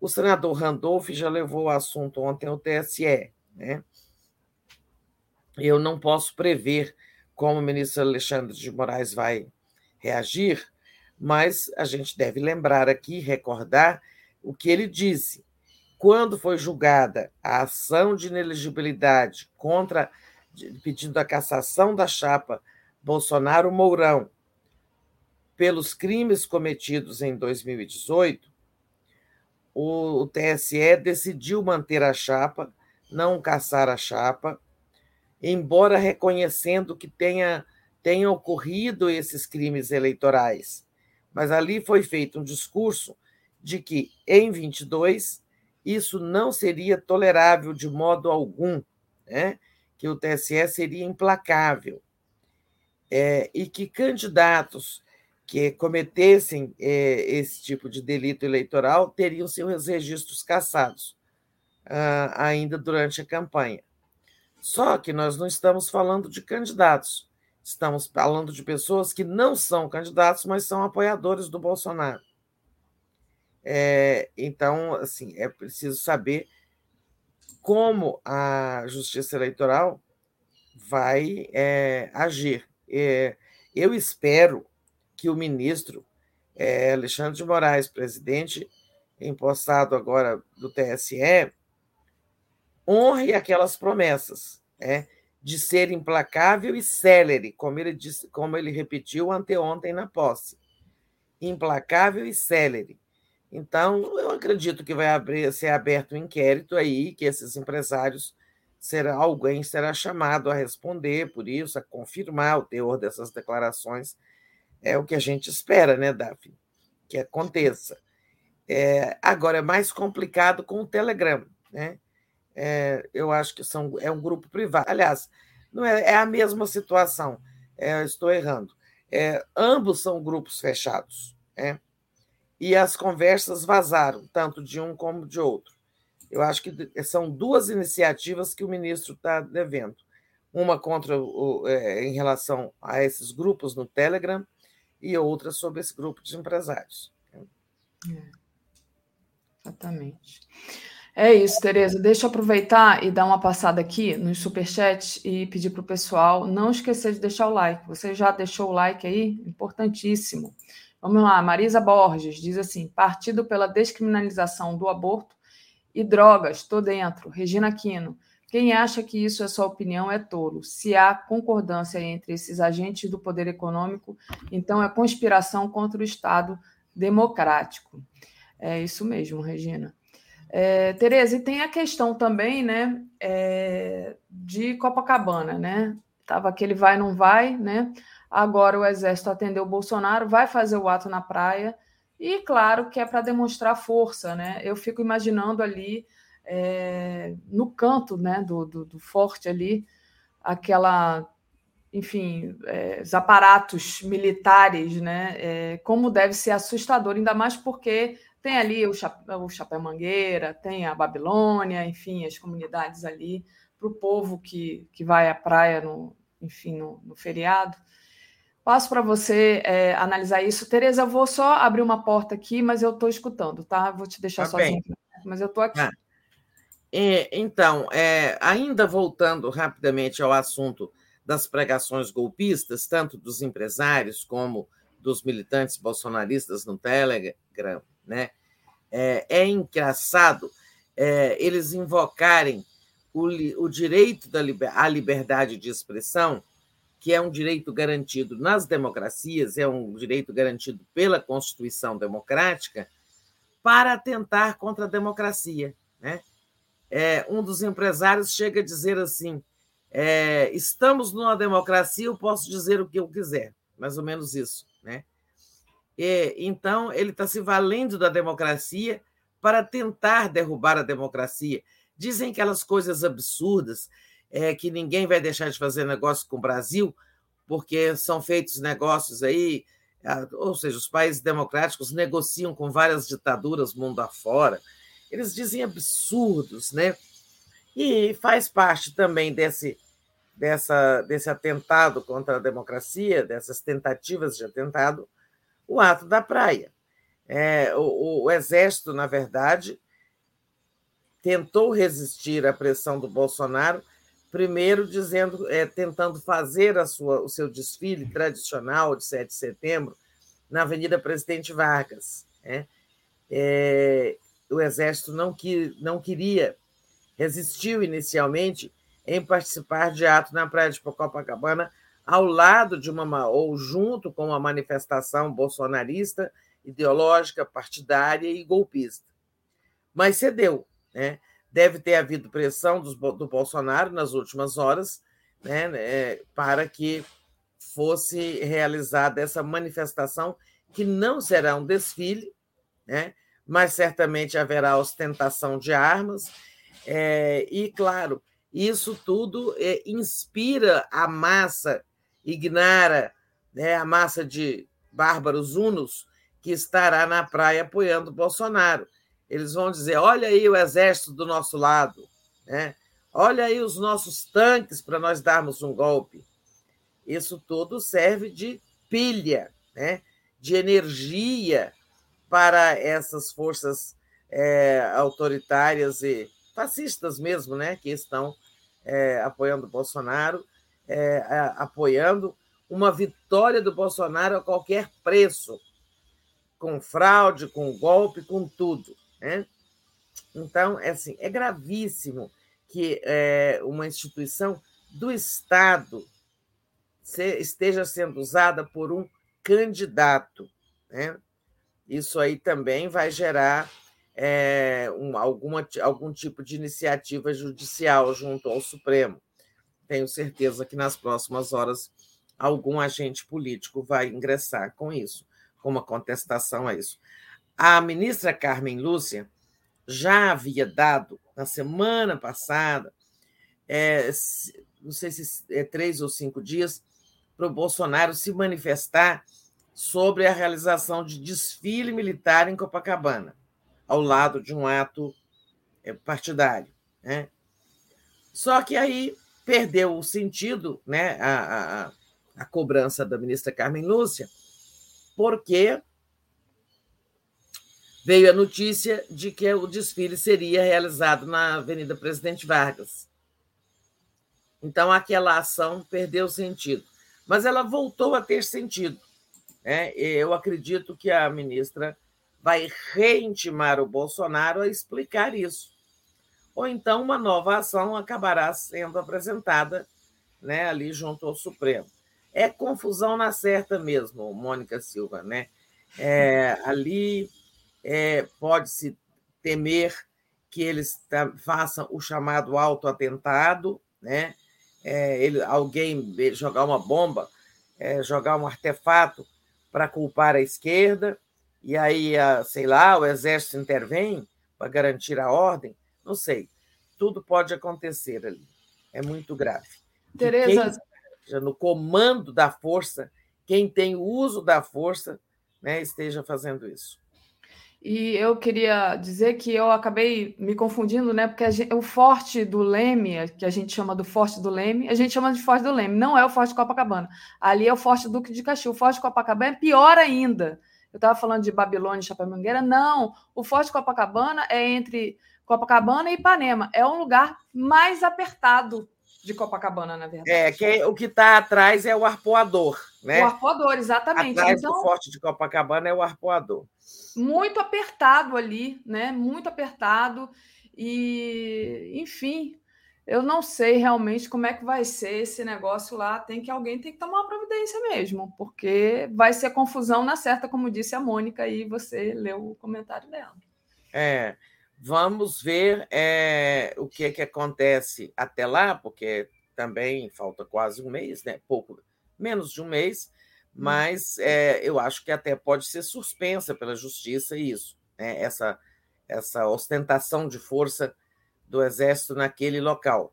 O senador Randolph já levou o assunto ontem ao TSE. Né? Eu não posso prever como o ministro Alexandre de Moraes vai reagir, mas a gente deve lembrar aqui, recordar o que ele disse. Quando foi julgada a ação de inelegibilidade contra, pedindo a cassação da chapa Bolsonaro-Mourão pelos crimes cometidos em 2018, o TSE decidiu manter a chapa, não caçar a chapa, embora reconhecendo que tenha tenham ocorrido esses crimes eleitorais. Mas ali foi feito um discurso de que, em 22, isso não seria tolerável de modo algum, né? que o TSE seria implacável, é, e que candidatos que cometessem é, esse tipo de delito eleitoral teriam seus registros cassados ah, ainda durante a campanha. Só que nós não estamos falando de candidatos, Estamos falando de pessoas que não são candidatos, mas são apoiadores do Bolsonaro. É, então, assim, é preciso saber como a Justiça Eleitoral vai é, agir. É, eu espero que o ministro é, Alexandre de Moraes, presidente impostado agora do TSE, honre aquelas promessas. Né? de ser implacável e célere, como ele, disse, como ele repetiu anteontem na posse. Implacável e célere. Então, eu acredito que vai abrir, ser aberto um inquérito aí, que esses empresários será alguém será chamado a responder por isso, a confirmar o teor dessas declarações. É o que a gente espera, né, Daphne? Que aconteça. É, agora, é mais complicado com o Telegram, né? é, eu acho que são, é um grupo privado. Aliás, não é, é a mesma situação, é, estou errando. É, ambos são grupos fechados, é, e as conversas vazaram, tanto de um como de outro. Eu acho que são duas iniciativas que o ministro está devendo. Uma contra o, é, em relação a esses grupos no Telegram e outra sobre esse grupo de empresários. É. Exatamente. É isso, Tereza. Deixa eu aproveitar e dar uma passada aqui nos superchats e pedir para o pessoal não esquecer de deixar o like. Você já deixou o like aí? Importantíssimo. Vamos lá, Marisa Borges diz assim: Partido pela descriminalização do aborto e drogas, estou dentro. Regina Aquino. Quem acha que isso é sua opinião é tolo. Se há concordância entre esses agentes do poder econômico, então é conspiração contra o Estado democrático. É isso mesmo, Regina. É, Tereza, e tem a questão também, né, é, de Copacabana, né? Tava aquele vai não vai, né? Agora o exército atendeu o Bolsonaro, vai fazer o ato na praia e claro que é para demonstrar força, né? Eu fico imaginando ali é, no canto, né, do, do, do forte ali, aquela enfim, é, os aparatos militares, né? É, como deve ser assustador, ainda mais porque tem ali o, Chapéu, o Chapéu Mangueira, tem a Babilônia, enfim, as comunidades ali, para o povo que, que vai à praia, no, enfim, no, no feriado. Passo para você é, analisar isso. Tereza, eu vou só abrir uma porta aqui, mas eu estou escutando, tá? Vou te deixar tá sozinho, mas eu estou aqui. Ah. É, então, é, ainda voltando rapidamente ao assunto das pregações golpistas, tanto dos empresários como dos militantes bolsonaristas no Telegram, né? É, é engraçado é, eles invocarem o, o direito da à liberdade de expressão, que é um direito garantido nas democracias, é um direito garantido pela Constituição Democrática, para atentar contra a democracia. Né? É, um dos empresários chega a dizer assim: é, estamos numa democracia, eu posso dizer o que eu quiser, mais ou menos isso. Né? Então, ele está se valendo da democracia para tentar derrubar a democracia. Dizem aquelas coisas absurdas, é, que ninguém vai deixar de fazer negócio com o Brasil, porque são feitos negócios aí, ou seja, os países democráticos negociam com várias ditaduras mundo afora. Eles dizem absurdos, né? E faz parte também desse, dessa, desse atentado contra a democracia, dessas tentativas de atentado, o ato da praia. É, o, o, Exército, na verdade, tentou resistir à pressão do Bolsonaro, primeiro dizendo, é, tentando fazer a sua, o seu desfile tradicional de 7 de setembro na Avenida Presidente Vargas. Né? É, o Exército não, que, não queria, resistiu inicialmente em participar de ato na Praia de Copacabana ao lado de uma ou junto com uma manifestação bolsonarista, ideológica, partidária e golpista. Mas cedeu, né? Deve ter havido pressão do, do Bolsonaro nas últimas horas, né, né, para que fosse realizada essa manifestação que não será um desfile, né? mas certamente haverá ostentação de armas. É, e, claro, isso tudo é, inspira a massa, ignara né, a massa de bárbaros unos que estará na praia apoiando Bolsonaro. Eles vão dizer: olha aí o exército do nosso lado, né? olha aí os nossos tanques para nós darmos um golpe. Isso tudo serve de pilha, né? de energia para essas forças é, autoritárias e fascistas mesmo, né, que estão é, apoiando Bolsonaro, é, apoiando uma vitória do Bolsonaro a qualquer preço, com fraude, com golpe, com tudo. Né? Então, é, assim, é gravíssimo que é, uma instituição do Estado esteja sendo usada por um candidato. Né? Isso aí também vai gerar é, um, alguma, algum tipo de iniciativa judicial junto ao Supremo. Tenho certeza que nas próximas horas algum agente político vai ingressar com isso, com uma contestação a isso. A ministra Carmen Lúcia já havia dado, na semana passada, é, não sei se é três ou cinco dias, para o Bolsonaro se manifestar sobre a realização de desfile militar em Copacabana, ao lado de um ato é, partidário. Né? Só que aí perdeu o sentido né, a, a, a cobrança da ministra Carmen Lúcia, porque veio a notícia de que o desfile seria realizado na Avenida Presidente Vargas. Então, aquela ação perdeu sentido. Mas ela voltou a ter sentido. Né? Eu acredito que a ministra vai reintimar o Bolsonaro a explicar isso. Ou então uma nova ação acabará sendo apresentada né, ali junto ao Supremo. É confusão na certa mesmo, Mônica Silva. Né? É, ali é, pode-se temer que eles façam o chamado autoatentado, né? É, ele, alguém jogar uma bomba, é, jogar um artefato para culpar a esquerda, e aí, a, sei lá, o exército intervém para garantir a ordem, não sei. Tudo pode acontecer ali. É muito grave. Tereza. Quem, no comando da força, quem tem o uso da força, né, esteja fazendo isso. E eu queria dizer que eu acabei me confundindo, né? Porque gente, o forte do Leme, que a gente chama do forte do Leme, a gente chama de forte do Leme, não é o forte Copacabana. Ali é o forte Duque de Caxias. O forte Copacabana é pior ainda. Eu estava falando de Babilônia e Chapéu-Mangueira. Não, o forte Copacabana é entre Copacabana e Ipanema. É um lugar mais apertado de Copacabana, na verdade. É, que o que está atrás é o arpoador, né? O arpoador, exatamente. Atrás então, do forte de Copacabana é o arpoador muito apertado ali, né? Muito apertado. E, enfim, eu não sei realmente como é que vai ser esse negócio lá. Tem que alguém tem que tomar uma providência mesmo, porque vai ser confusão na certa, como disse a Mônica, e você leu o comentário dela. É, vamos ver é, o que, que acontece até lá, porque também falta quase um mês, né? Pouco menos de um mês Hum. mas é, eu acho que até pode ser suspensa pela justiça isso, né? essa, essa ostentação de força do exército naquele local.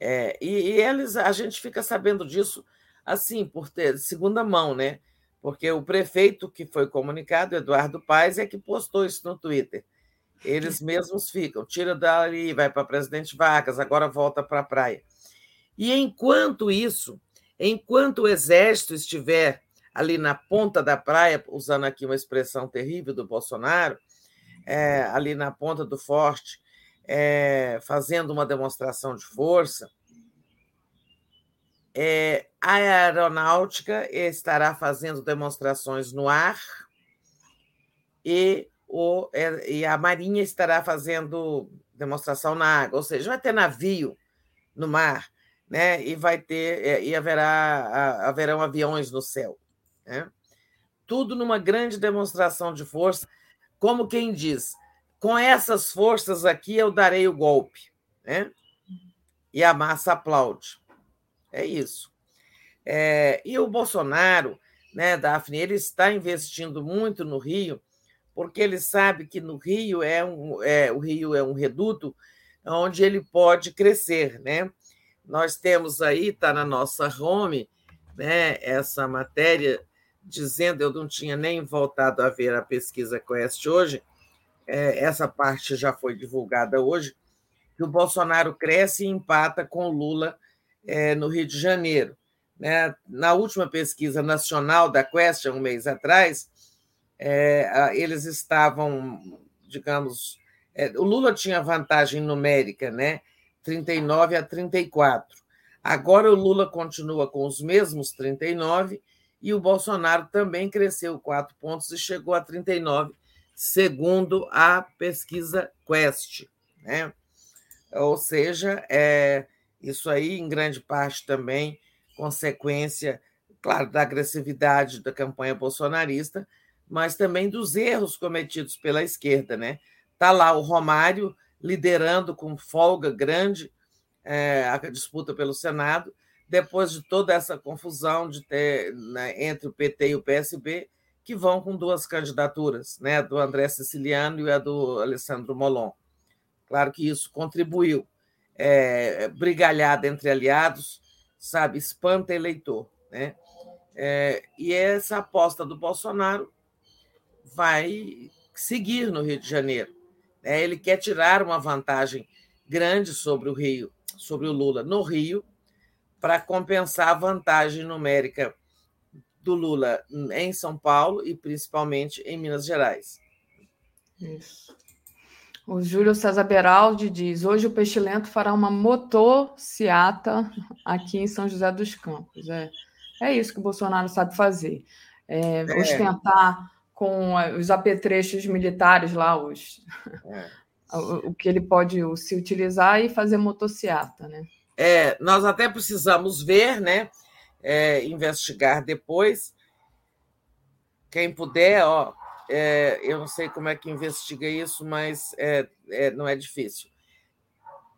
É, e, e, eles, a gente fica sabendo disso assim, por ter segunda mão, né? Porque o prefeito que foi comunicado, Eduardo Paes, é que postou isso no Twitter. Eles *laughs* mesmos ficam, tira dali, vai para Presidente Vargas, agora volta para a praia. E enquanto isso, Enquanto o exército estiver ali na ponta da praia, usando aqui uma expressão terrível do Bolsonaro, é, ali na ponta do forte, é, fazendo uma demonstração de força, é, a aeronáutica estará fazendo demonstrações no ar e, o, é, e a marinha estará fazendo demonstração na água, ou seja, vai ter navio no mar né? E vai ter é, e haverá haverão aviões no céu, né? Tudo numa grande demonstração de força, como quem diz, com essas forças aqui eu darei o golpe, né? E a massa aplaude. É isso. É, e o Bolsonaro, né, Daphne, ele está investindo muito no Rio, porque ele sabe que no Rio é um, é, o Rio é um reduto onde ele pode crescer, né? Nós temos aí, está na nossa home, né, essa matéria dizendo, eu não tinha nem voltado a ver a pesquisa Quest hoje, é, essa parte já foi divulgada hoje, que o Bolsonaro cresce e empata com o Lula é, no Rio de Janeiro. Né? Na última pesquisa nacional da Quest, um mês atrás, é, eles estavam, digamos, é, o Lula tinha vantagem numérica, né? 39 a 34. Agora o Lula continua com os mesmos 39 e o Bolsonaro também cresceu quatro pontos e chegou a 39, segundo a pesquisa Quest. Né? Ou seja, é, isso aí, em grande parte, também consequência, claro, da agressividade da campanha bolsonarista, mas também dos erros cometidos pela esquerda. Né? Está lá o Romário liderando com folga grande é, a disputa pelo Senado, depois de toda essa confusão de ter né, entre o PT e o PSB, que vão com duas candidaturas, né, do André Siciliano e a do Alessandro Molon. Claro que isso contribuiu. É, brigalhada entre aliados, sabe, espanta eleitor. Né? É, e essa aposta do Bolsonaro vai seguir no Rio de Janeiro Né? Ele quer tirar uma vantagem grande sobre o Rio, sobre o Lula no Rio, para compensar a vantagem numérica do Lula em São Paulo e principalmente em Minas Gerais. Isso. O Júlio César Beraldi diz: hoje o Pestilento fará uma motociata aqui em São José dos Campos. É, é isso que o Bolsonaro sabe fazer. É, é. Ostentar com os apetrechos militares lá, os, é. *laughs* o, o, que ele pode se utilizar e fazer motociata, né? É, nós até precisamos ver, né? É, investigar depois. Quem puder, ó, é, eu não sei como é que investiga isso, mas é, é, não é difícil.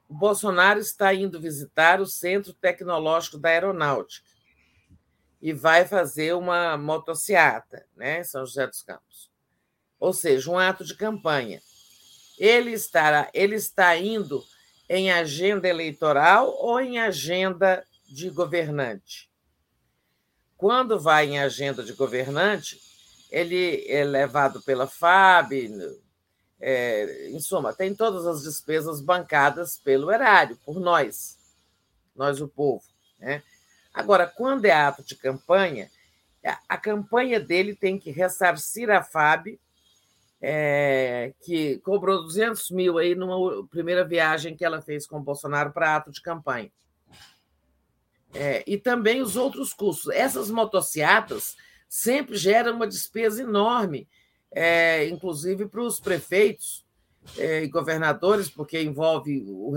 O Bolsonaro está indo visitar o Centro Tecnológico da Aeronáutica e vai fazer uma motociata, né, em São José dos Campos. Ou seja, um ato de campanha. Ele estará, ele está indo em agenda eleitoral ou em agenda de governante? Quando vai em agenda de governante, ele é levado pela FAB, é, em suma, tem todas as despesas bancadas pelo erário, por nós, nós o povo. Né? Agora, quando é ato de campanha, a campanha dele tem que ressarcir a FAB, é, que cobrou 200 mil aí numa primeira viagem que ela fez com o Bolsonaro para ato de campanha. É, e também os outros custos. Essas motocicletas sempre gera uma despesa enorme, é, inclusive para os prefeitos é, e governadores, porque envolve o,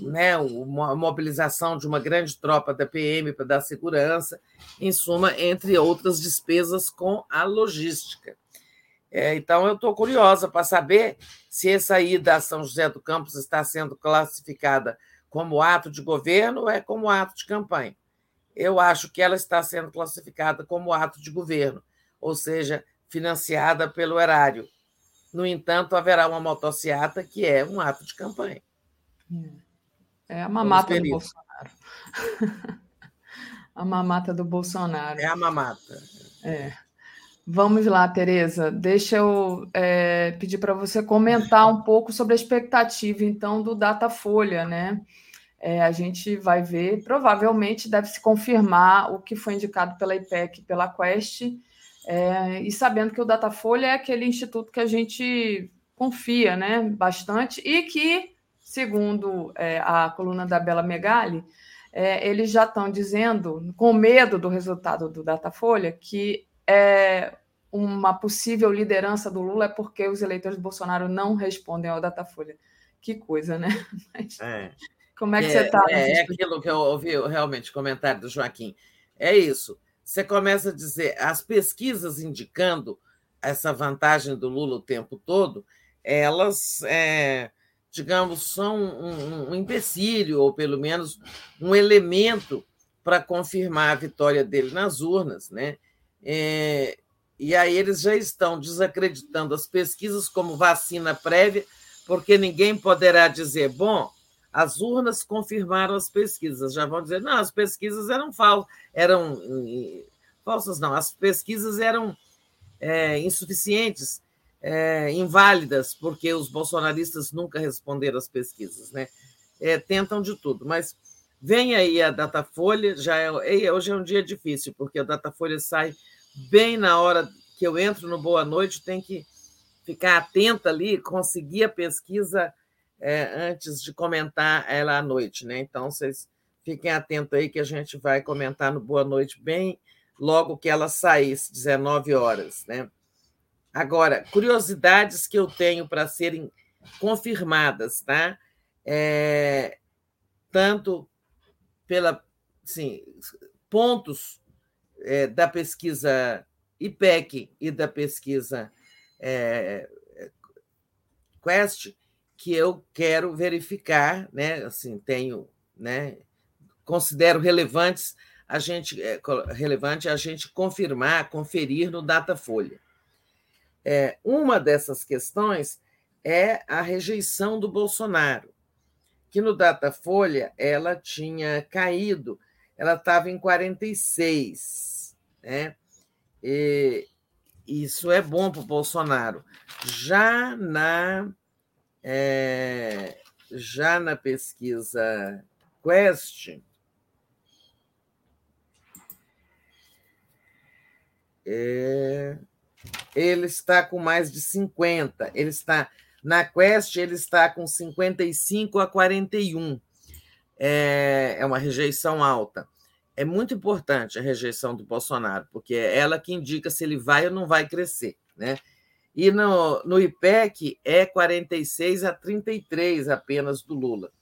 né, a mobilização de uma grande tropa da PM para dar segurança, em suma, entre outras despesas com a logística. É, então, eu estou curiosa para saber se essa ida a São José do Campos está sendo classificada como ato de governo ou é como ato de campanha eu acho que ela está sendo classificada como ato de governo, ou seja, financiada pelo erário. No entanto, haverá uma motociata que é um ato de campanha. É a mamata do Bolsonaro. *laughs* a mamata do Bolsonaro. É a mamata. É. Vamos lá, Tereza. Deixa eu é, pedir para você comentar um pouco sobre a expectativa, então, do Datafolha, né? é, a gente vai ver, provavelmente deve se confirmar o que foi indicado pela IPEC pela Quest, é, e sabendo que o Datafolha é aquele instituto que a gente confia né, bastante e que, segundo é, a coluna da Bela Megali, é, eles já estão dizendo, com medo do resultado do Datafolha, que é uma possível liderança do Lula é porque os eleitores do Bolsonaro não respondem ao Datafolha. Que coisa, né? *laughs* Mas... É. Como é que você está? É, é aquilo que eu ouvi realmente, comentário do Joaquim. É isso. Você começa a dizer, as pesquisas indicando essa vantagem do Lula o tempo todo, elas, é, digamos, são um, um empecilho, ou pelo menos um elemento para confirmar a vitória dele nas urnas. Né? É, e aí eles já estão desacreditando as pesquisas como vacina prévia, porque ninguém poderá dizer, bom, as urnas confirmaram as pesquisas. Já vão dizer, não, as pesquisas eram falsas, eram falsas, não, as pesquisas eram é, insuficientes, é, inválidas, porque os bolsonaristas nunca responderam às pesquisas, né? É, tentam de tudo, mas vem aí a Datafolha, já é, hoje é um dia difícil, porque a Datafolha sai bem na hora que eu entro no Boa Noite, tem que ficar atenta ali, conseguir a pesquisa é, antes de comentar ela à noite, né? Então, vocês fiquem atentos aí que a gente vai comentar no Boa Noite bem logo que ela sair, 19 horas, né? Agora, curiosidades que eu tenho para serem confirmadas, tá? É, tanto pela, sim, pontos é, da pesquisa IPEC e da pesquisa é, Quest, que eu quero verificar, né? Assim, tenho, né? Considero relevantes a gente é, relevante a gente confirmar, conferir no Datafolha. É, uma dessas questões é a rejeição do Bolsonaro, que no Datafolha ela tinha caído, ela estava em 46, né? E isso é bom para o Bolsonaro. Já na É, já na pesquisa Quest, é, ele está com mais de 50. Ele está na Quest, ele está com 55 a 41. É, é uma rejeição alta. É muito importante a rejeição do Bolsonaro, porque é ela que indica se ele vai ou não vai crescer. Né? E no, no IPEC é 46 a 33 apenas do Lula.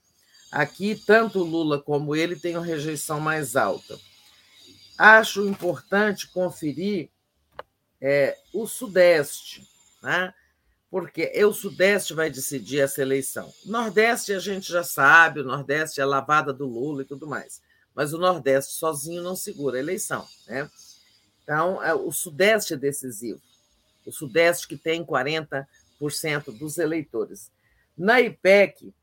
Aqui, tanto o Lula como ele têm uma rejeição mais alta. Acho importante conferir é, o Sudeste, né? porque é o Sudeste vai decidir essa eleição. Nordeste a gente já sabe, o Nordeste é a lavada do Lula e tudo mais, mas o Nordeste sozinho não segura a eleição. Né? Então, é, o Sudeste é decisivo. O Sudeste que tem 40% dos eleitores. Na IPEC,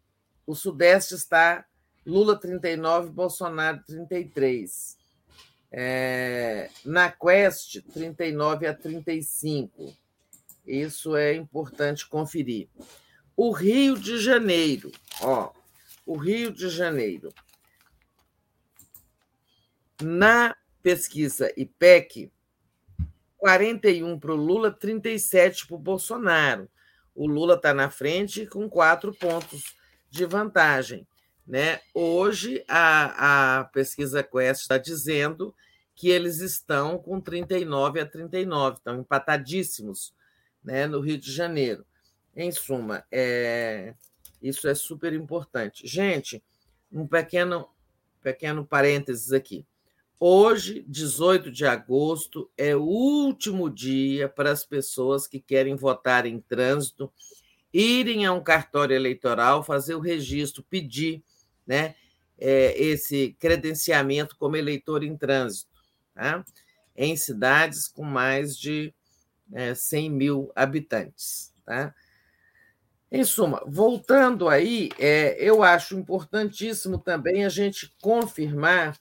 o Sudeste está Lula 39, Bolsonaro 33. É, na Quest, 39 a 35. Isso é importante conferir. O Rio de Janeiro, ó, o Rio de Janeiro. Na pesquisa IPEC, 41 para o Lula, 37 para o Bolsonaro. O Lula está na frente com quatro pontos de vantagem. Né? Hoje, a, a pesquisa Quest está dizendo que eles estão com 39 a 39, estão empatadíssimos né, no Rio de Janeiro. Em suma, é, isso é super importante. Gente, um pequeno, pequeno parênteses aqui. Hoje, 18 de agosto, é o último dia para as pessoas que querem votar em trânsito irem a um cartório eleitoral, fazer o registro, pedir né, é, esse credenciamento como eleitor em trânsito tá? em cidades com mais de é, 100 mil habitantes. Tá? Em suma, voltando aí, é, eu acho importantíssimo também a gente confirmar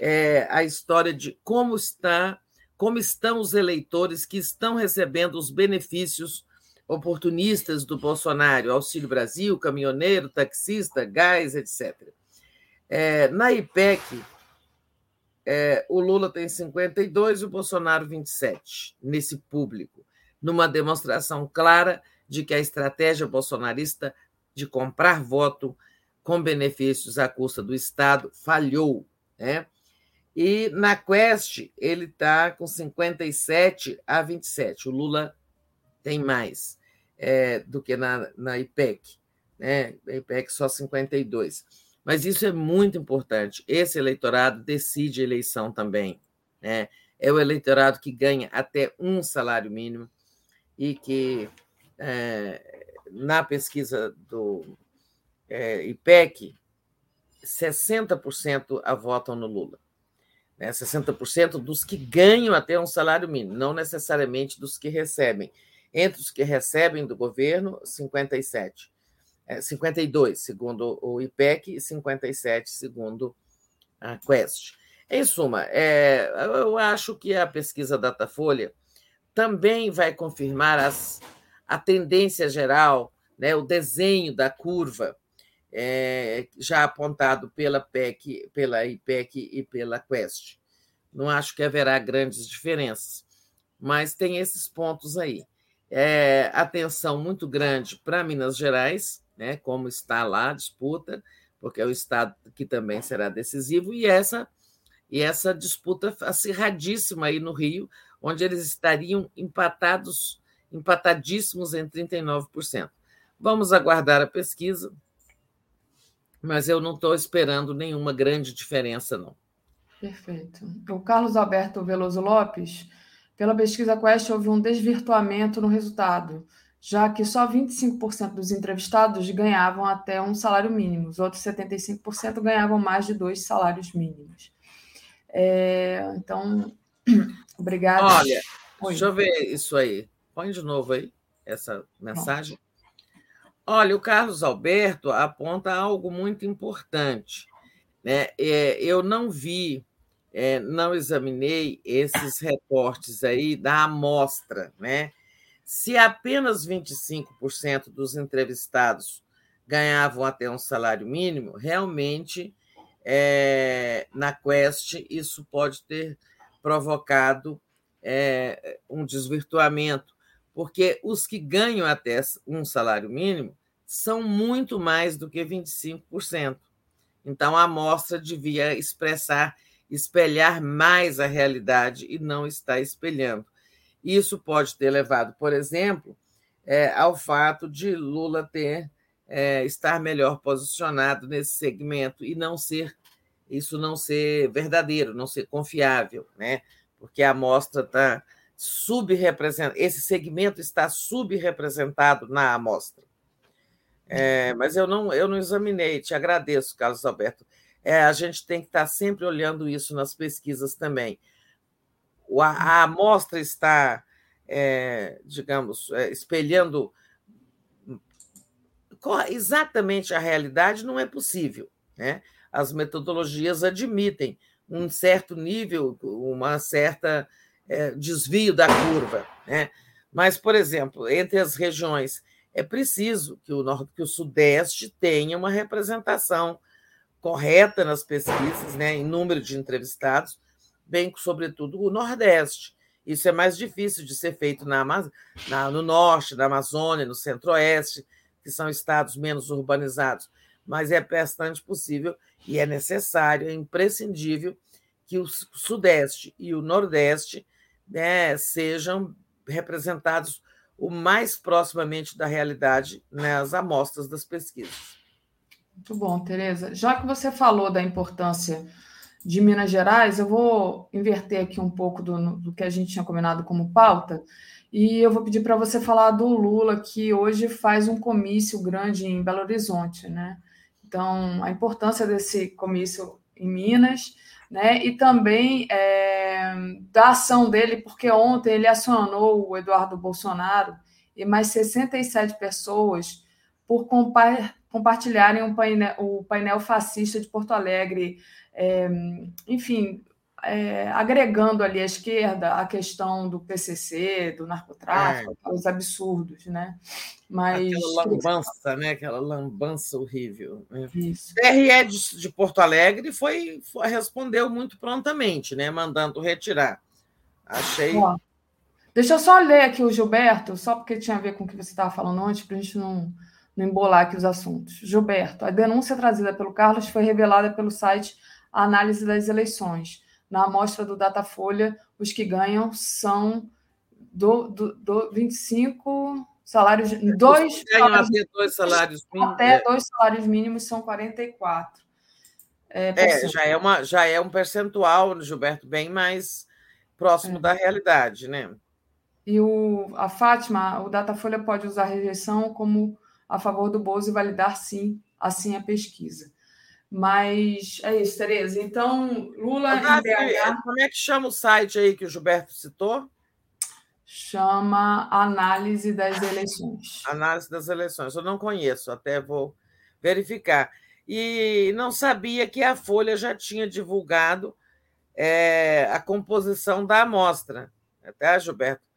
é, a história de como está, como estão os eleitores que estão recebendo os benefícios oportunistas do Bolsonaro, Auxílio Brasil, caminhoneiro, taxista, gás, etc. É, na IPEC, é, o Lula tem 52 e o Bolsonaro 27 nesse público, numa demonstração clara de que a estratégia bolsonarista de comprar voto com benefícios à custa do Estado falhou. Né? E na Quest ele está com 57 a 27. O Lula tem mais é, do que na, na IPEC. Né? A IPEC só 52. Mas isso é muito importante. Esse eleitorado decide a eleição também. Né? É o eleitorado que ganha até um salário mínimo e que, é, na pesquisa do é, IPEC, 60% a votam no Lula. Né? 60% dos que ganham até um salário mínimo, não necessariamente dos que recebem. Entre os que recebem do governo, 57 é, 52, segundo o IPEC, e 57, segundo a Quest. Em suma, é, eu acho que a pesquisa Datafolha também vai confirmar as, a tendência geral, né, o desenho da curva é, já apontado pela PEC, pela IPEC e pela Quest. Não acho que haverá grandes diferenças, mas tem esses pontos aí. É, atenção muito grande para Minas Gerais, né, como está lá a disputa, porque é o Estado que também será decisivo, e essa, e essa disputa acirradíssima aí no Rio, onde eles estariam empatados, empatadíssimos em 39%. Vamos aguardar a pesquisa, mas eu não estou esperando nenhuma grande diferença, não. Perfeito. O Carlos Alberto Veloso Lopes, pela pesquisa Quest, houve um desvirtuamento no resultado já que só 25% dos entrevistados ganhavam até um salário mínimo, os outros 75% ganhavam mais de dois salários mínimos. É, então, *clears throat* obrigada. Olha, Oi. deixa eu ver isso aí. Põe de novo aí essa mensagem. Bom. Olha, o Carlos Alberto aponta algo muito importante. Né? É, eu não vi, é, não examinei esses reportes aí da amostra, né? Se apenas 25% dos entrevistados ganhavam até um salário mínimo, realmente é, na Quest isso pode ter provocado é, um desvirtuamento, porque os que ganham até um salário mínimo são muito mais do que 25%. Então, a amostra devia expressar, espelhar mais a realidade e não está espelhando. Isso pode ter levado, por exemplo, é, ao fato de Lula ter é, estar melhor posicionado nesse segmento e não ser isso não ser verdadeiro, não ser confiável, né? Porque a amostra está subrepresentada, esse segmento está subrepresentado na amostra. É, mas eu não, eu não examinei, te agradeço, Carlos Alberto. É, a gente tem que estar sempre olhando isso nas pesquisas também. A, a amostra está, é, digamos, é, espelhando exatamente a realidade, não é possível. Né? As metodologias admitem um certo nível, uma certa é, desvio da curva. Né? Mas, por exemplo, entre as regiões é preciso que o, que o Sudeste tenha uma representação correta nas pesquisas, né, em número de entrevistados, bem sobretudo o Nordeste. Isso é mais difícil de ser feito na, na, no Norte, na Amazônia, no Centro-Oeste, que são estados menos urbanizados, mas é bastante possível e é necessário, é imprescindível que o Sudeste e o Nordeste né, sejam representados o mais proximamente da realidade nas amostras das pesquisas. Muito bom, Tereza. Já que você falou da importância de Minas Gerais, eu vou inverter aqui um pouco do, do que a gente tinha combinado como pauta, e eu vou pedir para você falar do Lula, que hoje faz um comício grande em Belo Horizonte, né? Então, a importância desse comício em Minas né? E também é, da ação dele, porque ontem ele acionou o Eduardo Bolsonaro e mais 67 pessoas por compa compartilharem um painel, o painel fascista de Porto Alegre, é, enfim, é, agregando ali à esquerda a questão do PCC, do narcotráfico, é. os absurdos, né? Mas aquela lambança, né? Aquela lambança horrível. Né? Isso. O TRE de, de, Porto Alegre foi, foi, respondeu muito prontamente, né? Mandando retirar. Achei. Ó, deixa eu só ler aqui o Gilberto, só porque tinha a ver com o que você estava falando antes, para a gente não, não embolar aqui os assuntos. Gilberto, a denúncia trazida pelo Carlos foi revelada pelo site Análise das Eleições na amostra do Datafolha, os que ganham são do, do, do 25 salários. Dois salários, até dois salários mínimos. Até é. dois salários mínimos são 44. É, é, já, é uma, já é um percentual, Gilberto, bem mais próximo é. da realidade, né? E o, a Fátima, o Datafolha pode usar a rejeição como a favor do Bozo e validar sim, assim a pesquisa. Mas é isso, Tereza. Então, Lula BH... Como é que chama o site aí que o Gilberto citou? Chama Análise das Eleições. Análise das Eleições. Eu não conheço, até vou verificar. E não sabia que a Folha já tinha divulgado é, a composição da amostra. Tá, Gilberto?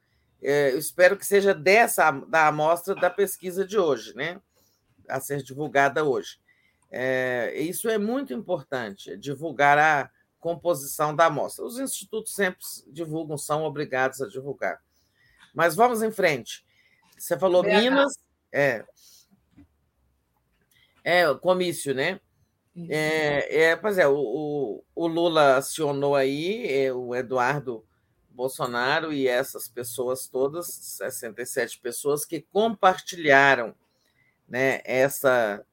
É, eu espero que seja dessa da amostra da pesquisa de hoje, né? A ser divulgada hoje. É, isso é muito importante, divulgar a composição da amostra. Os institutos sempre divulgam, são obrigados a divulgar. Mas vamos em frente. Você falou BH. Minas, é, é comício, né? É, é, pois é, o, o, Lula acionou aí é, o Eduardo Bolsonaro e essas pessoas todas, 67 pessoas que compartilharam né, essa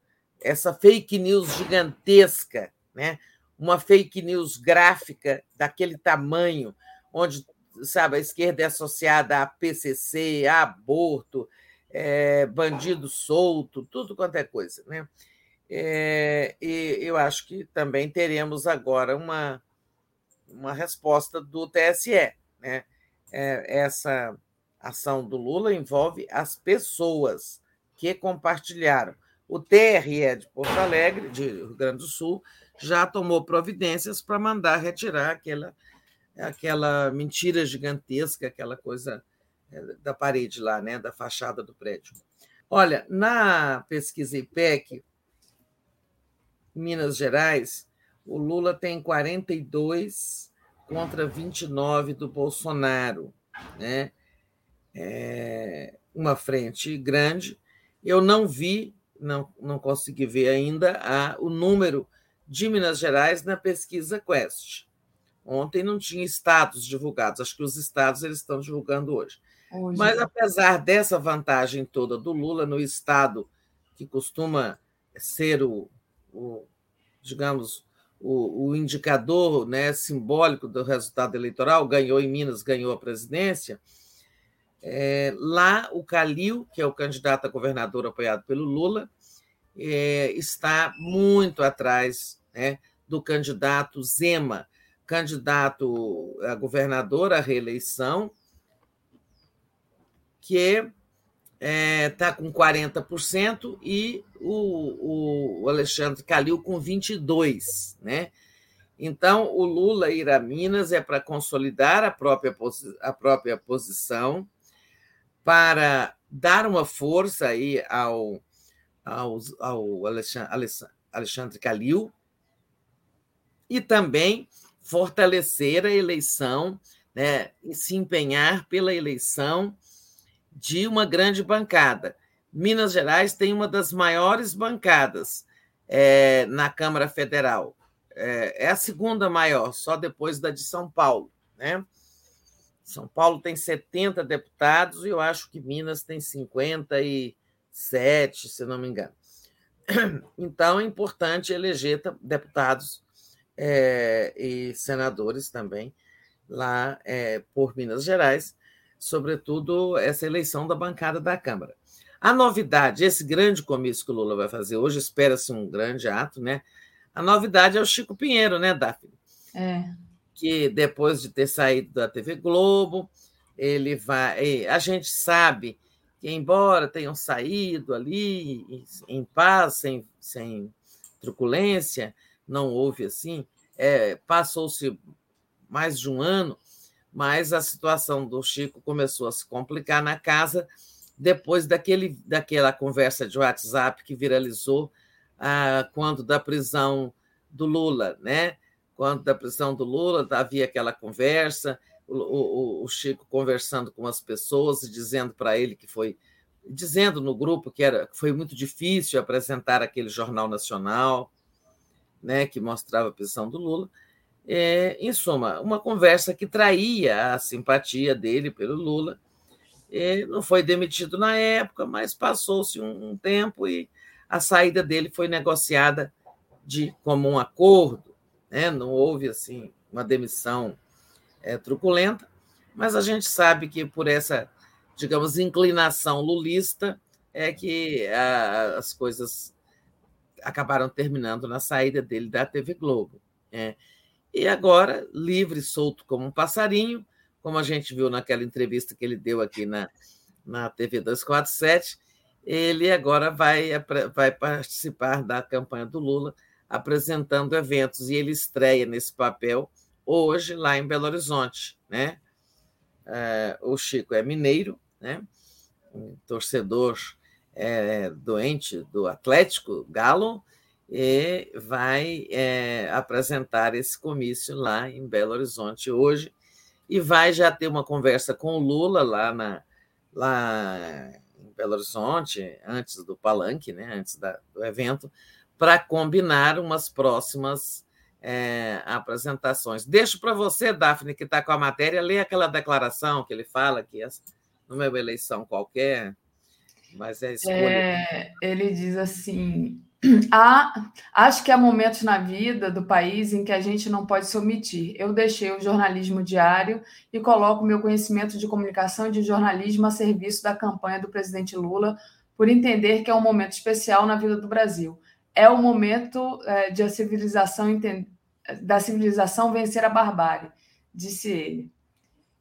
essa fake news gigantesca, né? uma fake news gráfica daquele tamanho, onde sabe, a esquerda é associada a PCC, a aborto, é, bandido solto, tudo quanto é coisa. Né? É, e eu acho que também teremos agora uma, uma resposta do TSE. Né? É, essa ação do Lula envolve as pessoas que compartilharam. O TRE de Porto Alegre, de Rio Grande do Sul, já tomou providências para mandar retirar aquela, aquela mentira gigantesca, aquela coisa é, da parede lá, né, da fachada do prédio. Olha, na pesquisa IPEC, Minas Gerais, o Lula tem 42 contra 29 do Bolsonaro, né? É uma frente grande. Eu não vi, não, não consegui ver ainda a, o número de Minas Gerais na pesquisa Quest. Ontem não tinha estados divulgados, acho que os estados eles estão divulgando hoje. hoje. Mas apesar dessa vantagem toda do Lula no estado que costuma ser o, o digamos, o, o, indicador né, simbólico do resultado eleitoral, ganhou em Minas, ganhou a presidência, é, lá o Calil, que é o candidato a governador apoiado pelo Lula, é, está muito atrás né, do candidato Zema, candidato a governador à reeleição, que está é, tá com 40% e o, o Alexandre Calil com 22%. Né? Então, o Lula ir a Minas é para consolidar a própria, a própria posição, para dar uma força aí ao, ao, ao Alexandre, Alexandre Calil e também fortalecer a eleição, né, se empenhar pela eleição de uma grande bancada. Minas Gerais tem uma das maiores bancadas é, na Câmara Federal. É, é, a segunda maior, só depois da de São Paulo. Né? São Paulo tem 70 deputados e eu acho que Minas tem 57, se não me engano. *clears throat* Então é importante eleger deputados é, e senadores também lá é, por Minas Gerais, sobretudo essa eleição da bancada da Câmara. A novidade, esse grande comício que o Lula vai fazer hoje, espera-se um grande ato, né? A novidade é o Chico Pinheiro, né, Daphne? É. Que depois de ter saído da TV Globo, ele vai. A gente sabe que, embora tenham saído ali em paz, sem, sem truculência, não houve assim, é, passou-se mais de um ano, mas a situação do Chico começou a se complicar na casa depois daquele, daquela conversa de WhatsApp que viralizou ah, quando da prisão do Lula, né? Quando da prisão do Lula havia aquela conversa, o, o, o Chico conversando com as pessoas e dizendo para ele que foi dizendo no grupo que era foi muito difícil apresentar aquele jornal nacional, né, que mostrava a prisão do Lula. É, em suma, uma conversa que traía a simpatia dele pelo Lula. Ele não foi demitido na época, mas passou-se um, um, tempo e a saída dele foi negociada de comum acordo. Né? Não houve assim uma demissão é, truculenta, mas a gente sabe que por essa, digamos, inclinação lulista é que a, as coisas acabaram terminando na saída dele da TV Globo. É. E agora, livre, solto como um passarinho, como a gente viu naquela entrevista que ele deu aqui na, na TV 247, ele agora vai, vai participar da campanha do Lula, apresentando eventos, e ele estreia nesse papel hoje lá em Belo Horizonte. Né? É, o Chico é mineiro, né? um torcedor é, doente do Atlético Galo e vai é, apresentar esse comício lá em Belo Horizonte hoje e vai já ter uma conversa com o Lula lá, na, lá em Belo Horizonte, antes do palanque, né, antes da, do evento, para combinar umas próximas é, apresentações. Deixo para você, Daphne, que está com a matéria, ler aquela declaração que ele fala que numa eleição qualquer mas é escolha. É, ele diz assim: há, acho que há momentos na vida do país em que a gente não pode se omitir. Eu deixei o jornalismo diário e coloco meu conhecimento de comunicação e de jornalismo a serviço da campanha do presidente Lula, por entender que é um momento especial na vida do Brasil. É o momento é, de a civilização da civilização vencer a barbárie, disse ele.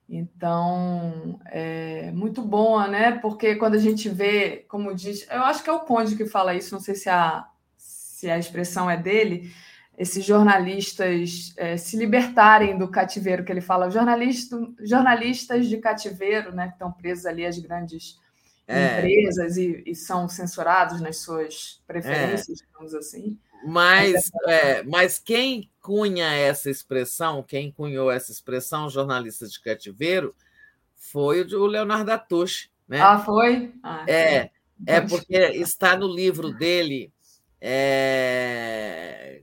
Então, é muito boa, né? Porque quando a gente vê, como diz, eu acho que é o Conde que fala isso, não sei se a, se a expressão é dele, esses jornalistas é, se libertarem do cativeiro que ele fala, jornalista, jornalistas de cativeiro, né, que estão presos ali às grandes é. empresas e, e, são censurados nas suas preferências, é. digamos assim. Mas, é, mas quem cunha essa expressão, quem cunhou essa expressão, jornalista de cativeiro, foi o Leonardo Atush. Né? Ah, foi? Ah, é, é porque está no livro dele é,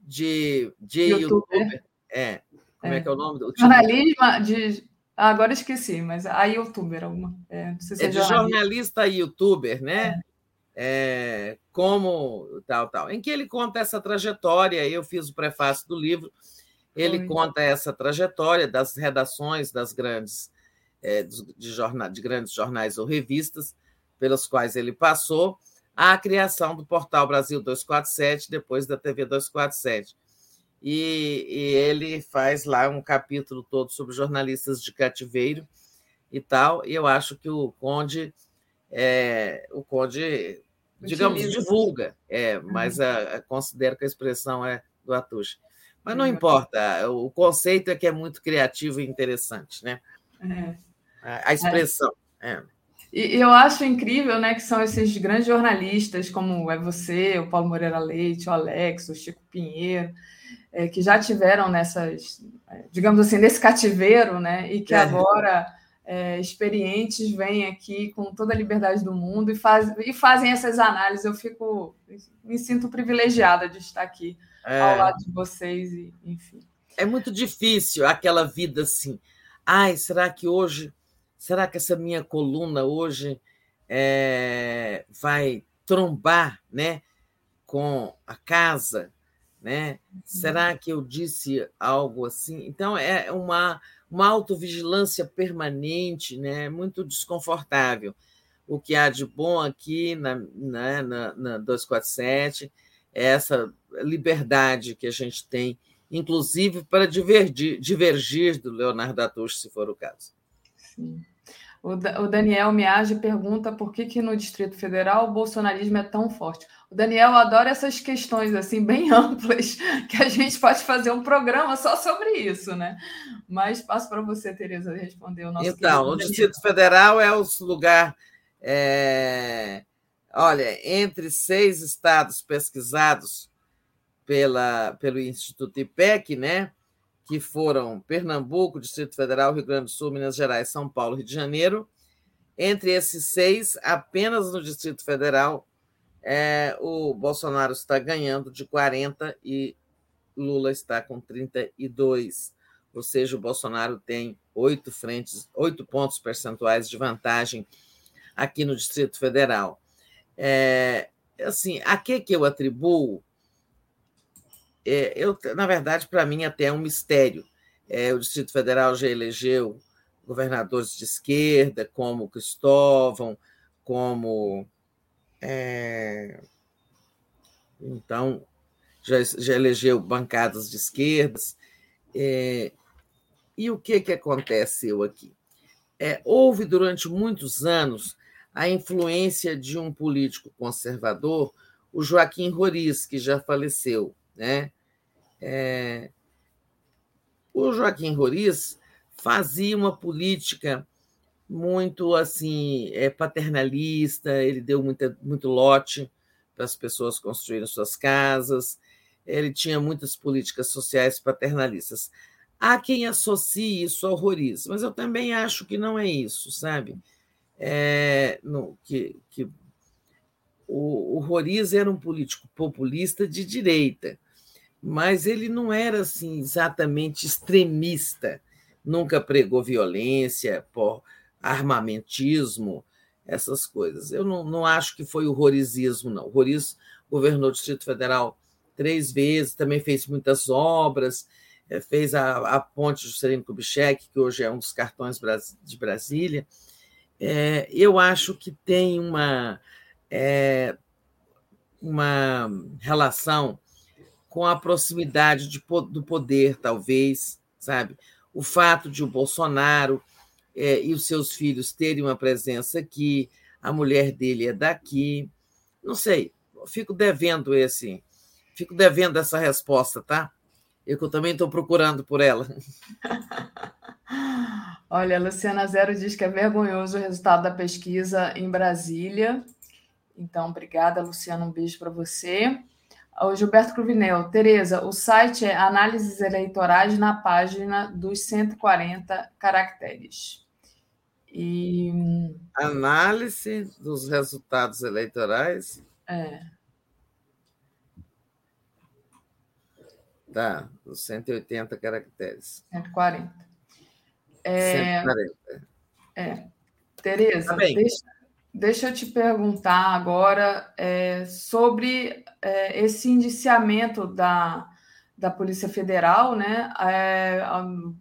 de, de YouTuber. YouTuber. É, como é. é. que é o nome do Jornalismo de. Ah, agora esqueci, mas a youtuber alguma. É, se é, é de jornalista. jornalista youtuber, né? É. como tal, tal. Em que ele conta essa trajetória. Eu fiz o prefácio do livro. Ele conta essa trajetória das redações das grandes é, de, jornal, de grandes jornais ou revistas pelas quais ele passou a criação do portal Brasil 247, depois da TV 247. E, e, ele faz lá um capítulo todo sobre jornalistas de cativeiro e tal. E eu acho que o Conde, é, o Conde, digamos, Utiliza. divulga, é, mas uhum. a, a, considero que a expressão é do Atush. Mas não uhum. importa, o conceito é que é muito criativo e interessante, né? É. A, a expressão. É. E eu acho incrível, né, que são esses grandes jornalistas, como é você, o Paulo Moreira Leite, o Alex, o Chico Pinheiro, é, que já tiveram nessas, é, digamos assim, nesse cativeiro, né, e que é. agora, é, experientes, vêm aqui com toda a liberdade do mundo e, faz, e fazem essas análises. Eu fico, me sinto privilegiada de estar aqui ao é. lado de vocês, e, enfim. É muito difícil aquela vida assim. Ai, será que hoje Será que essa minha coluna hoje é, vai trombar né, com a casa? Né? Será uhum. que eu disse algo assim? Então, é uma, uma autovigilância permanente, né? muito desconfortável. O que há de bom aqui na, na, na, na 247 é essa liberdade que a gente tem, inclusive para divergir, divergir do Leonardo Atush, se for o caso. Sim. O, Daniel Miage pergunta por que, que no Distrito Federal o bolsonarismo é tão forte. O Daniel adora essas questões assim bem *laughs* amplas, que a gente pode fazer um programa só sobre isso, né? Mas passo para você, Tereza, responder o nosso. Então, o Distrito Federal é o lugar. É... Olha, entre seis estados pesquisados pela, pelo Instituto IPEC, né? Que foram Pernambuco, Distrito Federal, Rio Grande do Sul, Minas Gerais, São Paulo, Rio de Janeiro. Entre esses seis, apenas no Distrito Federal, é, o Bolsonaro está ganhando de 40 e Lula está com 32. Ou seja, o Bolsonaro tem oito frentes, oito pontos percentuais de vantagem aqui no Distrito Federal. É, assim, a que, que eu atribuo é, eu, na verdade, para mim, até é um mistério. É, o Distrito Federal já elegeu governadores de esquerda, como Cristóvão, como. É, então, já, já elegeu bancadas de esquerdas. É, e o que, que aconteceu aqui? É, houve durante muitos anos a influência de um político conservador, o Joaquim Roriz, que já faleceu, né? É... O Joaquim Roriz fazia uma política muito assim é, paternalista, ele deu muita, muito lote para as pessoas construírem suas casas, ele tinha muitas políticas sociais paternalistas. Há quem associe isso ao Roriz, mas eu também acho que não é isso, sabe? É, que, que o, o Roriz era um político populista de direita, mas ele não era assim exatamente extremista, nunca pregou violência, armamentismo, essas coisas. Eu não, não acho que foi o não. O Roriz governou o Distrito Federal três vezes, também fez muitas obras, eh, fez a, a ponte Juscelino Kubitschek, que hoje é um dos cartões de Brasília. É, eu acho que tem uma, é, uma relação com a proximidade de, do poder, talvez, sabe? O fato de o Bolsonaro é, e os seus filhos terem uma presença aqui, a mulher dele é daqui, não sei, fico devendo esse Fico devendo essa resposta, tá? Eu que eu também estou procurando por ela. *laughs* Olha, a Luciana Zero diz que é vergonhoso o resultado da pesquisa em Brasília. Então, obrigada, Luciana. Um beijo para você. O Gilberto Cruvinel. Tereza, o site é Análises Eleitorais na página dos 140 caracteres. E... Análise dos resultados eleitorais. É. Tá, dos 180 caracteres. 140. É, 140. É. Tereza, Tá deixa, deixa eu te perguntar agora é, sobre é, esse indiciamento da, da Polícia Federal, né, é,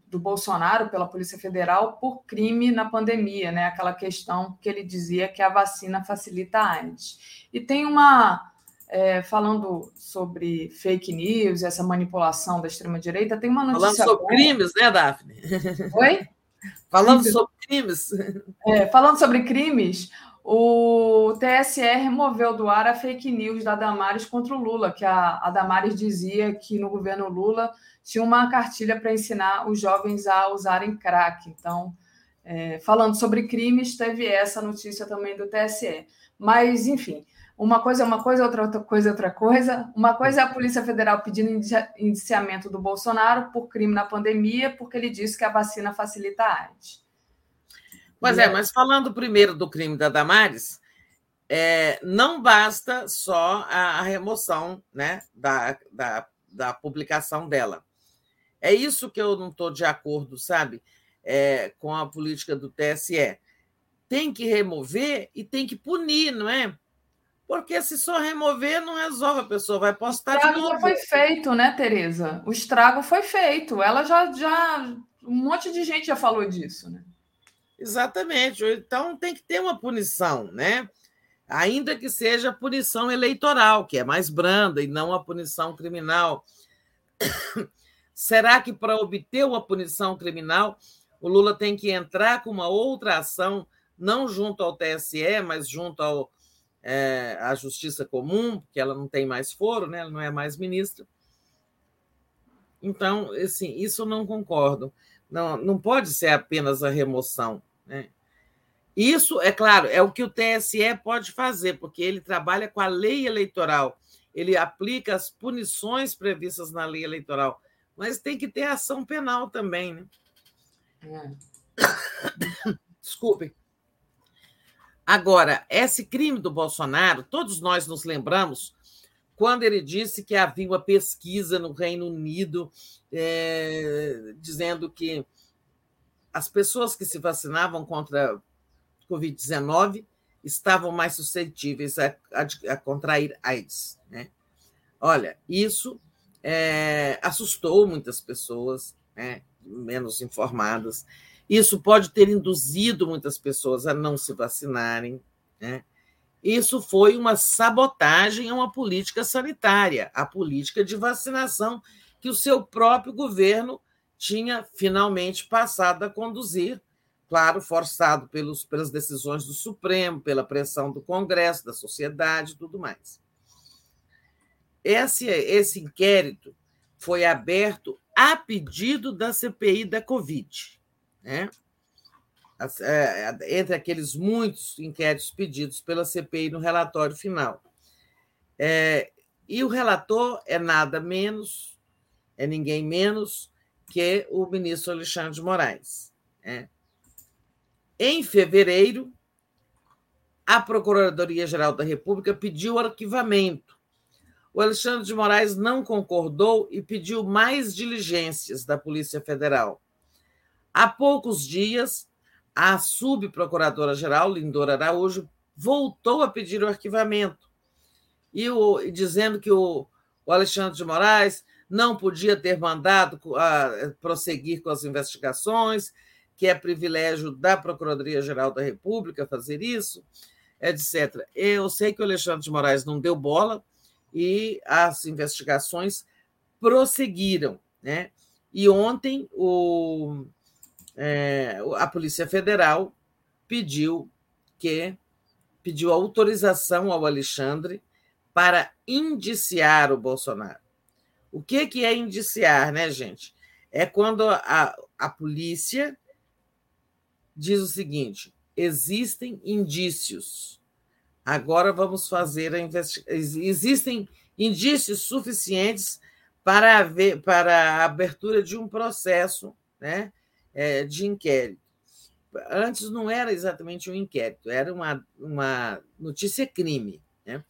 do Bolsonaro pela Polícia Federal por crime na pandemia, né, aquela questão que ele dizia que a vacina facilita a AIDS. E tem uma, é, falando sobre fake news, essa manipulação da extrema-direita, tem uma Falando notícia sobre boa. crimes, né, Daphne? Oi? *laughs* Falando sobre crimes. É, falando sobre crimes, o TSE removeu do ar a fake news da Damares contra o Lula, que a, a Damares dizia que no governo Lula tinha uma cartilha para ensinar os jovens a usarem crack. Então, é, falando sobre crimes, teve essa notícia também do TSE. Mas, enfim, uma coisa é uma coisa, outra, outra coisa é outra coisa. Uma coisa é a Polícia Federal pedindo indicia- indiciamento do Bolsonaro por crime na pandemia, porque ele disse que a vacina facilita a AIDS. Pois é, mas falando primeiro do crime da Damares, é, não basta só a, a remoção né, da, da, da publicação dela. É isso que eu não estou de acordo, sabe, é, com a política do TSE. Tem que remover e tem que punir, não é? Porque se só remover, não resolve, a pessoa vai O postar de estrago já foi feito, né, Tereza? O estrago foi feito. Ela já, já. Um monte de gente já falou disso, né? Exatamente. Então tem que ter uma punição, né? Ainda que seja punição eleitoral, que é mais branda e não a punição criminal. *coughs* Será que para obter uma punição criminal, o Lula tem que entrar com uma outra ação, não junto ao TSE, mas junto ao, é, à Justiça Comum, porque ela não tem mais foro, né? ela não é mais ministra. Então, assim, isso não concordo. Não, não pode ser apenas a remoção. Né? Isso, é claro, é o que o TSE pode fazer, porque ele trabalha com a lei eleitoral, ele aplica as punições previstas na lei eleitoral, mas tem que ter ação penal também. Né? É. *coughs* Desculpem. Agora, esse crime do Bolsonaro, todos nós nos lembramos quando ele disse que havia uma pesquisa no Reino Unido é, dizendo que as pessoas que se vacinavam contra Covid-19 estavam mais suscetíveis a, a, a contrair AIDS. Né? Olha, isso é, assustou muitas pessoas né, menos informadas. Isso pode ter induzido muitas pessoas a não se vacinarem. Né? Isso foi uma sabotagem a uma política sanitária, a política de vacinação que o seu próprio governo tinha finalmente passado a conduzir, claro, forçado pelos, pelas decisões do Supremo, pela pressão do Congresso, da sociedade e tudo mais. Esse, esse inquérito foi aberto a pedido da CPI da Covid. Né? Entre aqueles muitos inquéritos pedidos pela CPI no relatório final. É, e o relator é nada menos, é ninguém menos que o ministro Alexandre de Moraes. Né? Em fevereiro, a Procuradoria-Geral da República pediu arquivamento. O Alexandre de Moraes não concordou e pediu mais diligências da Polícia Federal. Há poucos dias, a subprocuradora-geral, Lindora Araújo, voltou a pedir o arquivamento, e o, dizendo que o, o Alexandre de Moraes não podia ter mandado a, prosseguir com as investigações, que é privilégio da Procuradoria-Geral da República fazer isso, etc. Eu sei que o Alexandre de Moraes não deu bola e as investigações prosseguiram. Né? E ontem o, é, a Polícia Federal pediu que pediu autorização ao Alexandre para indiciar o Bolsonaro. O que, que é indiciar, né, gente? É quando a, a polícia diz o seguinte: existem indícios. Agora vamos fazer a investigação. Existem indícios suficientes para, haver, para a abertura de um processo né, é, de inquérito. Antes não era exatamente um inquérito, era uma, uma notícia-crime. Né?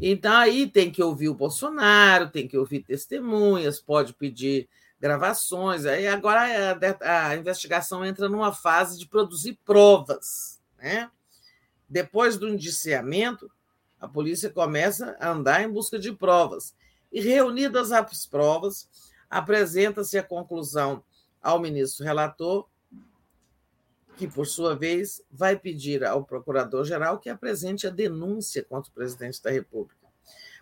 Então, aí tem que ouvir o Bolsonaro, tem que ouvir testemunhas, pode pedir gravações. Aí agora a, a investigação entra numa fase de produzir provas. Né? Depois do indiciamento, a polícia começa a andar em busca de provas. E, reunidas as provas, apresenta-se a conclusão ao ministro relator, que, por sua vez, vai pedir ao procurador-geral que apresente a denúncia contra o presidente da República.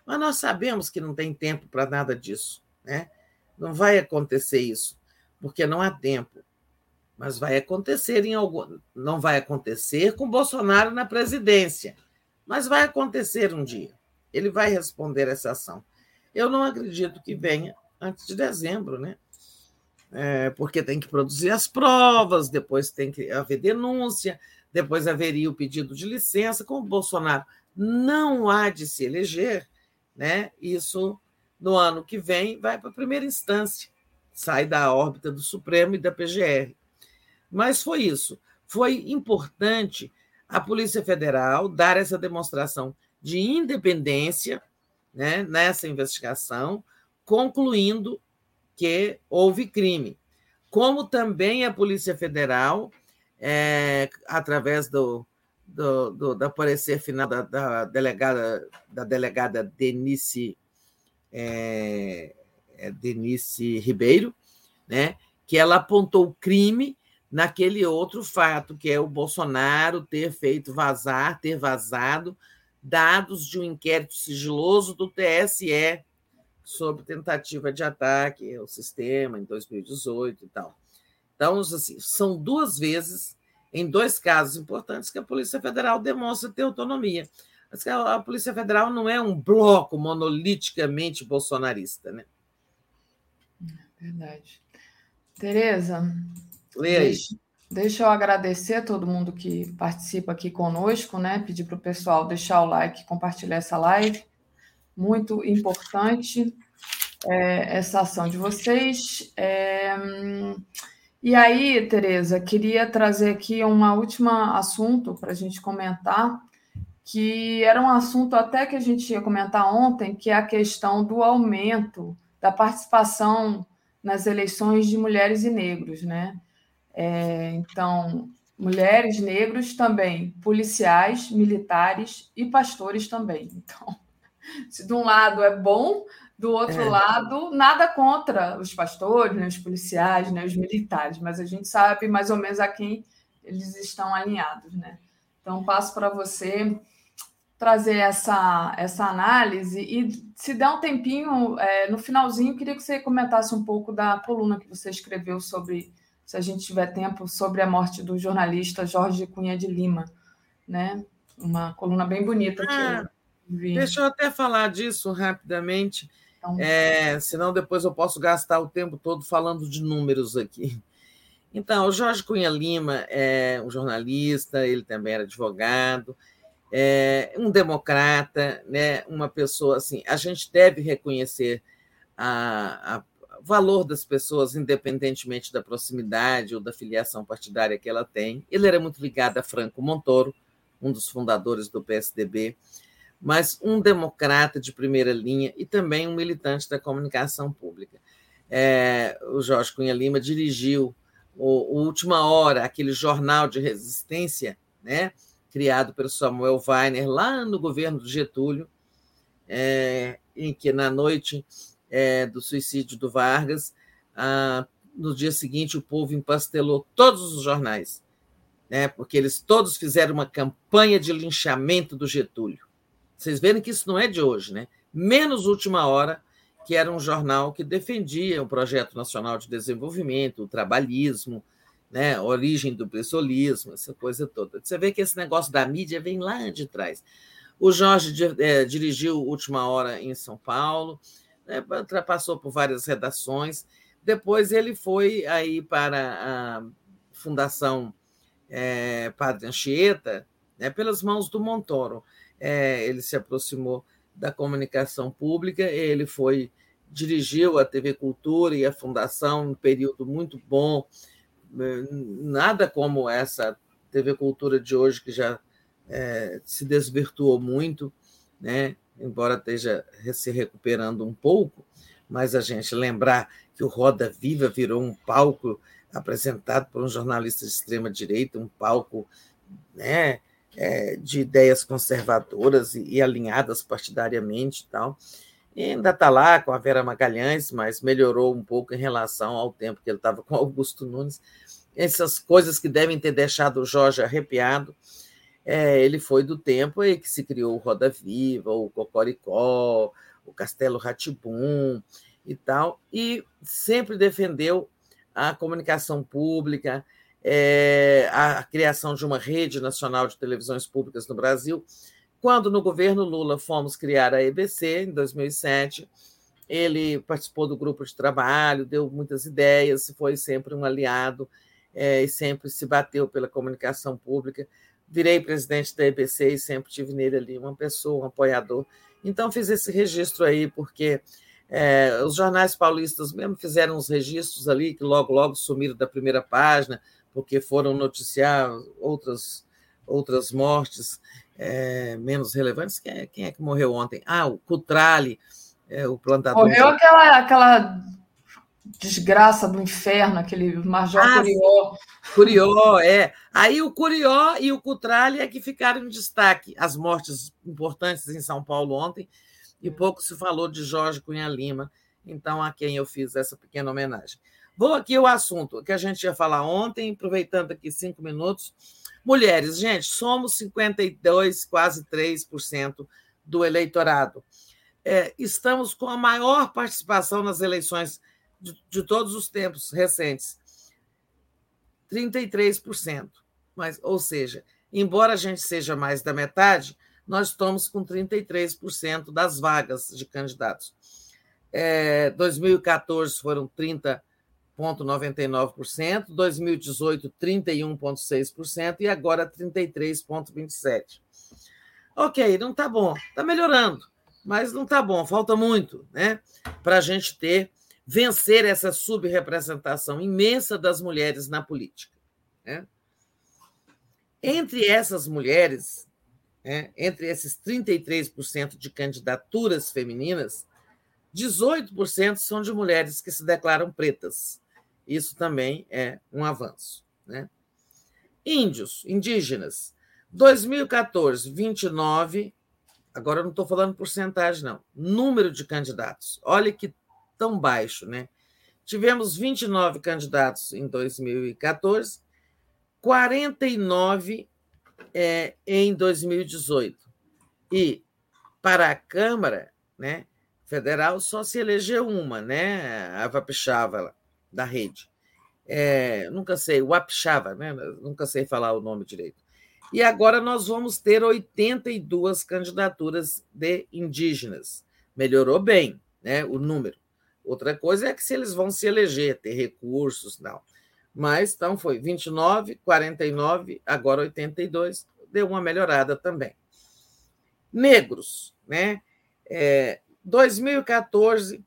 Mas nós sabemos que não tem tempo para nada disso. Né? Não vai acontecer isso, porque não há tempo. Mas vai acontecer em algum. Não vai acontecer com Bolsonaro na presidência, mas vai acontecer um dia. Ele vai responder essa ação. Eu não acredito que venha antes de dezembro, né? É, porque tem que produzir as provas, depois tem que haver denúncia, depois haveria o pedido de licença. Como o Bolsonaro não há de se eleger, né? Isso no ano que vem vai para a primeira instância, sai da órbita do Supremo e da PGR. Mas foi isso. Foi importante a Polícia Federal dar essa demonstração de independência né, nessa investigação, concluindo que houve crime. Como também a Polícia Federal, é, através do, do, do, do parecer final da, da, delegada, da delegada Denise, é, é Denise Ribeiro, né, que ela apontou o crime naquele outro fato, que é o Bolsonaro ter feito vazar, ter vazado dados de um inquérito sigiloso do TSE sobre tentativa de ataque ao sistema em 2018 e tal. Então, assim, são duas vezes, em dois casos importantes, que a Polícia Federal demonstra ter autonomia. Mas a Polícia Federal não é um bloco monoliticamente bolsonarista, né? Verdade. Tereza. Deixa, deixa eu agradecer a todo mundo que participa aqui conosco, né? Pedir para o pessoal deixar o like, compartilhar essa live. Muito importante é, essa ação de vocês. É, e aí, Tereza, queria trazer aqui um último assunto para a gente comentar, que era um assunto até que a gente ia comentar ontem, que é a questão do aumento da participação nas eleições de mulheres e negros, né? É, então, mulheres, negros também, policiais, militares e pastores também. Então, se de um lado é bom, do outro é. lado, nada contra os pastores, né, os policiais, né, os militares, mas a gente sabe mais ou menos a quem eles estão alinhados. Né? Então, passo para você trazer essa, essa análise e, se der um tempinho, é, no finalzinho, queria que você comentasse um pouco da coluna que você escreveu sobre se a gente tiver tempo, sobre a morte do jornalista Jorge Cunha de Lima, né? Uma coluna bem bonita. Ah, deixa eu até falar disso rapidamente, então, é, senão depois eu posso gastar o tempo todo falando de números aqui. Então, o Jorge Cunha Lima é um jornalista, ele também era advogado, é um democrata, né? uma pessoa assim. A gente deve reconhecer a, a valor das pessoas, independentemente da proximidade ou da filiação partidária que ela tem. Ele era muito ligado a Franco Montoro, um dos fundadores do PSDB, mas um democrata de primeira linha e também um militante da comunicação pública. É, o Jorge Cunha Lima dirigiu o, o, Última Hora, aquele jornal de resistência, né, criado pelo Samuel Weiner lá no governo do Getúlio, é, em que na noite é, do suicídio do Vargas. Ah, no dia seguinte, o povo empastelou todos os jornais, né, porque eles todos fizeram uma campanha de linchamento do Getúlio. Vocês verem que isso não é de hoje, né? Menos Última Hora, que era um jornal que defendia o projeto nacional de desenvolvimento, o trabalhismo, né, a origem do pessoalismo, essa coisa toda. Você vê que esse negócio da mídia vem lá de trás. O Jorge é, dirigiu Última Hora em São Paulo, né, passou por várias redações. Depois ele foi aí para a Fundação é, Padre Anchieta, né, pelas mãos do Montoro. É, ele se aproximou da comunicação pública, ele foi dirigiu a TV Cultura e a Fundação um período muito bom, nada como essa TV Cultura de hoje que já é, se desvirtuou muito, né? embora esteja se recuperando um pouco, mas a gente lembrar que o Roda Viva virou um palco apresentado por um jornalista de extrema direita, um palco né, é, de ideias conservadoras e, e, alinhadas partidariamente e tal. E ainda está lá com a Vera Magalhães, mas melhorou um pouco em relação ao tempo que ele estava com Augusto Nunes. Essas coisas que devem ter deixado o Jorge arrepiado. É, ele foi do tempo em que se criou o Roda Viva, o Cocoricó, o Castelo Ratibum e tal, e sempre defendeu a comunicação pública, é, a criação de uma rede nacional de televisões públicas no Brasil. Quando no governo Lula fomos criar a EBC, em 2007, ele participou do grupo de trabalho, deu muitas ideias, foi sempre um aliado é, e sempre se bateu pela comunicação pública. Virei presidente da EBC e sempre tive nele ali uma pessoa, um apoiador. Então fiz esse registro aí, porque é, os jornais paulistas mesmo fizeram uns registros ali que logo, logo sumiram da primeira página, porque foram noticiar outras, outras mortes é, menos relevantes. Quem é, quem é, que morreu ontem? Ah, o Cutrale, é, o plantador. Morreu aquela, aquela desgraça do inferno, aquele Major ah, Curió. Curió, é. Aí o Curió e o Cutrale é que ficaram em destaque. As mortes importantes em São Paulo ontem, e pouco se falou de Jorge Cunha Lima, então a quem eu fiz essa pequena homenagem. Vou aqui ao assunto que a gente ia falar ontem, aproveitando aqui cinco minutos. Mulheres, gente, somos 52, quase 3% do eleitorado. É, estamos com a maior participação nas eleições de, de todos os tempos recentes. 33%. Mas, ou seja, embora a gente seja mais da metade, nós estamos com 33% das vagas de candidatos. É, 2014 foram 30 0,99%, 2018 31,6% e agora 33,27%. Ok, não está bom, está melhorando, mas não está bom, falta muito né, para a gente ter, vencer essa subrepresentação imensa das mulheres na política. Né? Entre essas mulheres, né, entre esses 33% de candidaturas femininas, 18% são de mulheres que se declaram pretas. Isso também é um avanço. Né? Índios, indígenas, 2014, 29. Agora eu não estou falando porcentagem, não. Número de candidatos. Olha que tão baixo, né? Tivemos 29 candidatos em 2014, 49 é, em 2018. E para a Câmara né, Federal só se elegeu uma, né? A Vapixava da rede. É, nunca sei, Wapchava, né? nunca sei falar o nome direito. E agora nós vamos ter 82 candidaturas de indígenas. Melhorou bem né, o número. Outra coisa é que se eles vão se eleger, ter recursos, não. Mas então foi 29, 49, agora 82, deu uma melhorada também. Negros, né? É, 2014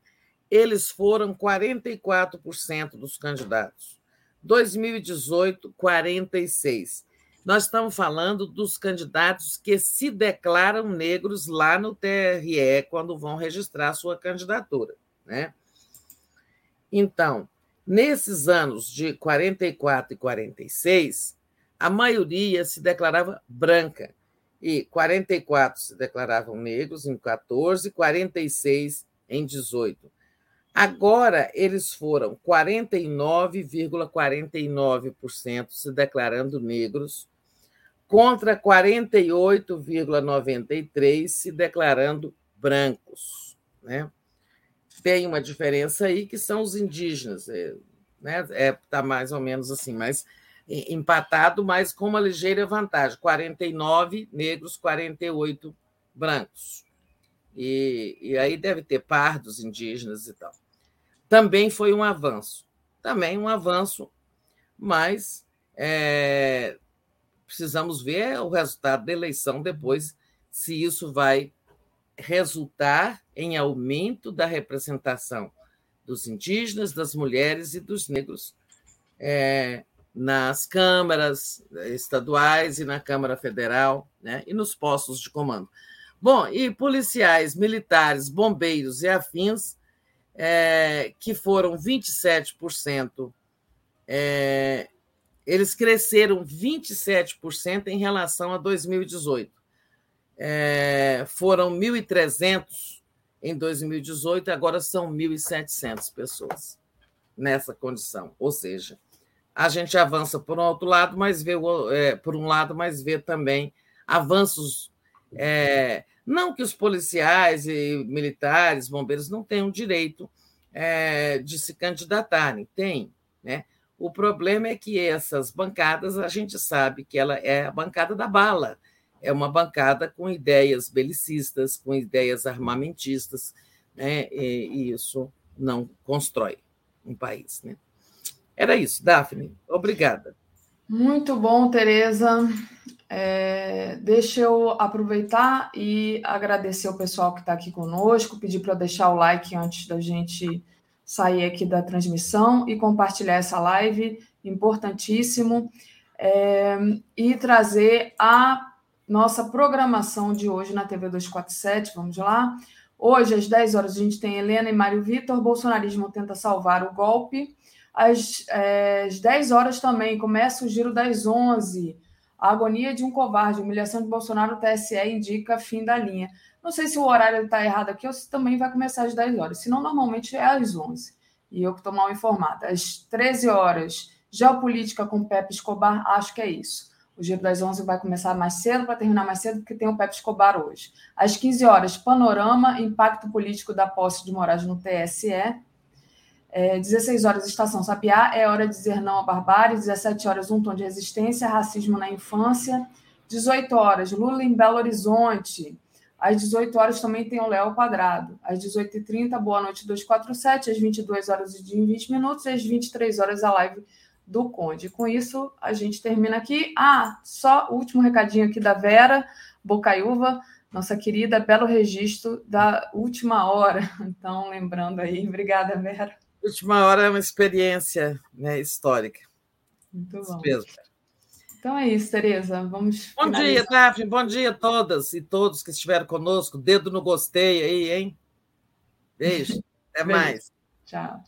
eles foram 44% dos candidatos. 2018, 46%. Nós estamos falando dos candidatos que se declaram negros lá no TRE quando vão registrar sua candidatura. Né? Então, nesses anos de 44 e 46, a maioria se declarava branca, e 44 se declaravam negros em 14, 46 em 18. Agora, eles foram 49,49% se declarando negros, contra 48,93% se declarando brancos. Né? Tem uma diferença aí que são os indígenas, é, né? é, tá mais ou menos assim, mas empatado, mas com uma ligeira vantagem: 49 negros, 48 brancos. E, e aí deve ter pardos, indígenas e tal. Também foi um avanço. Também um avanço, mas é, precisamos ver o resultado da eleição depois, se isso vai resultar em aumento da representação dos indígenas, das mulheres e dos negros é, nas câmaras estaduais e na Câmara Federal, né, e nos postos de comando. Bom, e policiais, militares, bombeiros e afins, é, que foram 27%, é, eles cresceram 27% em relação a 2018. É, foram 1.300 em 2018, agora são 1.700 pessoas nessa condição. Ou seja, a gente avança por um outro lado, mas vê é, por um lado, mas vê também avanços é, não que os policiais e militares, bombeiros não tenham direito é, de se candidatarem, tem, né? O problema é que essas bancadas, a gente sabe que ela é a bancada da bala, é uma bancada com ideias belicistas, com ideias armamentistas, né? e, isso não constrói um país. Né? Era isso, Daphne. Obrigada. Muito bom, Tereza. É, deixa eu aproveitar e agradecer o pessoal que está aqui conosco, pedir para deixar o like antes da gente sair aqui da transmissão e compartilhar essa live, importantíssimo, é, e trazer a nossa programação de hoje na TV 247. Vamos lá. Hoje, às 10 horas, a gente tem Helena e Mário Vitor. Bolsonarismo tenta salvar o golpe. Às, é, às 10 horas também começa o giro das 11 a agonia de um covarde, humilhação de Bolsonaro, o TSE indica fim da linha. Não sei se o horário está errado aqui ou se também vai começar às 10 horas. Senão, normalmente é às 11. E eu que estou mal informada. Às 13 horas, geopolítica com Pepe Escobar, acho que é isso. O Giro das 11 vai começar mais cedo para terminar mais cedo, porque tem o Pepe Escobar hoje. Às 15 horas, panorama, impacto político da posse de Moraes no TSE. É, 16 horas, Estação Sapiá, é hora de dizer não à barbárie. 17 horas, um tom de resistência, racismo na infância. 18 horas, Lula em Belo Horizonte. Às 18 horas também tem o Léo Quadrado. Às 18h30, Boa Noite 247. Às 22 horas e 20 minutos. Às 23 horas, a live do Conde. Com isso, a gente termina aqui. Ah, só o último recadinho aqui da Vera Bocaiúva, nossa querida, belo registro da última hora. *laughs* Então, lembrando aí. Obrigada, Vera. Última hora é uma experiência né, histórica. Muito bom. Então é isso, Tereza. Vamos. Bom finalizar. dia, Daphne. Bom dia a todas e todos que estiveram conosco. Dedo no gostei aí, hein? Beijo. Até Beijo. mais. Tchau.